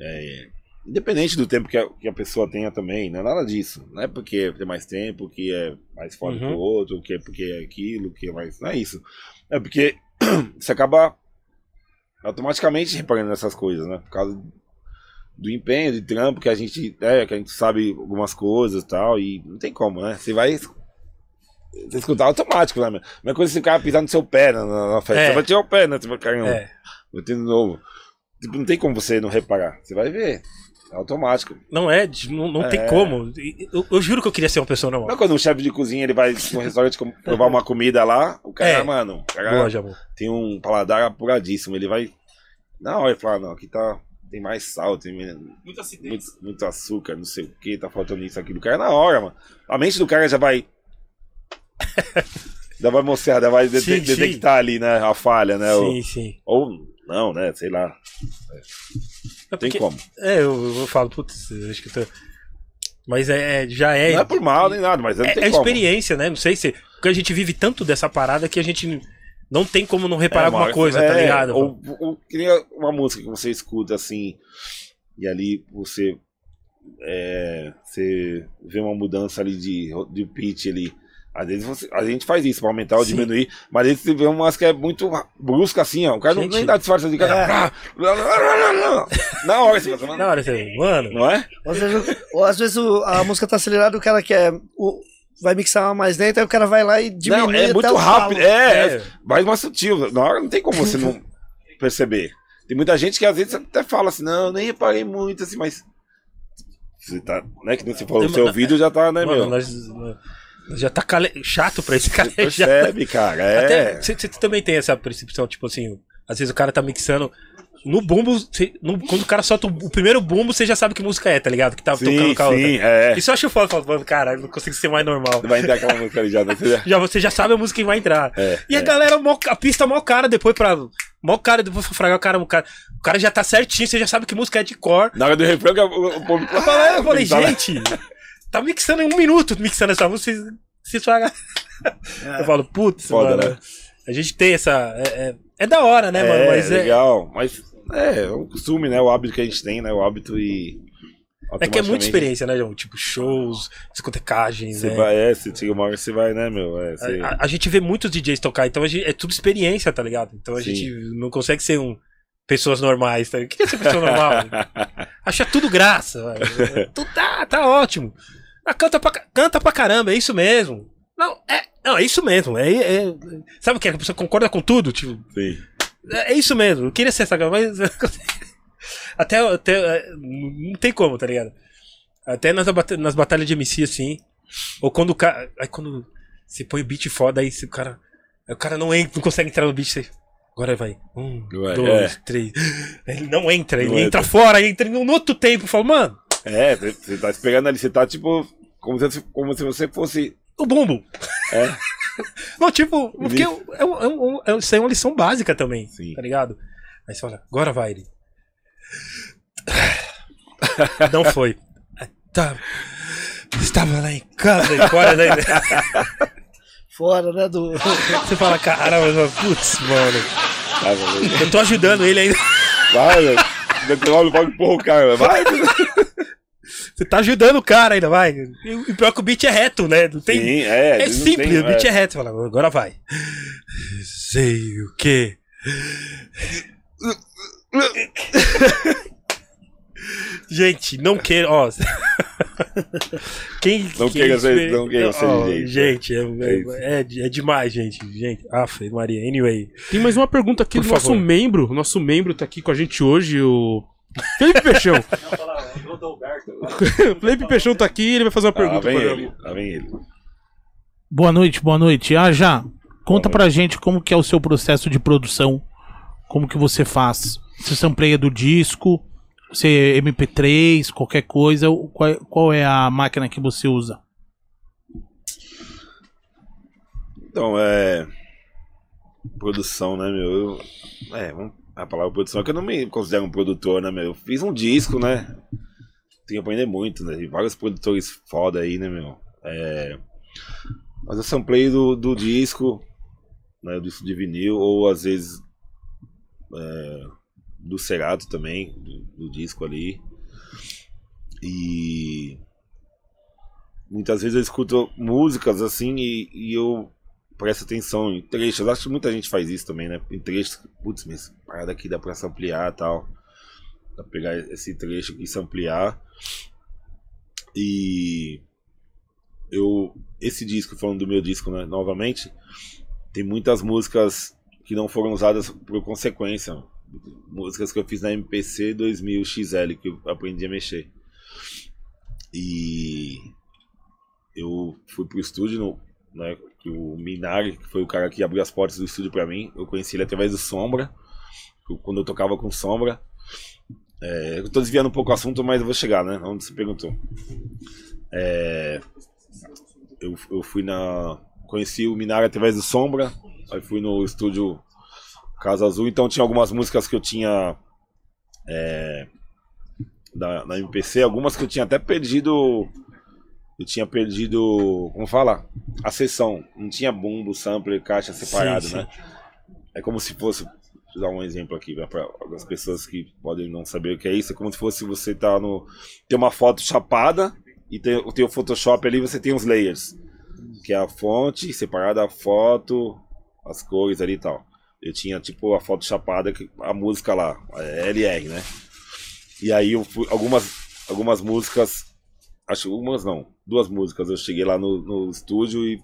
É, independente do tempo que a, que a pessoa tenha também, não é nada disso. Não é porque tem mais tempo, que é mais foda que Uhum. o outro, que é porque é aquilo, que é mais. Não é isso. É porque você acaba automaticamente reparando nessas coisas, né? Por causa do empenho, de trampo, que a gente, é, que a gente sabe algumas coisas e tal, e não tem como, né? Você vai você escutar automático, né? mesma coisa se o cara pisar no seu pé na, na festa. É. Você vai tirar o pé, né? Você vai, caramba, É. vou ter de novo. Tipo, não tem como você não reparar. Você vai ver. É automático. Não é, não, não tem É. como. Eu, eu juro que eu queria ser uma pessoa Não é normal. quando um chefe de cozinha ele vai num restaurante provar uma comida lá, o cara, É. mano, o cara Boa, Jamu. tem um paladar apuradíssimo. Ele vai. Na hora ele fala, não, aqui tá. Tem mais sal, tem acidez. muito, muito açúcar, não sei o que, tá faltando isso aqui. O cara na hora, mano. A mente do cara já vai. já vai mostrar, já vai Sim, dete- sim. detectar ali, né? A falha, né? Sim, sim. Ou, ou não, né? Sei lá. É Tem porque- como. É, eu, eu falo, putz, acho que tô... Mas é, é- já é. Não é por mal nem nada, mas não é, tem é como. experiência, né? Não sei se. Porque a gente vive tanto dessa parada que a gente não tem como não reparar É, alguma coisa, é, tá ligado? Ou, ou que nem uma música que você escuta assim, e ali você, é, você vê uma mudança ali de, de pitch ali. Às vezes você- a gente faz isso pra aumentar ou Sim. diminuir, mas às vezes você vê umas que é muito brusca assim, ó. O cara não Gente. nem dá disfarce de cara. Na hora você fala, Na hora você. Mano. não é? Às vezes, ou às vezes a música tá acelerada, o cara quer. O, vai mixar mais lenta, aí o cara vai lá e diminui. Não, é até muito o rápido. talo. É, É. mais mais sutil. Na hora não tem como você não perceber. Tem muita gente que às vezes até fala assim, não, nem reparei muito, assim, mas. Você tá. Né, que nem você falou, o seu vídeo já tá, né, Mano, meu? nós, nós já tá cale- chato pra esse cara. Você percebe, cara. É. Você, também tem essa percepção, tipo assim, às vezes o cara tá mixando. No bumbo, você- no- quando o cara solta o, o primeiro bumbo, você já sabe que música é, tá ligado? Que tá sim, tocando com a outra. sim, é. Isso eu acho foda, falo, mano, cara, não consigo ser mais normal. Vai entrar aquela música ali já, né? Você já- Já, você já sabe a música que vai entrar. É, e a galera, mó- a pista mó cara depois pra. Mó cara depois pra fragar o cara, o cara. O cara já tá certinho, você já sabe que música é de cor. Na hora do refrão, que o, o povo. Eu falei, Tá gente, tá mixando em um minuto mixando essa música, vocês- vocês fraga. Eu falo, putz, Foda, mano. né? A gente tem essa. É, é, é da hora, né, mano? É, Mas é. legal. Mas é, é o costume, né? O hábito que a gente tem, né? O hábito e. É que é muita experiência, né, João? Tipo, shows, discotecagens, Você né? vai, é, você chega uma hora você vai, né, meu? É, você- A, a- gente vê muitos DJs tocar, então a gente- é tudo experiência, tá ligado? Então a Sim. gente não consegue ser um pessoas normais, tá? ligado? O que é ser pessoa normal? Acha tudo graça. velho. Tu tá, tá ótimo. Ah, canta, pra, ca- canta pra caramba, é isso mesmo. Não, é, não, é isso mesmo. É, é- sabe o que? é? A pessoa concorda com tudo? Tipo, Sim. é, é isso mesmo. Eu queria ser essa mas. até, até. é, Não tem como, tá ligado? Até nas, nas batalhas de MC, assim. Ou quando o cara. Aí quando você põe o beat foda, aí o cara. Aí o cara não, entra, não consegue entrar no beat. Você, agora vai. Um, Vai, dois, é. três. Ele não entra, ele Não entra entra. fora, entra no outro tempo. Fala, mano, É, você- tá esperando ali, você tá tipo. Como se, como se você fosse. o bumbo. É. Não, tipo, porque é, um- é, um- é, um- isso aí é uma lição básica também, Sim. tá ligado? Aí você fala, agora vai ele. Não foi. Tá. Estava lá em casa fora daí. Fora, né? Do... Você fala, caramba, mas, putz, mano. Meu, Eu tô ajudando ele ainda. Vai, meu. Você olha e fala, porra, o cara, vai. Você tá ajudando o cara ainda, vai. E o pior é que o beat é reto, né? Não tem, Sim, é. é simples, têm- o beat é. é reto. Você fala, agora vai. Sei o quê. Gente, não quero. Ó. Quem, Não quem queira ser- não queira ser Ó, DJ. Gente, é, É é, é demais, gente. Gente, aff, Maria. Anyway. Tem mais uma pergunta aqui Por do nosso favor. membro. O nosso membro tá aqui com a gente hoje, o. Felipe Peixão. Felipe Peixão tá aqui ele vai fazer uma Ah, pergunta vem pra ele. Lá vem ele. Boa noite, boa noite. Ah, já. Conta pra gente como que é o seu processo de produção. Como que você faz? Você sampleia do disco, você MP3, qualquer coisa, qual, qual é a máquina que você usa? Então, é. Produção, né, meu? Eu- É, vamos- a palavra produção é que eu não me considero um produtor, né, meu? Eu fiz um disco, né? Tenho que aprender muito, né? Vários produtores foda aí, né, meu? É. Mas eu samplei do, do disco, né? Do disco de vinil, ou às vezes. é, do Cerato também, do, do disco ali. E. Muitas vezes eu escuto músicas assim e, e eu presto atenção em trechos. Acho que muita gente faz isso também, né? Em trechos, putz, mas parada aqui dá pra samplear e tal. Dá pra pegar esse trecho aqui e samplear. E eu esse disco, falando do meu disco, né, novamente, tem muitas músicas que não foram usadas por consequência. Músicas que eu fiz na MPC 2000 XL que eu aprendi a mexer. E eu fui pro estúdio, no, né, que o Minari, que foi o cara que abriu as portas do estúdio pra mim, eu conheci ele através do Sombra, quando eu tocava com Sombra. É, eu tô desviando um pouco o assunto, mas eu vou chegar, né, onde você perguntou. É, eu, eu fui na... conheci o Minari através do Sombra, aí fui no estúdio Casa Azul, então tinha algumas músicas que eu tinha... é, da, na MPC, algumas que eu tinha até perdido eu tinha perdido, como fala? A sessão. Não tinha bumbo, sampler, caixa separado, sim. né? É como se fosse. Vou dar um exemplo aqui para algumas pessoas que podem não saber o que é isso. É como se fosse você tá no. Tem uma foto chapada e tem, tem o Photoshop ali você tem os layers. Que é a fonte, separada a foto, as cores ali e tal. Eu tinha tipo a foto chapada, a música lá, LR, né? E aí eu fui, algumas, algumas músicas acho umas não, duas músicas. Eu cheguei lá no, no estúdio e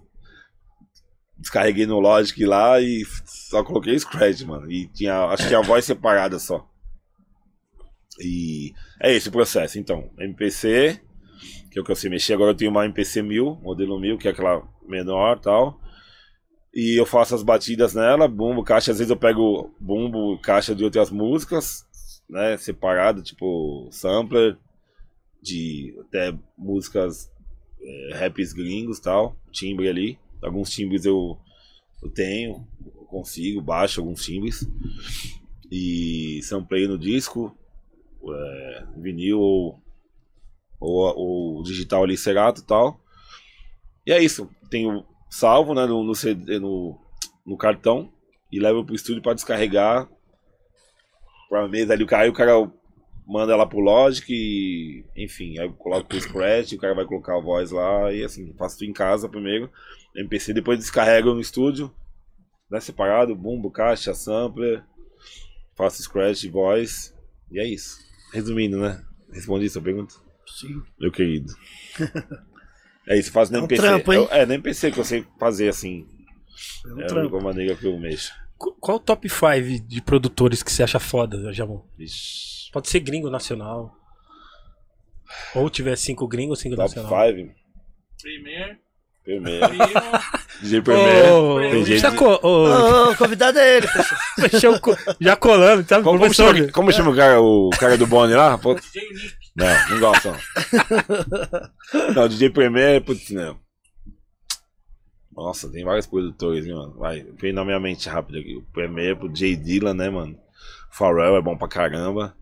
descarreguei no Logic lá e só coloquei Scratch, mano. E tinha, acho que tinha a voz separada só. E é esse o processo. Então, MPC, que é o que eu sei mexer. Agora eu tenho uma MPC 1000, modelo 1000, que é aquela menor tal. E eu faço as batidas nela, bumbo, caixa. Às vezes eu pego bumbo, caixa de outras músicas, né, separado, tipo sampler de até músicas raps gringos tal, timbre ali. Alguns timbres eu, eu tenho, eu consigo, baixo alguns timbres. E samplei no disco, é, vinil ou, ou, ou digital ali, Cerato e tal. E é isso, tenho salvo né, no, no, CD, no, no cartão e levo pro estúdio para descarregar pra mesa ali. O cara, o cara manda lá pro Logic e. Enfim, aí eu coloco o Scratch, o cara vai colocar a voz lá e assim, faço tudo em casa primeiro. MPC, depois descarrego no estúdio, né? Separado, bumbo, caixa, sampler, faço Scratch, voz, e é isso. Resumindo, né? Respondi sua pergunta? Sim. Meu querido. É isso, faço no É um MPC. trampo, hein? É, no MPC que eu sei fazer assim. É um É a trampo. única maneira que eu mexo. Qu- Qual o top 5 de produtores que você acha foda, Jamon? Vixe. Pode ser gringo nacional. Ou tiver cinco gringos, cinco Top nacional. 5. Primeiro, Primeiro. primo, DJ Premier. Tem gente- já co- Ô, ô, convidado é ele, pessoal. co- já colando, sabe? Como, como chama, como chama o cara, o cara do Bonnie lá? Pô, DJ Nick. Não, não gosto não. Não, DJ Premier, putz, não. Nossa, tem vários produtores, hein, mano. Vai, vem na minha mente rápido aqui. O Premier pro Jay Dilla, né, mano? Pharrell é bom pra caramba.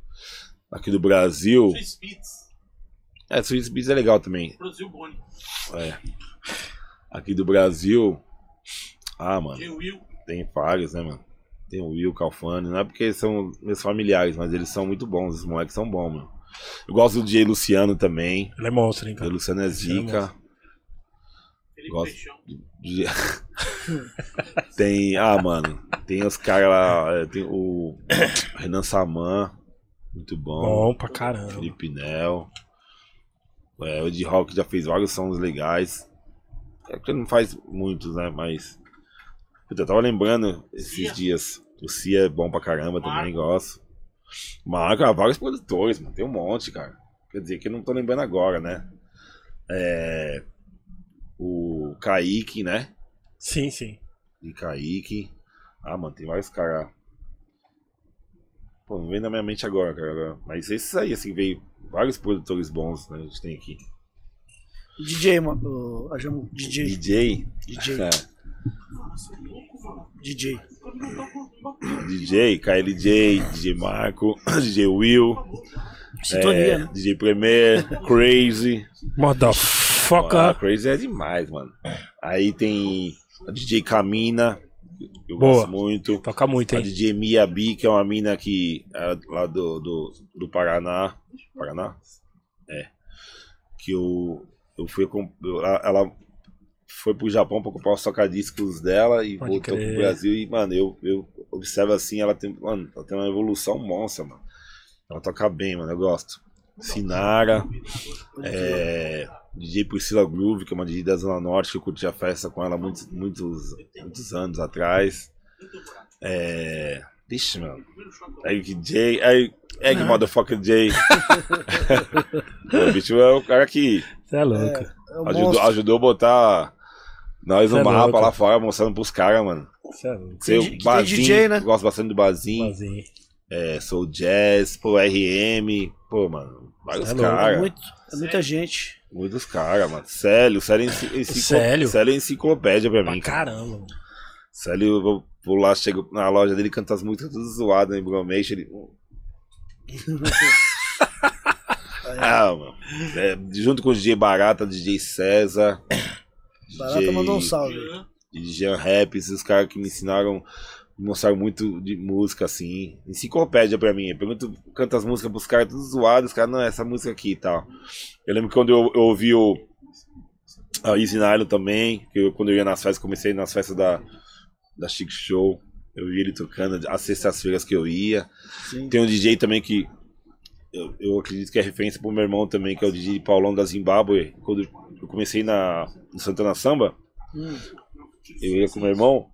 Aqui do Brasil. Swiss Beats. É, Swiss Beats é legal também. Produziu Boni. É. Aqui do Brasil. Ah, mano. DJ Will. Tem vários, né, mano? Tem o Will, Calfani. Não é porque são meus familiares, mas eles são muito bons. Os moleques são bons, mano. Eu gosto do DJ Luciano também. Ele é monstro, hein, O cara. Luciano é zica. Felipe Gosto. Peixão. De- tem. Ah, mano. Tem os caras lá. é, Tem o Renan Saman. Muito bom. Bom pra caramba. Felipe Nel. É, o de rock já fez vários sons legais. É que ele não faz muitos, né? Mas. Puta, eu tava lembrando esses Cia. dias. O Cia é bom pra caramba também, gosto. Marco, ah, vários produtores, mano. Tem um monte, cara. Quer dizer que eu não tô lembrando agora, né? É. O Kaique, né? Sim, sim. E Kaique. Ah, mano, tem vários caras. Pô, não vem na minha mente agora, cara. Mas esses aí, assim, veio vários produtores bons, né? A gente tem aqui. DJ, mano. A Jamu, DJ. DJ. DJ. É, DJ. DJ, KLJ, DJ Marco, DJ Will, Sintonia, é, né? DJ Premier, Crazy. Ah, Motherfucker. Crazy é demais, mano. Aí tem a DJ Camina, eu Boa. gosto muito. Toca muito, A hein? DJ Miyabi, que é uma mina que é lá do, do, do Paraná. Paraná? É. Que eu, eu fui. ela foi pro Japão pra comprar os tocadiscos dela e Pode voltou crer. pro Brasil. E, mano, eu, eu observo assim, ela tem, mano, ela tem uma evolução monstra, mano. Ela toca bem, mano, eu gosto. Sinara, é, DJ Priscila Groove, que é uma DJ da Zona Norte, que eu curti a festa com ela muitos, muitos, muitos anos atrás. É. Vixe, mano. Aí que J. Aí. Egg Motherfucker J. o bicho é o cara que Você é louco. É ajudou, ajudou a botar nós no é mapa louco. lá fora, mostrando pros caras, mano. Você é louco. Seu DJ, né? gosto bastante do Bazinho. Sozinho. É, sou jazz, pô, RM. Pô, mano, vários é. É, caras. muito, é muita gente. Muitos caras, mano. Célio, Célio, é enci- enciclo- Célio? Célio é enciclopédia pra Pra mim. cara. caramba. mano. Célio, eu vou, vou lá, chego na loja dele, canta as músicas tudo zoado, né? Bromation, ele. ah, mano. É, junto com o DJ Barata, DJ César. Barata DJ mandou um salve. DJ Rap, esses caras que me ensinaram, me mostraram muito de música, assim. Enciclopédia pra mim. Eu pergunto, canto as músicas pros caras, tudo zoado, os caras, não, essa música aqui e tal. Eu lembro quando eu, eu ouvi o. A Easy Nylon também, que eu, quando eu ia nas festas, comecei nas festas da, da Chic Show. Eu vi ele tocando às sextas-feiras que eu ia. Sim. Tem um DJ também que eu, eu acredito que é referência pro meu irmão também, que é o DJ Paulão da Zimbábue. Quando eu comecei na, no Santana Samba, Hum. eu ia com meu irmão.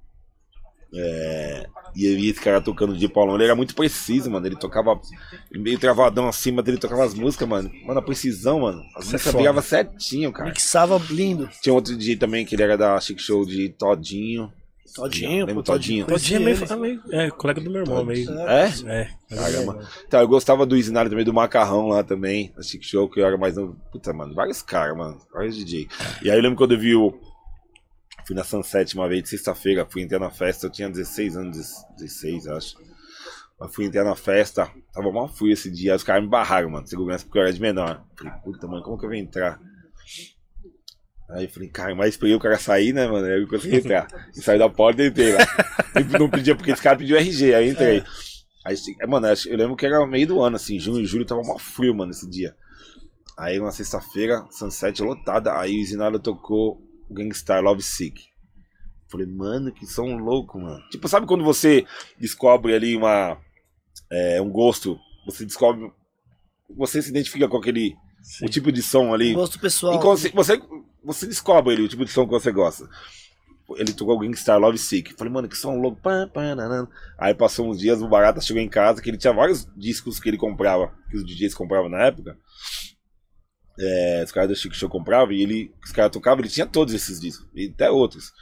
É, e eu via esse cara tocando o DJ Paulão. Ele era muito preciso, mano. Ele tocava meio travadão acima dele, tocava as músicas, mano. Mano, a precisão, mano. As é músicas foda. pegavam certinho, cara. Mixava lindo. Tinha outro DJ também que ele era da Chic Show de Todinho. Todinho, Lembra pô, Todinho? Todinho é meio, é meio- É, colega do meu irmão, meio. É? É. Caramba. Então, eu gostava do Isinário também, do Macarrão lá também, da Chic Show, que eu era mais novo. Puta, mano, vários caras, mano, vários DJ. E aí eu lembro quando eu vi o. Fui na Sunset uma vez de sexta-feira, fui entrar na festa, eu tinha 16 anos, 16, acho. Mas fui entrar na festa, tava mal fui esse dia, os caras me barraram, mano, segurança, porque eu era de menor. Falei, puta, mano, como que eu vou entrar? Aí eu falei, cara, mas esperei o cara sair, né, mano? Aí eu consegui entrar. E saí da porta e entrei lá. Não pedia porque esse cara pediu RG, aí entrei. Aí, é, mano, eu lembro que era meio do ano, assim, junho e julho tava mó frio, mano, esse dia. Aí uma sexta-feira, Sunset lotada, aí o Zinara tocou Gangstar Love Sick. Falei, mano, que som louco, mano. Tipo, sabe quando você descobre ali uma. é, um gosto, você descobre. Você se identifica com aquele. O tipo de som ali. Gosto pessoal. Inconsci- você, você descobre ali o tipo de som que você gosta. Ele tocou Gangstar Love Sick. Falei, mano, que som louco. Pá, pá, nanana. Aí passou uns dias, o Barata chegou em casa, que ele tinha vários discos que ele comprava, que os DJs compravam na época. É, os caras do Chico Show compravam e ele, os caras tocavam, ele tinha todos esses discos, e até outros.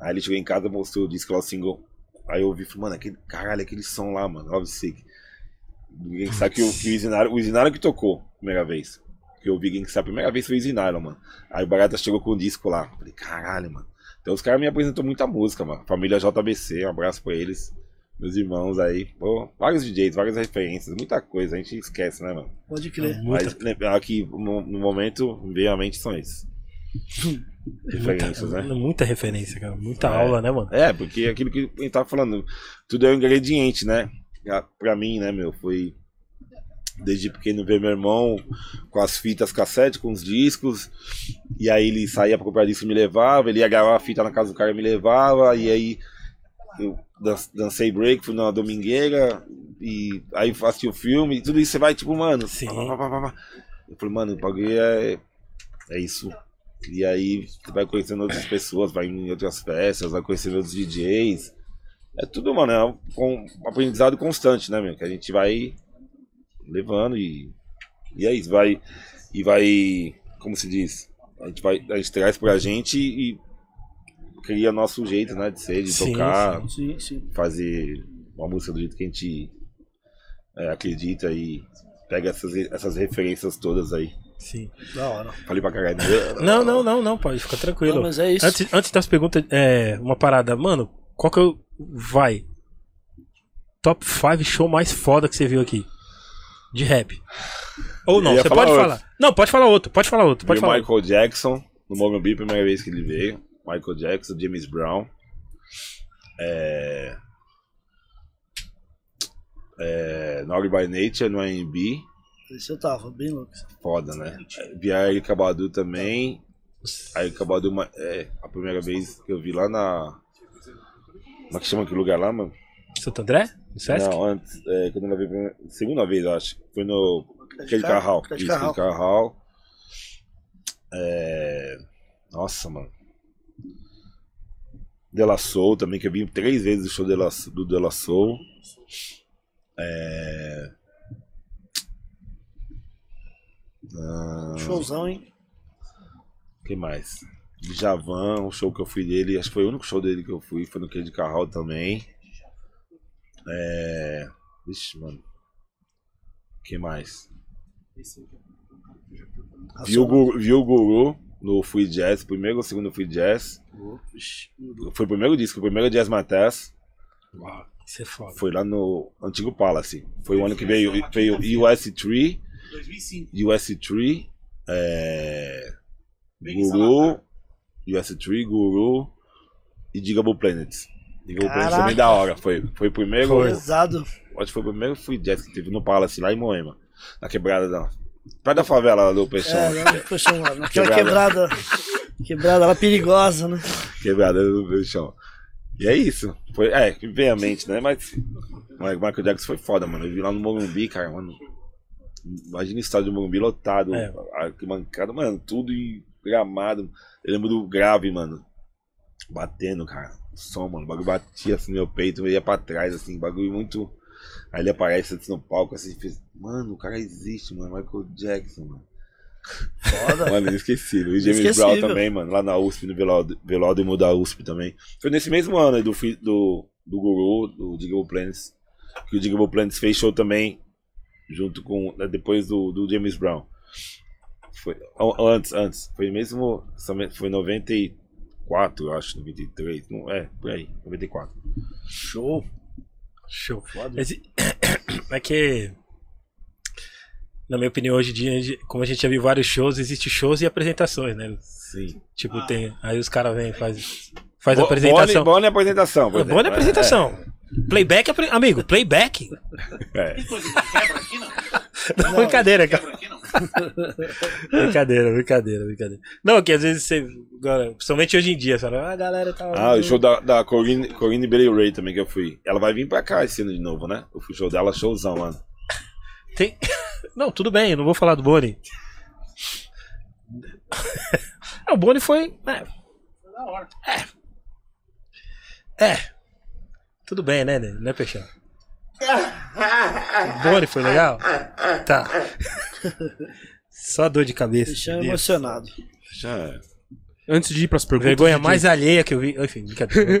Aí ele chegou em casa, mostrou o disco lá, single. Aí eu ouvi, falei, mano, aquele, caralho, aquele som lá, mano, Love Sick. Ninguém sabe que, que o Isinaro, o Isinaro que tocou a primeira vez. Que eu vi Gangstar a primeira vez foi o Isinaro, mano. Aí o Barata chegou com o disco lá. Falei, caralho, mano. Então os caras me apresentou muita música, mano. Família JBC, um abraço pra eles. Meus irmãos aí. Pô, vários DJs, várias referências, muita coisa. A gente esquece, né, mano? Pode crer. Mas lembrar que no, momento, me veio à mente são esses. Referências, muita, né? muita referência, cara. Muita É. aula, né, mano? É, porque aquilo que a gente tava falando, tudo é um ingrediente, né? Pra- Pra mim, né, meu, foi desde pequeno ver meu irmão com as fitas cassete, com os discos, e aí ele saía pra comprar disco e me levava, ele ia gravar a fita na casa do cara e me levava, e aí eu dancei break, fui na domingueira, e aí assisti o filme, e tudo isso você vai, tipo, mano, Sim. pá, pá, pá, pá, pá. eu falei, mano, o bagulho é, é isso. E aí você vai conhecendo outras pessoas, vai em outras festas, vai conhecendo outros DJs. É tudo, mano, é um, um aprendizado constante, né, meu? Que a gente vai levando e. E é isso, vai. E vai. Como se diz? A gente, vai, a gente traz pra gente e cria nosso jeito, né? De ser, de Sim, tocar, Sim, sim. fazer uma música do jeito que a gente é, acredita e pega essas, essas referências todas aí. Sim. Da hora. Falei pra caralho. Não, não, não, não, pode ficar tranquilo. Não, mas é isso. Antes, antes das perguntas, é, uma parada, mano, qual que eu. Vai. Top 5 show mais foda que você viu aqui? De rap. Ou não, você falar pode outro. falar. Não, pode falar outro, pode falar outro, pode falar. Michael Jackson no Morumbi, primeira vez que ele veio. Michael Jackson, James Brown. É... É... Naughty by Nature no AMB. Esse eu tava, bem louco. Foda, né? Via Erika Badu também. A Erika Badu, uma- é, a primeira vez que eu vi lá na. Como é que chama aquele lugar lá, mano? Santo André? No Sesc? Não, antes, é, quando ela veio. primeira- Segunda vez, acho. Foi no. Aquele Carral. aquele Carral. É... Nossa, mano. De La Soul também, que eu vi três vezes o show de La- do De La Soul. É... Ah, Showzão, hein? que mais? Javan, o show que eu fui dele, acho que foi o único show dele que eu fui, foi no que de Carral também. É. Vixe, mano. que mais? Vi o, Guru, vi o Guru no Free Jazz, primeiro ou segundo Free Jazz. Vixe, Foi o primeiro disco, o primeiro Jazz Matas. Uau, isso é foda. Foi lá no antigo Palace. Foi o ano que veio, veio US3, 2005. US3, é, Guru, US3, Guru e Digable Planets. Digable Planets também da hora. Foi, foi o primeiro. Pesado. Acho que foi o primeiro free jazz que teve no Palace lá em Moema. Na quebrada da. Perto da favela lá do Peixão. É, não, poxa, mano, naquela Quebrada. quebrada. Lá perigosa, né? Quebrada do Peixão. E é isso. Foi, é, vem à mente, né? Mas. Mas o Michael Jackson foi foda, mano. Eu vi lá no Morumbi, cara, mano. Imagina o estádio do Morumbi lotado. É. Arquibancada, mano, tudo em gramado. Eu lembro do grave, mano. Batendo, cara. O som, mano. O bagulho batia assim no meu peito, eu ia pra trás, assim, bagulho muito. Aí ele aparece assim no palco, assim, fez. Mano, o cara existe, mano. Michael Jackson, mano. Foda. Mano, inesquecível. E James. Brown também, mano. Lá na USP, no velódromo da USP também. Foi nesse mesmo ano aí do, do, do Guru, do Digable Planets. Que o Digable Planets fez show também. Junto com. né, Depois do, do James Brown. Foi, an- antes, antes. Foi mesmo. Foi 94, eu acho. 93. Não, é, por aí. 94. Show. Show. Foda. Esse- É que, na minha opinião, hoje em dia, como a gente já viu vários shows, existe shows e apresentações, né? Sim. Tipo, tem. Aí os caras vêm e faz, faz Bo- apresentação. Boni, Boni apresentação. por É, exemplo. Boa na apresentação. Playback, é pre- amigo, playback? É. Tem coisa que quebra aqui, não? Não, brincadeira, cara. Quebra aqui, não? Brincadeira, brincadeira, brincadeira. Não, que às vezes você. Agora, principalmente hoje em dia, você fala, ah, a galera tá. Ah, o show da, da Corinne, Corinne Bailey Ray também que eu fui. Ela vai vir pra cá esse ano de novo, né? Eu fui show dela, showzão, mano. Tem... Não, tudo bem, eu não vou falar do Boni. É, o Boni foi. É, Da hora. é. Tudo bem, né, né, né Peixão? O Boni foi legal? Tá. Só dor de cabeça. Deixa Deus. emocionado. Já é. Antes de ir pras perguntas. Vergonha DJ, mais alheia que eu vi. Enfim, brincadeira.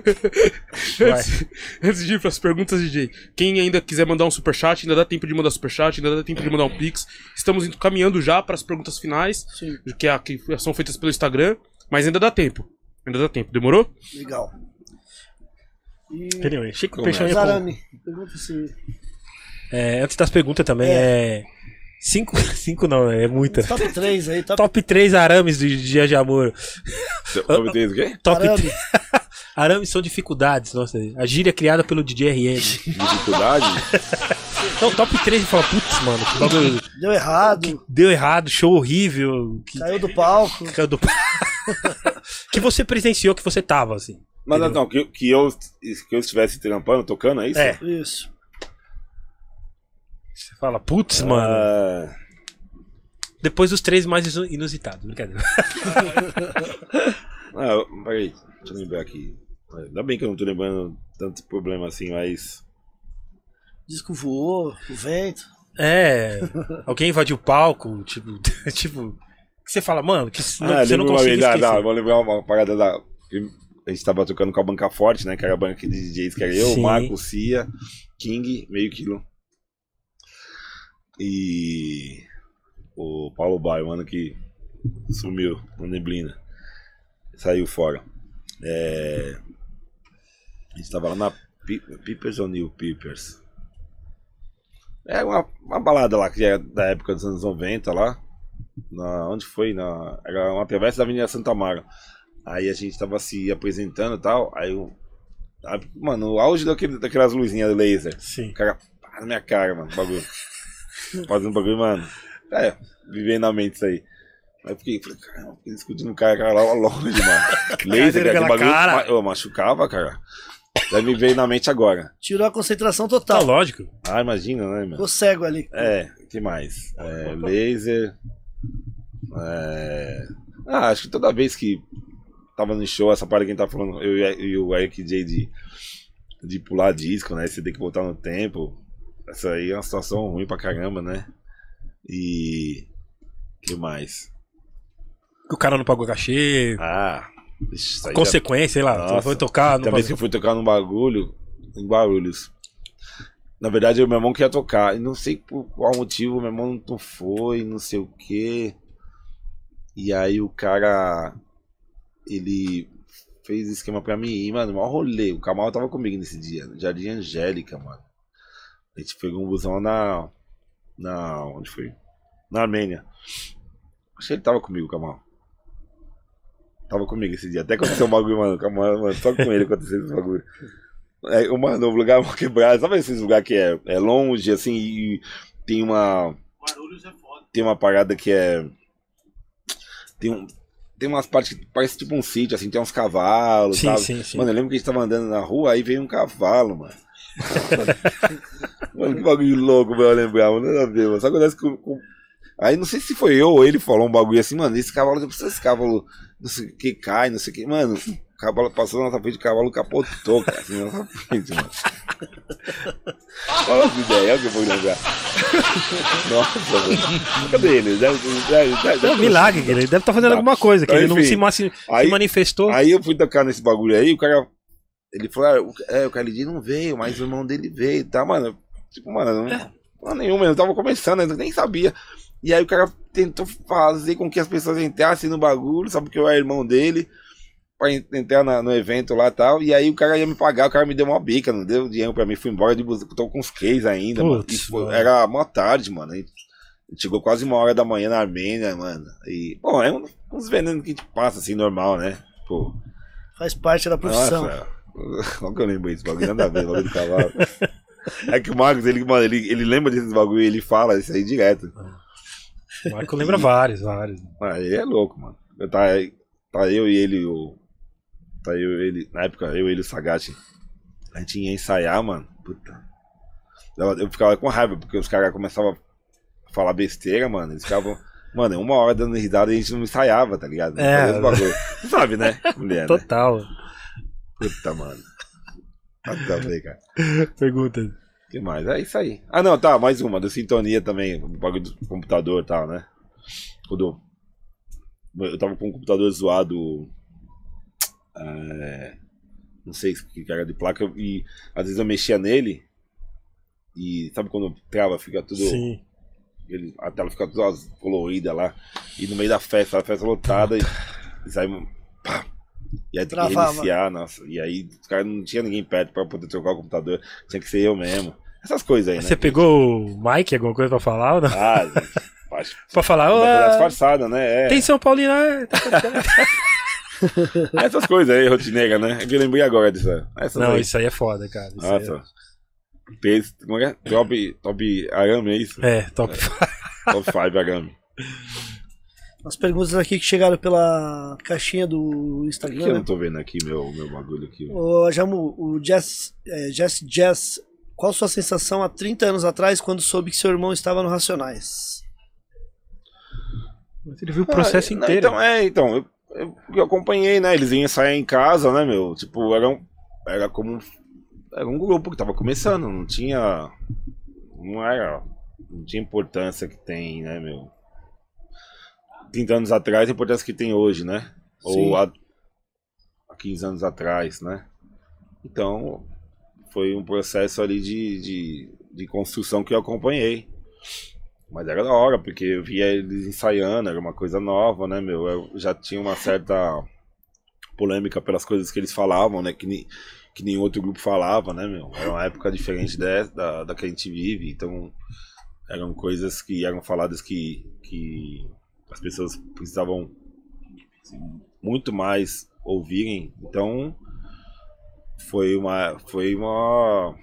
Antes, antes de ir pras perguntas, DJ, quem ainda quiser mandar um superchat, ainda dá tempo de mandar superchat, ainda dá tempo de mandar um pix. Estamos indo- caminhando já pras perguntas finais, Sim, que, é a- que são feitas pelo Instagram, mas ainda dá tempo. Ainda dá tempo. Demorou? legal. E Anyway, Chico. Peixão ia Zarame, pergunta se. É, antes das perguntas também, é. Cinco, cinco não, é muita. Top 3 aí, top, Top 3 arames do Dia de Amor. Top 3 o quê? Top arame. 3. Arames são dificuldades, nossa. A gíria criada pelo DJ RM. Dificuldade? Então, top 3 e fala, putz, mano, que bagulho Deu errado, deu errado, show horrível. Que, caiu do palco. caiu do- que você presenciou, que você tava, assim. Mas não, que, que, eu, que eu estivesse trampando, tocando, é isso? É. Isso. Você fala, putz, mano. Ah, Depois dos três mais inu- inusitados, brincadeira. ah, peraí, deixa eu lembrar aqui. Ainda bem que eu não tô lembrando tanto problema assim, mas. Disco voou, o vento. É. Alguém invadiu o palco, tipo. tipo. Que você fala, mano, que não, ah, você não consegue ah, não, vou lembrar uma parada da. A gente tava tocando com a banca forte, né? Que era a banca de DJs, que era eu, Sim. Marco, Cia, King, meio quilo. E o Paulo Baio, mano, que sumiu na neblina. Saiu fora. É, A gente tava lá na Peepers ou New Peepers? É uma, uma balada lá que é da época dos anos 90 lá. Na, onde foi? Na, era uma travessa da Avenida Santa Mara. Aí a gente tava se apresentando e tal. Aí o. a- Mano, o auge daquele, daquelas luzinhas laser. Sim. O cara pá na minha cara, mano, bagulho. Fazendo bagulho, mano. É, vivendo na mente isso aí. Aí eu fiquei, falei, caramba, fiquei discutindo o cara, cara lá longe, mano. Laser, cara, aquele bagulho. cara. Eu machucava, cara. Daí me veio na mente agora. Tirou a concentração Tá total. lógico. Ah, imagina, né, mano? Ficou cego ali. É, o que mais? É, laser. É... Ah, acho que toda vez que tava no show, essa parte que a gente tá falando, eu e- o Eric J de, de pular disco, né? Você tem que voltar no tempo. Essa aí é uma situação ruim pra caramba, né? E. que mais? Que o cara não pagou cachê. Ah, consequência, sei lá. Nossa. Você foi tocar. Também que pagou- eu fui tocar num bagulho, em Guarulhos. Na verdade, o meu irmão queria tocar. E não sei por qual motivo, meu irmão não foi, não sei o quê. E aí o cara. Ele fez esquema pra mim ir, mano. Maior rolê. O Kamal tava comigo nesse dia. no Jardim Angélica, mano. A gente pegou um busão na. Na. Onde foi? Na Armênia. Acho que ele tava comigo, Kamal. Tava comigo esse dia. Até aconteceu um bagulho, mano. Kamal, mano só com ele aconteceu esse bagulho. É, mano, o lugar mal quebrado. Sabe esses lugares que é, é longe, assim, e tem uma. É foda. Tem uma parada que é. Tem um. Tem umas partes que parece tipo um sítio, assim, tem uns cavalos, Sim, sabe? sim, sim. Mano, eu lembro que a gente tava andando na rua, aí veio um cavalo, mano. mano, que bagulho louco eu lembrar, mano. Nada a ver, mano. Só acontece com, com- Aí não sei se foi eu ou ele falou um bagulho assim, mano. Esse cavalo, esse cavalo, não sei o que cai, não sei o que. Mano, cavalo passou na nossa frente, o cavalo capotou, cara, assim, na nossa frente, mano. Olha o que eu vou lembrar. Nossa, mano. Cadê ele? Deve, deve, deve, É um milagre, que ele deve estar fazendo Tá. alguma coisa, que Então, ele não enfim, se, ma- se aí- manifestou. Aí eu fui tocar nesse bagulho aí, o cara. Ele falou, ah, o, é, o Khalid não veio, mas o irmão dele veio, tá, mano? Tipo, mano, não, não nenhuma, eu tava começando, eu nem sabia. E aí o cara tentou fazer com que as pessoas entrassem no bagulho, sabe que eu era irmão dele, pra en- entrar na- no evento lá e tal. E aí o cara ia me pagar, o cara me deu uma bica, não deu dinheiro pra mim, fui embora de bus- tô com os case ainda, mano. E foi- era uma tarde, mano. Gente chegou quase uma hora da manhã na Armênia, mano. E, bom, é um- uns venenos que a gente passa assim, normal, né? Pô. Faz parte da profissão. Nossa, Não que eu lembro isso, bagulho nada a ver, bagulho do cavalo. É que o Marcos, ele, mano, ele, ele lembra desses bagulho e ele fala isso aí direto. O Marco lembra vários, vários. Aí é louco, mano. Tá, tá eu e ele, o. Tá eu ele. Na época, eu e ele e o Sagat. A gente ia ensaiar, mano. Puta. Eu, ficava com raiva, porque os caras começavam a falar besteira, mano. Eles ficavam. Mano, uma hora dando risada e a gente não ensaiava, tá ligado? Não É. Tu sabe, né? Mulher, né? Total. Puta, mano. Nada a ver, cara. Pergunta. O que mais? É isso aí. Ah, não, tá, mais uma. Do Sintonia também. O bagulho do computador e tal, né? Quando eu tava com um computador zoado. É, não sei que era de placa. E às vezes eu mexia nele. E sabe quando trava, fica tudo. Sim. Ele, a tela fica toda colorida lá. E no meio da festa, a festa lotada. E, e sai. Pá, e aí tem que reiniciar, nossa. E aí os caras não tinha ninguém perto pra poder trocar o computador. Tinha que ser eu mesmo. Essas coisas aí, né? Você pegou o Mike, alguma coisa pra falar ou não? Ah, gente, Pra falar, é ah, disfarçada, né? É. tem São Paulino, é. Essas coisas aí, rotineira, né? É que eu lembrei agora disso. Essas Não, aí. isso aí é foda, cara. Isso aí Nossa. Fez- Como é? que é? Top, top arame, é isso? é... é, top. Top 5 arame. As perguntas aqui que chegaram pela caixinha do Por que Instagram. eu não né? tô vendo aqui meu, meu bagulho aqui? Ô, Jamu, o Jess, é, Jess Jess, qual sua sensação há 30 anos atrás quando soube que seu irmão estava no Racionais? Ele viu o processo Ah, não, inteiro. Então, é, então, eu, eu, eu acompanhei, né? Eles iam ensaiar em casa, né, meu? Tipo, era, um, era como. um- Era um grupo que tava começando, não tinha. Não era. Não tinha importância que tem, né, meu? 30 anos atrás, a importância que tem hoje, né? Sim. Ou há, há 15 anos atrás, né? Então, foi um processo ali de, de, de construção que eu acompanhei. Mas era da hora, porque eu via eles ensaiando, era uma coisa nova, né, meu? Eu já tinha uma certa polêmica pelas coisas que eles falavam, né? Que, ni, que nenhum outro grupo falava, né, meu? Era uma época diferente da, da que a gente vive, então eram coisas que eram faladas que, que as pessoas precisavam muito mais ouvirem. Então foi uma foi uma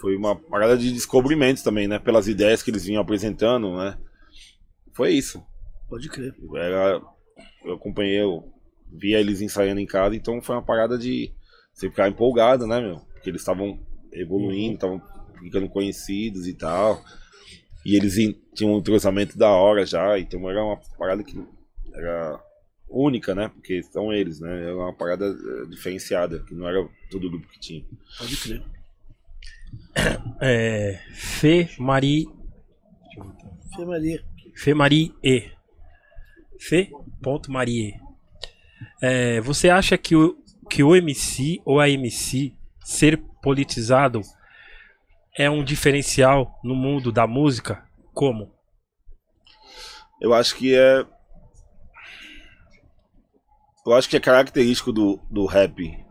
foi uma parada de descobrimentos também, né? Pelas ideias que eles vinham apresentando, né? Foi isso. Pode crer. Era, eu acompanhei, eu via eles ensaiando em casa, então foi uma parada de você ficar empolgado, né, meu? Porque eles estavam evoluindo, estavam ficando conhecidos e tal. E eles in- tinham um entrosamento da hora já, então era uma parada que era única, né? Porque são eles, né? Era uma parada eh, diferenciada, que não era todo grupo que tinha. Pode crer. É. Fê Marie. Fê Maria. Fê Marie E. Fê. Ponto Marie. É, você acha que o, que o MC ou a MC ser politizado é um diferencial no mundo da música? Como? Eu acho que é. Eu acho que é característico do, do rap.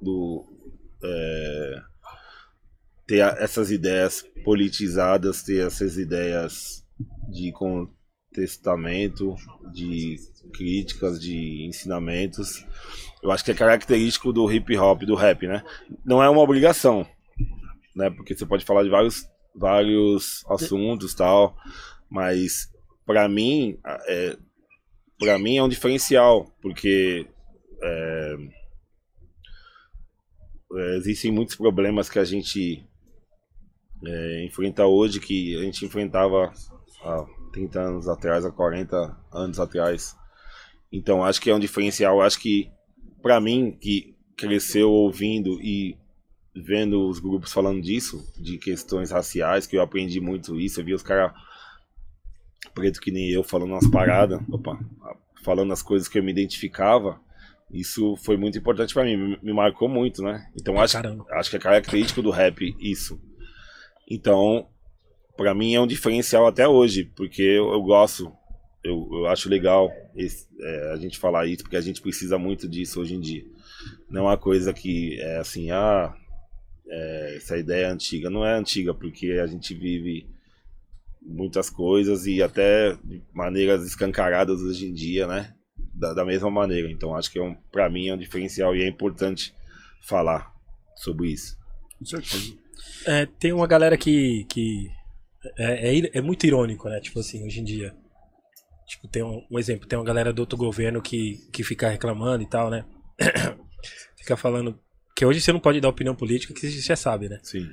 Do. é, ter essas ideias politizadas, ter essas ideias de contestamento, de críticas, de ensinamentos. Eu acho que é característico do hip hop, do rap, né? Não é uma obrigação, né? Porque você pode falar de vários, vários assuntos tal, mas para mim, é, para mim é um diferencial, porque é, é, existem muitos problemas que a gente é, enfrenta hoje que a gente enfrentava há 30 anos atrás, há 40 anos atrás. Então acho que é um diferencial. Acho que para mim que cresceu ouvindo e vendo os grupos falando disso, de questões raciais, que eu aprendi muito isso, eu vi os caras preto que nem eu falando umas paradas, opa, falando as coisas que eu me identificava, isso foi muito importante pra mim, me, me marcou muito, né? Então acho, Caramba. acho que é característico do rap isso. Então, pra mim é um diferencial até hoje, porque eu, eu gosto, eu, eu acho legal esse- é, a gente falar isso, porque a gente precisa muito disso hoje em dia. Não é uma coisa que é assim, ah, é, essa ideia é antiga. Não é antiga, porque a gente vive muitas coisas e até de maneiras escancaradas hoje em dia, né? da, da mesma maneira. Então acho que é um, pra mim é um diferencial e é importante falar sobre isso. Com certeza. É, tem uma galera que. que é, é, é muito irônico, né? Tipo assim, hoje em dia. Tipo, tem um, um exemplo, tem uma galera do outro governo que, que fica reclamando e tal, né? fica falando. Que hoje você não pode dar opinião política, que você já sabe, né? Sim.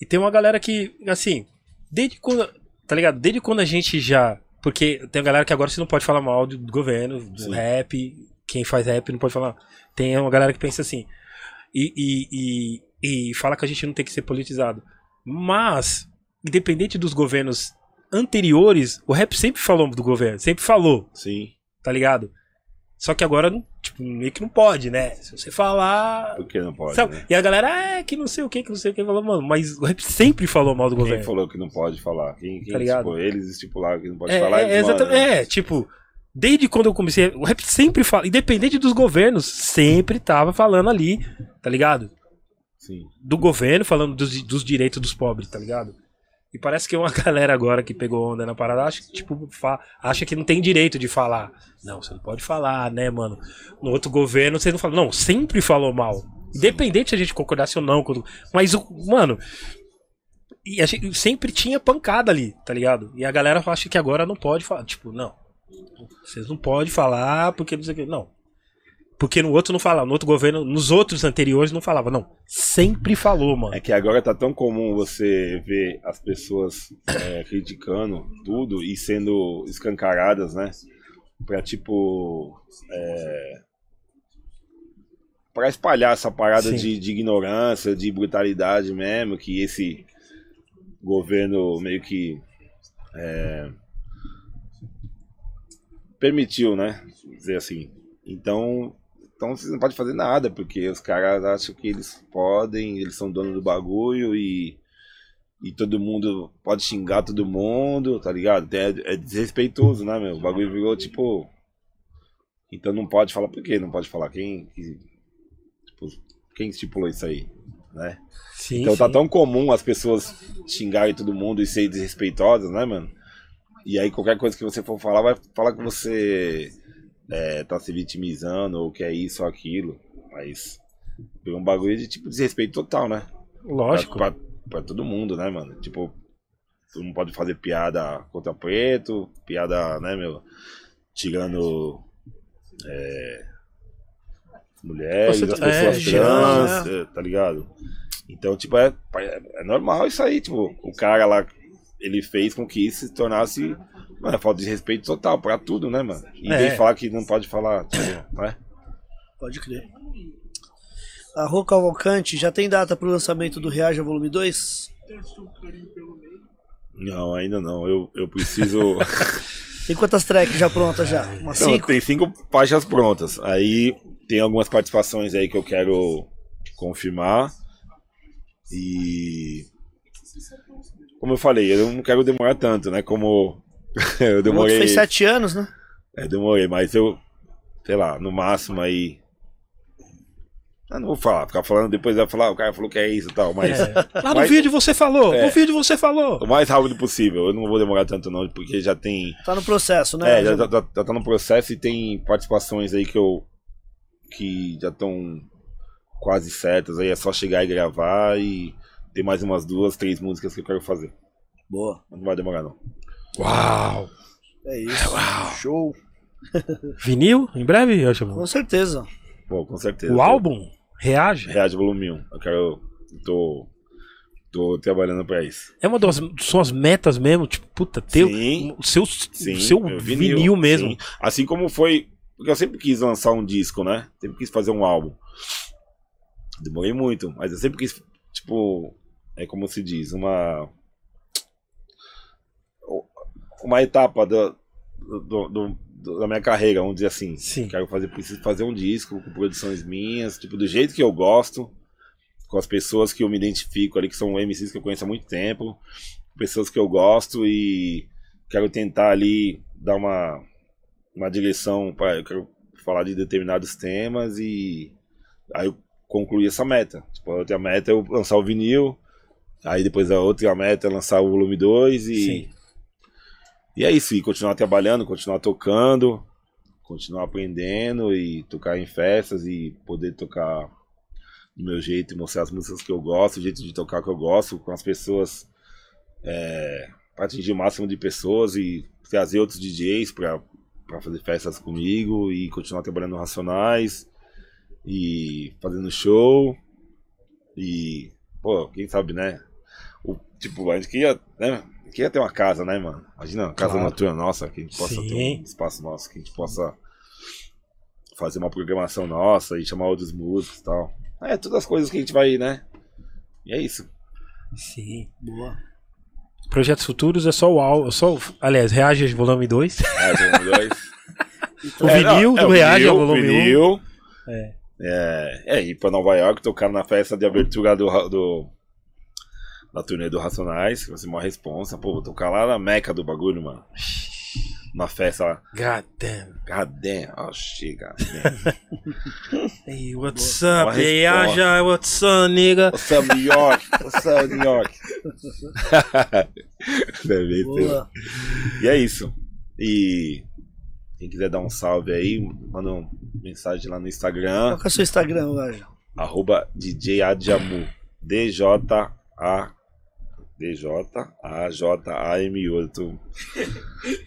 E tem uma galera que, assim, desde quando. Tá ligado? Desde quando a gente já. Porque tem uma galera que agora você não pode falar mal do governo, do Sim. rap. Quem faz rap não pode falar. Tem uma galera que pensa assim. E, e, e, e fala que a gente não tem que ser politizado. Mas, independente dos governos anteriores, o rap sempre falou do governo. Sempre falou, Sim. tá ligado? Só que agora, tipo, meio que não pode, né? Se você falar. Por que não pode? Né? E a galera, ah, que não sei o que, que não sei o que, falou, mano, mas o rap sempre falou mal do Quem governo. falou que não pode falar? Quem, quem Tá ligado? tipo, eles estipularam que não pode É, falar? é, exatamente. mandam. É, tipo, desde quando eu comecei, o rap sempre fala, independente dos governos, sempre tava falando ali, tá ligado? Sim. Do governo, falando dos, dos direitos dos pobres, tá ligado? E parece que uma galera agora que pegou onda na parada acha que, tipo, acha que não tem direito de falar. Não, você não pode falar, né, mano? No outro governo você não fala. Não, sempre falou mal. Independente se a gente concordasse ou não. Mas, mano. E a gente sempre tinha pancada ali, tá ligado? E a galera acha que agora não pode falar. Tipo, não. Vocês não podem falar porque não sei o que. Não. Porque no outro não falava. No outro governo, nos outros anteriores não falava. Não. Sempre falou, mano. É que agora tá tão comum você ver as pessoas é, criticando tudo e sendo escancaradas, né? Pra tipo. É... Pra espalhar essa parada de, de ignorância, de brutalidade mesmo, que esse governo meio que. é, permitiu, né? Dizer assim. Então, então você não pode fazer nada, porque os caras acham que eles podem, eles são donos do bagulho e, e todo mundo pode xingar todo mundo, tá ligado? É, é desrespeitoso, né, meu? O bagulho virou tipo. Então não pode falar por quê? Não pode falar quem. que- tipo, quem estipulou isso aí, né? Sim, Então tá sim. tão comum as pessoas xingarem todo mundo e serem desrespeitosas, né, mano? E aí qualquer coisa que você for falar, vai falar que você é, tá se vitimizando ou que é isso ou aquilo. Mas é um bagulho de tipo desrespeito total, né? Lógico. Pra, pra, pra todo mundo, né, mano? Tipo, tu não pode fazer piada contra preto, piada, né, meu? Tirando. É, mulheres, Você- as pessoas é, trans, tirando, é, tá ligado? Então, tipo, é, é, é normal isso aí, tipo, o cara lá, ele fez com que isso se tornasse. Mano, é falta de respeito total pra tudo, né, mano? E É. falar que não pode falar, tipo, né? Pode crer. A Rô Cavalcante já tem data pro lançamento do Reaja Volume 2? Não, ainda não. Eu, eu preciso. Tem quantas tracks já prontas já? Umas cinco? tem cinco faixas prontas. Aí tem algumas participações aí que eu quero confirmar. E. Como eu falei, eu não quero demorar tanto, né? Como eu O outro demorei. fez sete anos, né? É, demorei, mas eu. Sei lá, no máximo aí. Eu não vou falar, ficar falando depois vai falar, o cara falou que é isso e tal, mas. É. Lá no Mas- vídeo você falou, É. no vídeo você falou. O mais rápido possível. Eu não vou demorar tanto, não, porque já tem. Tá no processo, né? É, já, já, já- já tá no processo e tem participações aí que eu. que já estão quase certas. Aí é só chegar e gravar e tem mais umas duas, três músicas que eu quero fazer. Boa. Mas não vai demorar, não. Uau! É isso. Show. Vinil, em breve, eu chamo. Com certeza. Bom, com certeza. O Tô- álbum reage. Reage Volume 1. Eu quero. tô. tô trabalhando pra isso. É uma das suas metas mesmo, tipo, puta, ter Sim. o seu, Sim, o seu meu vinil, mesmo. sim. Assim como foi. Porque eu sempre quis lançar um disco, né? Sempre quis fazer um álbum. Demorei muito, mas eu sempre quis, tipo. É como se diz, uma. Uma etapa do, do- do- da minha carreira, vamos dizer assim. Sim. Quero fazer, preciso fazer um disco com produções minhas, tipo, do jeito que eu gosto, com as pessoas que eu me identifico ali, que são MCs que eu conheço há muito tempo, pessoas que eu gosto e quero tentar ali dar uma, uma direção para eu quero falar de determinados temas e aí eu concluí essa meta. Tipo, a outra meta é eu lançar o vinil, aí depois a outra meta é lançar o volume 2 e Sim. E é isso, e continuar trabalhando, continuar tocando, continuar aprendendo e tocar em festas e poder tocar do meu jeito mostrar as músicas que eu gosto, o jeito de tocar que eu gosto, com as pessoas, é, para atingir o máximo de pessoas e trazer outros DJs para fazer festas comigo e continuar trabalhando Racionais e fazendo show e, pô, quem sabe, né? O, tipo, a gente queria, né? Queria ter uma casa, né, mano? Imagina uma casa Claro. noturna nossa, que a gente possa ter Sim. um espaço nosso, que a gente possa fazer uma programação nossa e chamar outros músicos e tal. É, todas as coisas que a gente vai, né? E é isso. Sim. Boa. Projetos futuros é só o álbum. Só, o- aliás, Reage volume 2. É, volume dois. O É, vinil não, do é, Reage é o vinil, volume 1. vinil. É. É, é, ir pra Nova York, tocar na festa de abertura do, do da turnê do Racionais, que vai ser uma responsa. Pô, vou tocar lá na meca do bagulho, mano. Na festa lá. God damn. God damn. Oh, shit, God damn. Hey, what's Uma up? Hey. Aja, what's up, nigga? What's up, New York? What's up, New York? Deve. Boa. E é isso. E quem quiser dar um salve aí, manda uma mensagem lá no Instagram. Qual que é o seu Instagram, hoje? arroba DJ Adjamu. D-J-A. D-J-A-J-A-M-U. Tu-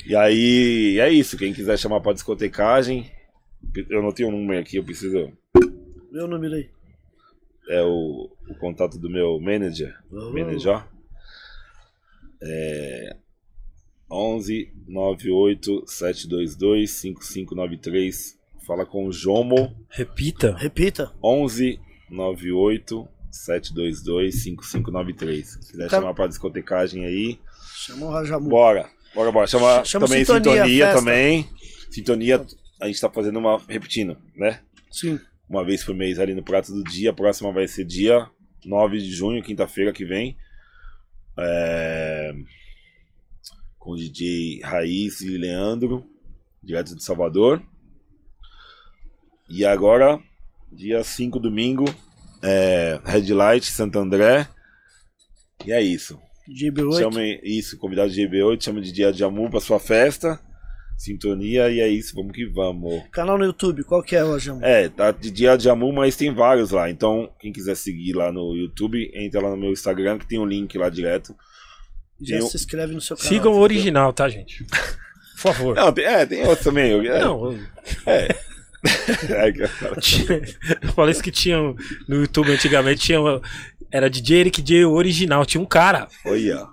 E aí, é isso. Quem quiser chamar pra discotecagem, eu não tenho um número aqui, eu preciso. Meu número aí. É o, o contato do meu manager, Oh. manager. É 11 98 722 5593. Fala com o Jomo. Repita. Repita. 11 98 722 5593. Se quiser Cara- chamar pra discotecagem aí, Chama o Rajamu. bora. Bora, bora. Chama, Chama também Sintonia, Sintonia, também. Sintonia, a gente tá fazendo uma. repetindo, né? Sim. Uma vez por mês ali no Prato do Dia. A próxima vai ser dia 9 de junho, quinta-feira que vem. É, Com o DJ Raiz e Leandro, direto de Salvador. E agora, dia 5, domingo, é, Red Light, Santo André. E é isso. GB8. Chamem isso, convidado de GB8, chama de Dia de Amor pra sua festa. Sintonia, e é isso, vamos que vamos. Canal no YouTube, qual que é, Rajamu? É, tá de Dia de Amor, mas tem vários lá. Então, quem quiser seguir lá no YouTube, entra lá no meu Instagram, que tem um link lá direto. Já eu- se inscreve no seu canal. Sigam o original, tá, gente? Por favor. Não, tem, é, tem outros também. eu- É, Não, eu- é. É eu falei isso que tinha no YouTube antigamente, tinha uma- era DJ Eric J original, tinha um cara, Olha,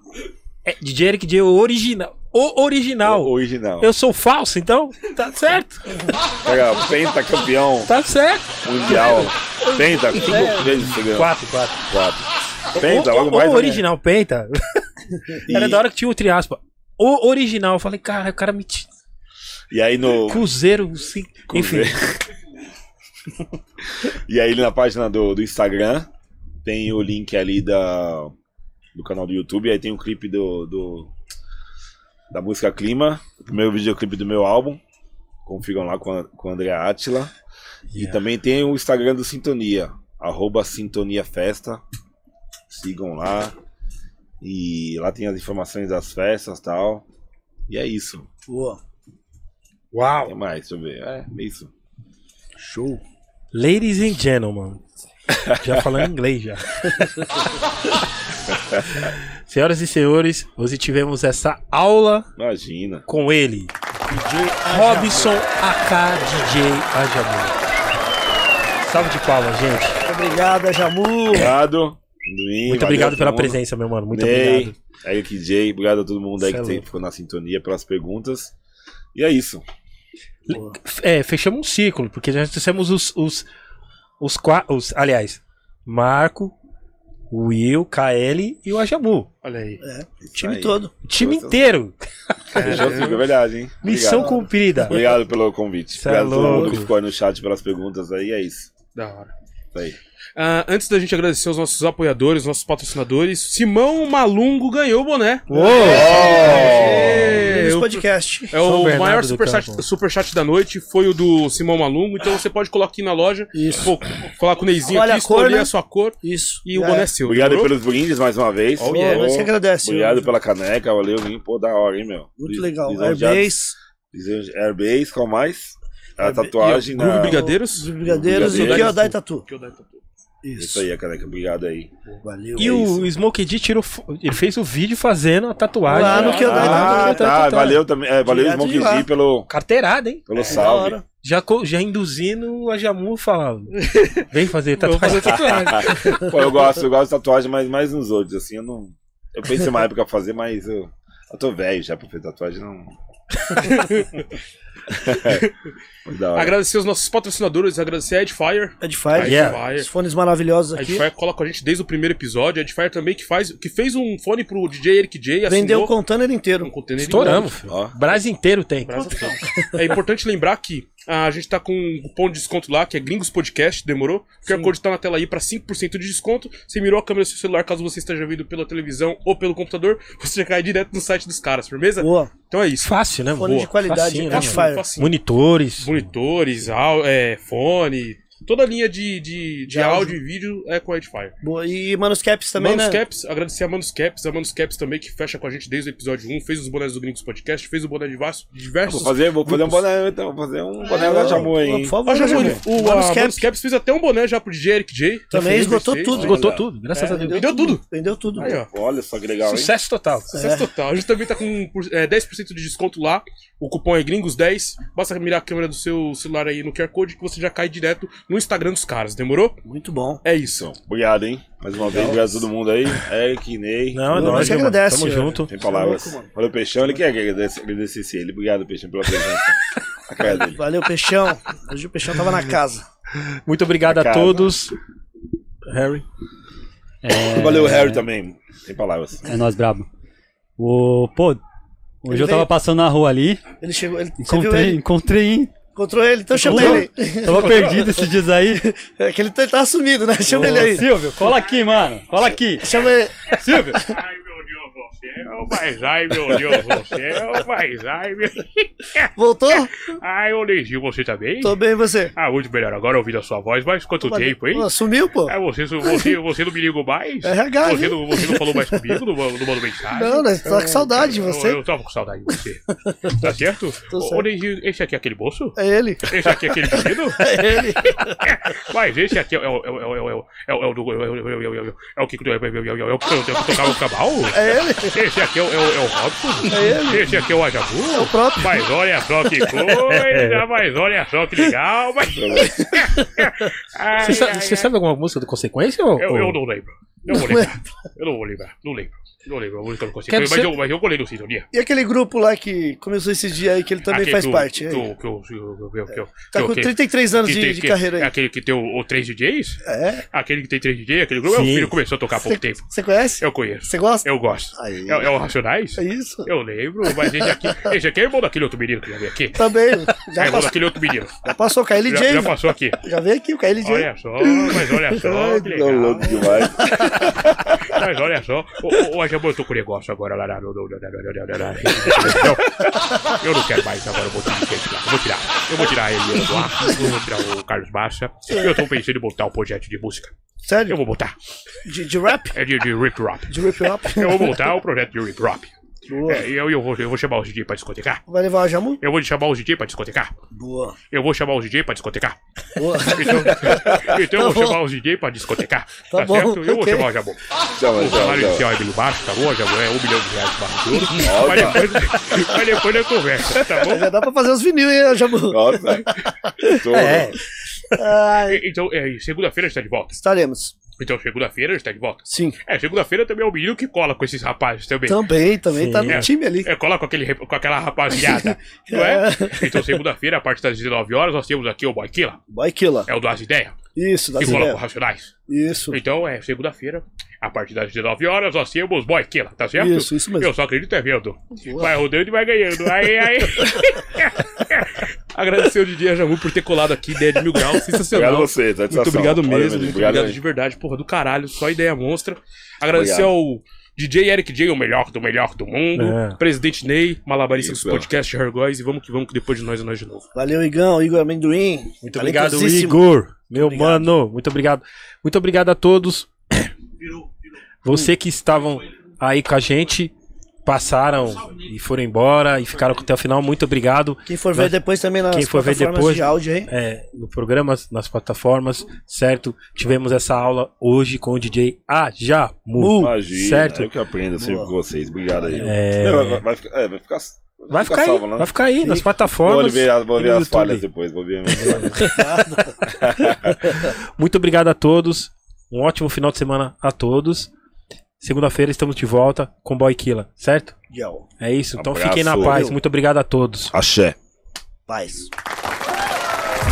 é, DJ Eric J original, o original. o original. Eu sou falso, então tá certo, Pega penta campeão tá certo. mundial. Penta, cinco vezes você. Quatro, quatro. Quatro. Penta, o, logo o- mais. o né? original, Penta. Era da hora que tinha o triaspa. O original, eu falei, cara, o cara me. E aí no. Cruzeiro, sim. Enfim. e aí na página do, do Instagram tem o link ali da, do canal do YouTube. Aí tem o clipe do, do da música Clima, o primeiro videoclipe do meu álbum. Confiram lá com, a, com o André Atila. E Yeah. também tem o Instagram do Sintonia, arroba Sintonia Festa. Sigam lá. E lá tem as informações das festas e tal. E é isso. Boa. O Uau. que mais? Deixa eu ver. É, é isso. Show. Ladies and gentlemen. Já falando inglês já. Senhoras e senhores, hoje tivemos essa aula Imagina. com ele, Robson AK DJ Ajamu. Salve de palmas, gente. Muito obrigado, Rajamu. Obrigado. Muito obrigado pela mundo. presença, meu mano. Muito Ney, obrigado. Eric J, obrigado a todo mundo aí Cê que tem- ficou na sintonia pelas perguntas. E é isso. É, fechamos um ciclo, porque já dissemos os, os, os, os aliás, Marco, Will, KL e o Ajamu. Olha aí. O time aí. todo. O time inteiro. Fechou o ciclo, é verdade, hein? Missão Obrigado. cumprida. Obrigado pelo convite. Cê é obrigado a todo mundo que ficou aí no chat pelas perguntas aí. É isso. Da hora. Isso aí. Ah, antes da gente agradecer os nossos apoiadores, nossos patrocinadores, Simão Malungo ganhou o boné. Uou! É, Esse o- podcast. É São o Bernardo maior superchat, superchat da noite, foi o do Simão Malungo, então você pode colocar aqui na loja, Isso. pô, falar com o Neizinho Olha aqui, a cor, escolher né? a sua cor Isso. e o É. boné é seu. Obrigado pelos brindes mais uma vez. Oh, yeah. Que agradece. Obrigado pela caneca, valeu, hein? Pô, da hora, hein, meu? Muito Lis- legal. Airbase. Airbase, qual mais? A tatuagem na... Brigadeiros. Os brigadeiros e o. Kyodai Tatu. Que eu dei tatu. Isso Isso. aí, caneca. Obrigado aí. Valeu. E é o isso. Smoke D tirou. Ele fez o vídeo fazendo a tatuagem. Lá no que eu dei, Ah, tá, tá. tá, tá. Valeu também. É, valeu, Direto Smoke lá. D, pelo, Carteirada, hein? pelo Da salve. Já, já induzindo a Jamu falando. Vem fazer tatuagem. Pô, eu gosto, eu gosto de tatuagem, mas mais nos outros, assim, eu não. Eu pensei uma época pra fazer, mas eu, eu tô velho já pra fazer tatuagem, não. Agradecer os nossos patrocinadores, agradecer a Edfire. Edifier. Yeah. Os fones maravilhosos A aqui. Edfire cola com a gente desde o primeiro episódio. A Edfire também que faz, que fez um fone pro DJ Eric J. Vendeu o container um inteiro. container Estouramos. Brasil inteiro tem. É importante lembrar que a gente tá com um cupom de desconto lá, que é Gringos Podcast, demorou? O QR Code tá na tela aí pra 5% de desconto. Você mirou a câmera do seu celular, caso você esteja vendo pela televisão ou pelo computador, você já cai direto no site dos caras, firmeza? Boa. Então é isso. Fácil, né? Fone Boa. de qualidade. Facinho, né, Edifier. Mano? Facinho. Monitores. Monitores, au- é, fone, toda a linha de, de, de De áudio. e vídeo é com a Edfire. Boa. E Manuscaps também, né? Manuscaps, agradecer a Manuscaps, a Manuscaps também que fecha com a gente desde o episódio 1, fez os bonés do Gringos Podcast, fez o boné de diversos, diversos Vou fazer, vou fazer um boné, então, vou fazer um boné da Jamu aí? Por favor, Ah, já, já. o, Manuscaps Manuscaps fez até um boné já pro DJ Eric J. Também esgotou tudo. Esgotou É, tudo, graças a Deus. Vendeu tudo. Vendeu tudo. Aí, ó. Olha só que legal, hein? Sucesso total. Sucesso total. A gente também tá com por- é, 10% de desconto lá. O cupom é gringos10. Basta mirar a câmera do seu celular aí no QR Code que você já cai direto no Instagram dos caras, demorou? Muito bom. É isso. Obrigado, hein? Mais uma vez, obrigado a todo mundo aí. Eric, Ney. Não, é Nós nóis, que agradece, Tamo é. junto. Sem palavras. Louco, mano. Valeu, Peixão. Ele quer que agradece- agradecesse ele. Obrigado, Peixão, pela presença. A cara dele. Valeu, Peixão. Hoje o Peixão tava na casa. Muito obrigado a todos. Harry. Valeu, Harry, também. Sem palavras. É nós, brabo. O, pô, hoje Ele eu tava veio- passando na rua ali, Ele chegou. Ele, você encontrei, ele? encontrei, hein? Encontrou ele? Então chama ele. Tava perdido esses dias aí. É que ele tá, tá sumido, né? Chama ele Ô, aí. Silvio, cola aqui, mano. Cola aqui. Chama ele. Silvio. Ai, meu Deus do mas ai, meu Deus do céu, mas ai, meu... Voltou? Ai, Leizinho, você tá bem? Tô bem, e você? Ah, muito melhor agora ouvindo a sua voz, mas quanto tempo, hein? Sumiu, pô. Ah, você, você, você não me ligou mais? RH, você, viu? não, você não falou mais comigo, não, não mandou mensagem? Não, né? Tá com saudade de Eu, você. eu tava com saudade de você. Tá certo? Tô certo. Ô, esse aqui é aquele moço? É ele. Esse aqui é aquele menino? É ele. Mas esse aqui é o. É o. É o. É o. É o. É o. É o. do- é o- é o- é o- é o- é o que. É o é o- é o- é o que tocava o cabal? É ele. Esse aqui é o. É o, é o Robson? É ele. Esse aqui é o Ajabu? É o próprio. Mas olha só que coisa, mas olha só que legal. Mas... Ai, Você sabe, ai, você ai. sabe alguma música do Consequência? Ou, Eu, eu não lembro. Eu vou lembrar. Eu não vou lembrar. Não lembro. Não lembro a música do Consequência. Quer Mas dizer- eu, mas eu colei no Sintonia. E aquele grupo lá que começou esses dias aí, que ele também Aquele faz que o- parte. Que, o- que, o- que, o- que, o- que, o- Tá que o- com que- 33 anos que de, tem- de que- carreira aí. Aquele que tem o, o 3 DJs? É? Aquele que tem 3 DJs, aquele grupo. Meu Sim. filho começou a tocar há pouco tempo. Você conhece? Eu conheço. Você gosta? Eu gosto. Aí. É, é o Racionais? É isso. Eu lembro, mas esse aqui, esse aqui é irmão daquele outro menino que já veio aqui. Também. É Já irmão passou, daquele outro menino. já passou o KLJ. Já, já passou aqui. já veio aqui o KLJ. Olha só, mas olha só, que Tô legal. louco demais. Mas olha só, ô, ô, eu tô com um negócio agora lá Eu não quero mais agora, eu vou tirar, eu vou tirar. Eu vou tirar ele do ar, eu vou tirar o Carlos Massa. Eu tô pensando em botar um projeto de música. Eu Sério? vou botar. De, de rap? É de, de rip rap. De rip rap? Eu vou montar um projeto de rip rap. Boa. É, eu, eu, vou, eu vou chamar os DJ pra discotecar. Vai levar o Jamu? Eu vou chamar os DJ pra discotecar. Boa. Eu vou chamar os DJ pra discotecar. Boa. Então, então eu Tá vou bom. chamar os DJ pra discotecar. Tá Tá, bom, certo? Eu vou ok. chamar o Jabu. Chama, O salário inicial é meio baixo, tá bom? Jabu é um milhão de reais de barra de ouro. Mas depois, mas depois eu conversa, tá bom? Já dá pra fazer os vinil, hein, Jamu? Nossa. Tô- É. Ai, Então, é, segunda-feira a gente tá de volta. estaremos. Então, segunda-feira a gente tá de volta. Sim. É, segunda-feira também é o menino que cola com esses rapazes também. Também, também tá no É. time ali. É, cola com, aquele, com aquela rapaziada, não é? Então, segunda-feira, a partir das 19 horas, nós temos aqui o Boiquila, Boy Killer. é o do As Ideias, Isso, das que ideias. Racionais. Isso. Então, é segunda-feira, a partir das 19 horas, nós temos Boiquila, tá certo? Isso, isso mesmo. Eu só acredito é vendo. Vai rodando e vai ganhando. Aí, aí. Agradecer o Didi Jamu por ter colado aqui, ideia de mil graus, sensacional. Obrigado a você, satisfação. Muito obrigado mesmo, muito Obrigado obrigado de verdade, porra, do caralho, só ideia monstra. Agradecer Obrigado. ao DJ Eric J, o melhor do melhor do mundo. É. Presidente Ney, malabarista Isso, dos podcasts Hergóis, e vamos que vamos, que depois de nós é nós de novo. Valeu, Igão, Igor Amendoim. Muito obrigado. Igor. Meu Obrigado. mano, muito obrigado. Muito obrigado a todos. Você que estavam aí com a gente. Passaram e foram embora e ficaram até o final, muito obrigado. Quem for ver Nós- depois também nas Quem for ver plataformas depois- de áudio aí. É, no programa, nas plataformas, certo? Tivemos essa aula hoje com o DJ Ajamu. Imagina, certo? eu que aprendo sempre Boa. com vocês. Obrigado aí. É. Não, vai, vai ficar, é, vai ficar. Vai ficar aí, salvo, né? vai ficar aí nas Vou plataformas. ver, vou e ver as YouTube. falhas depois, vou ver. Muito obrigado a todos. Um ótimo final de semana a todos. Segunda-feira estamos de volta com Boy Killa, certo? Tchau. É isso. Então Abraço. fiquem na paz. Muito obrigado a todos. Axé. Paz.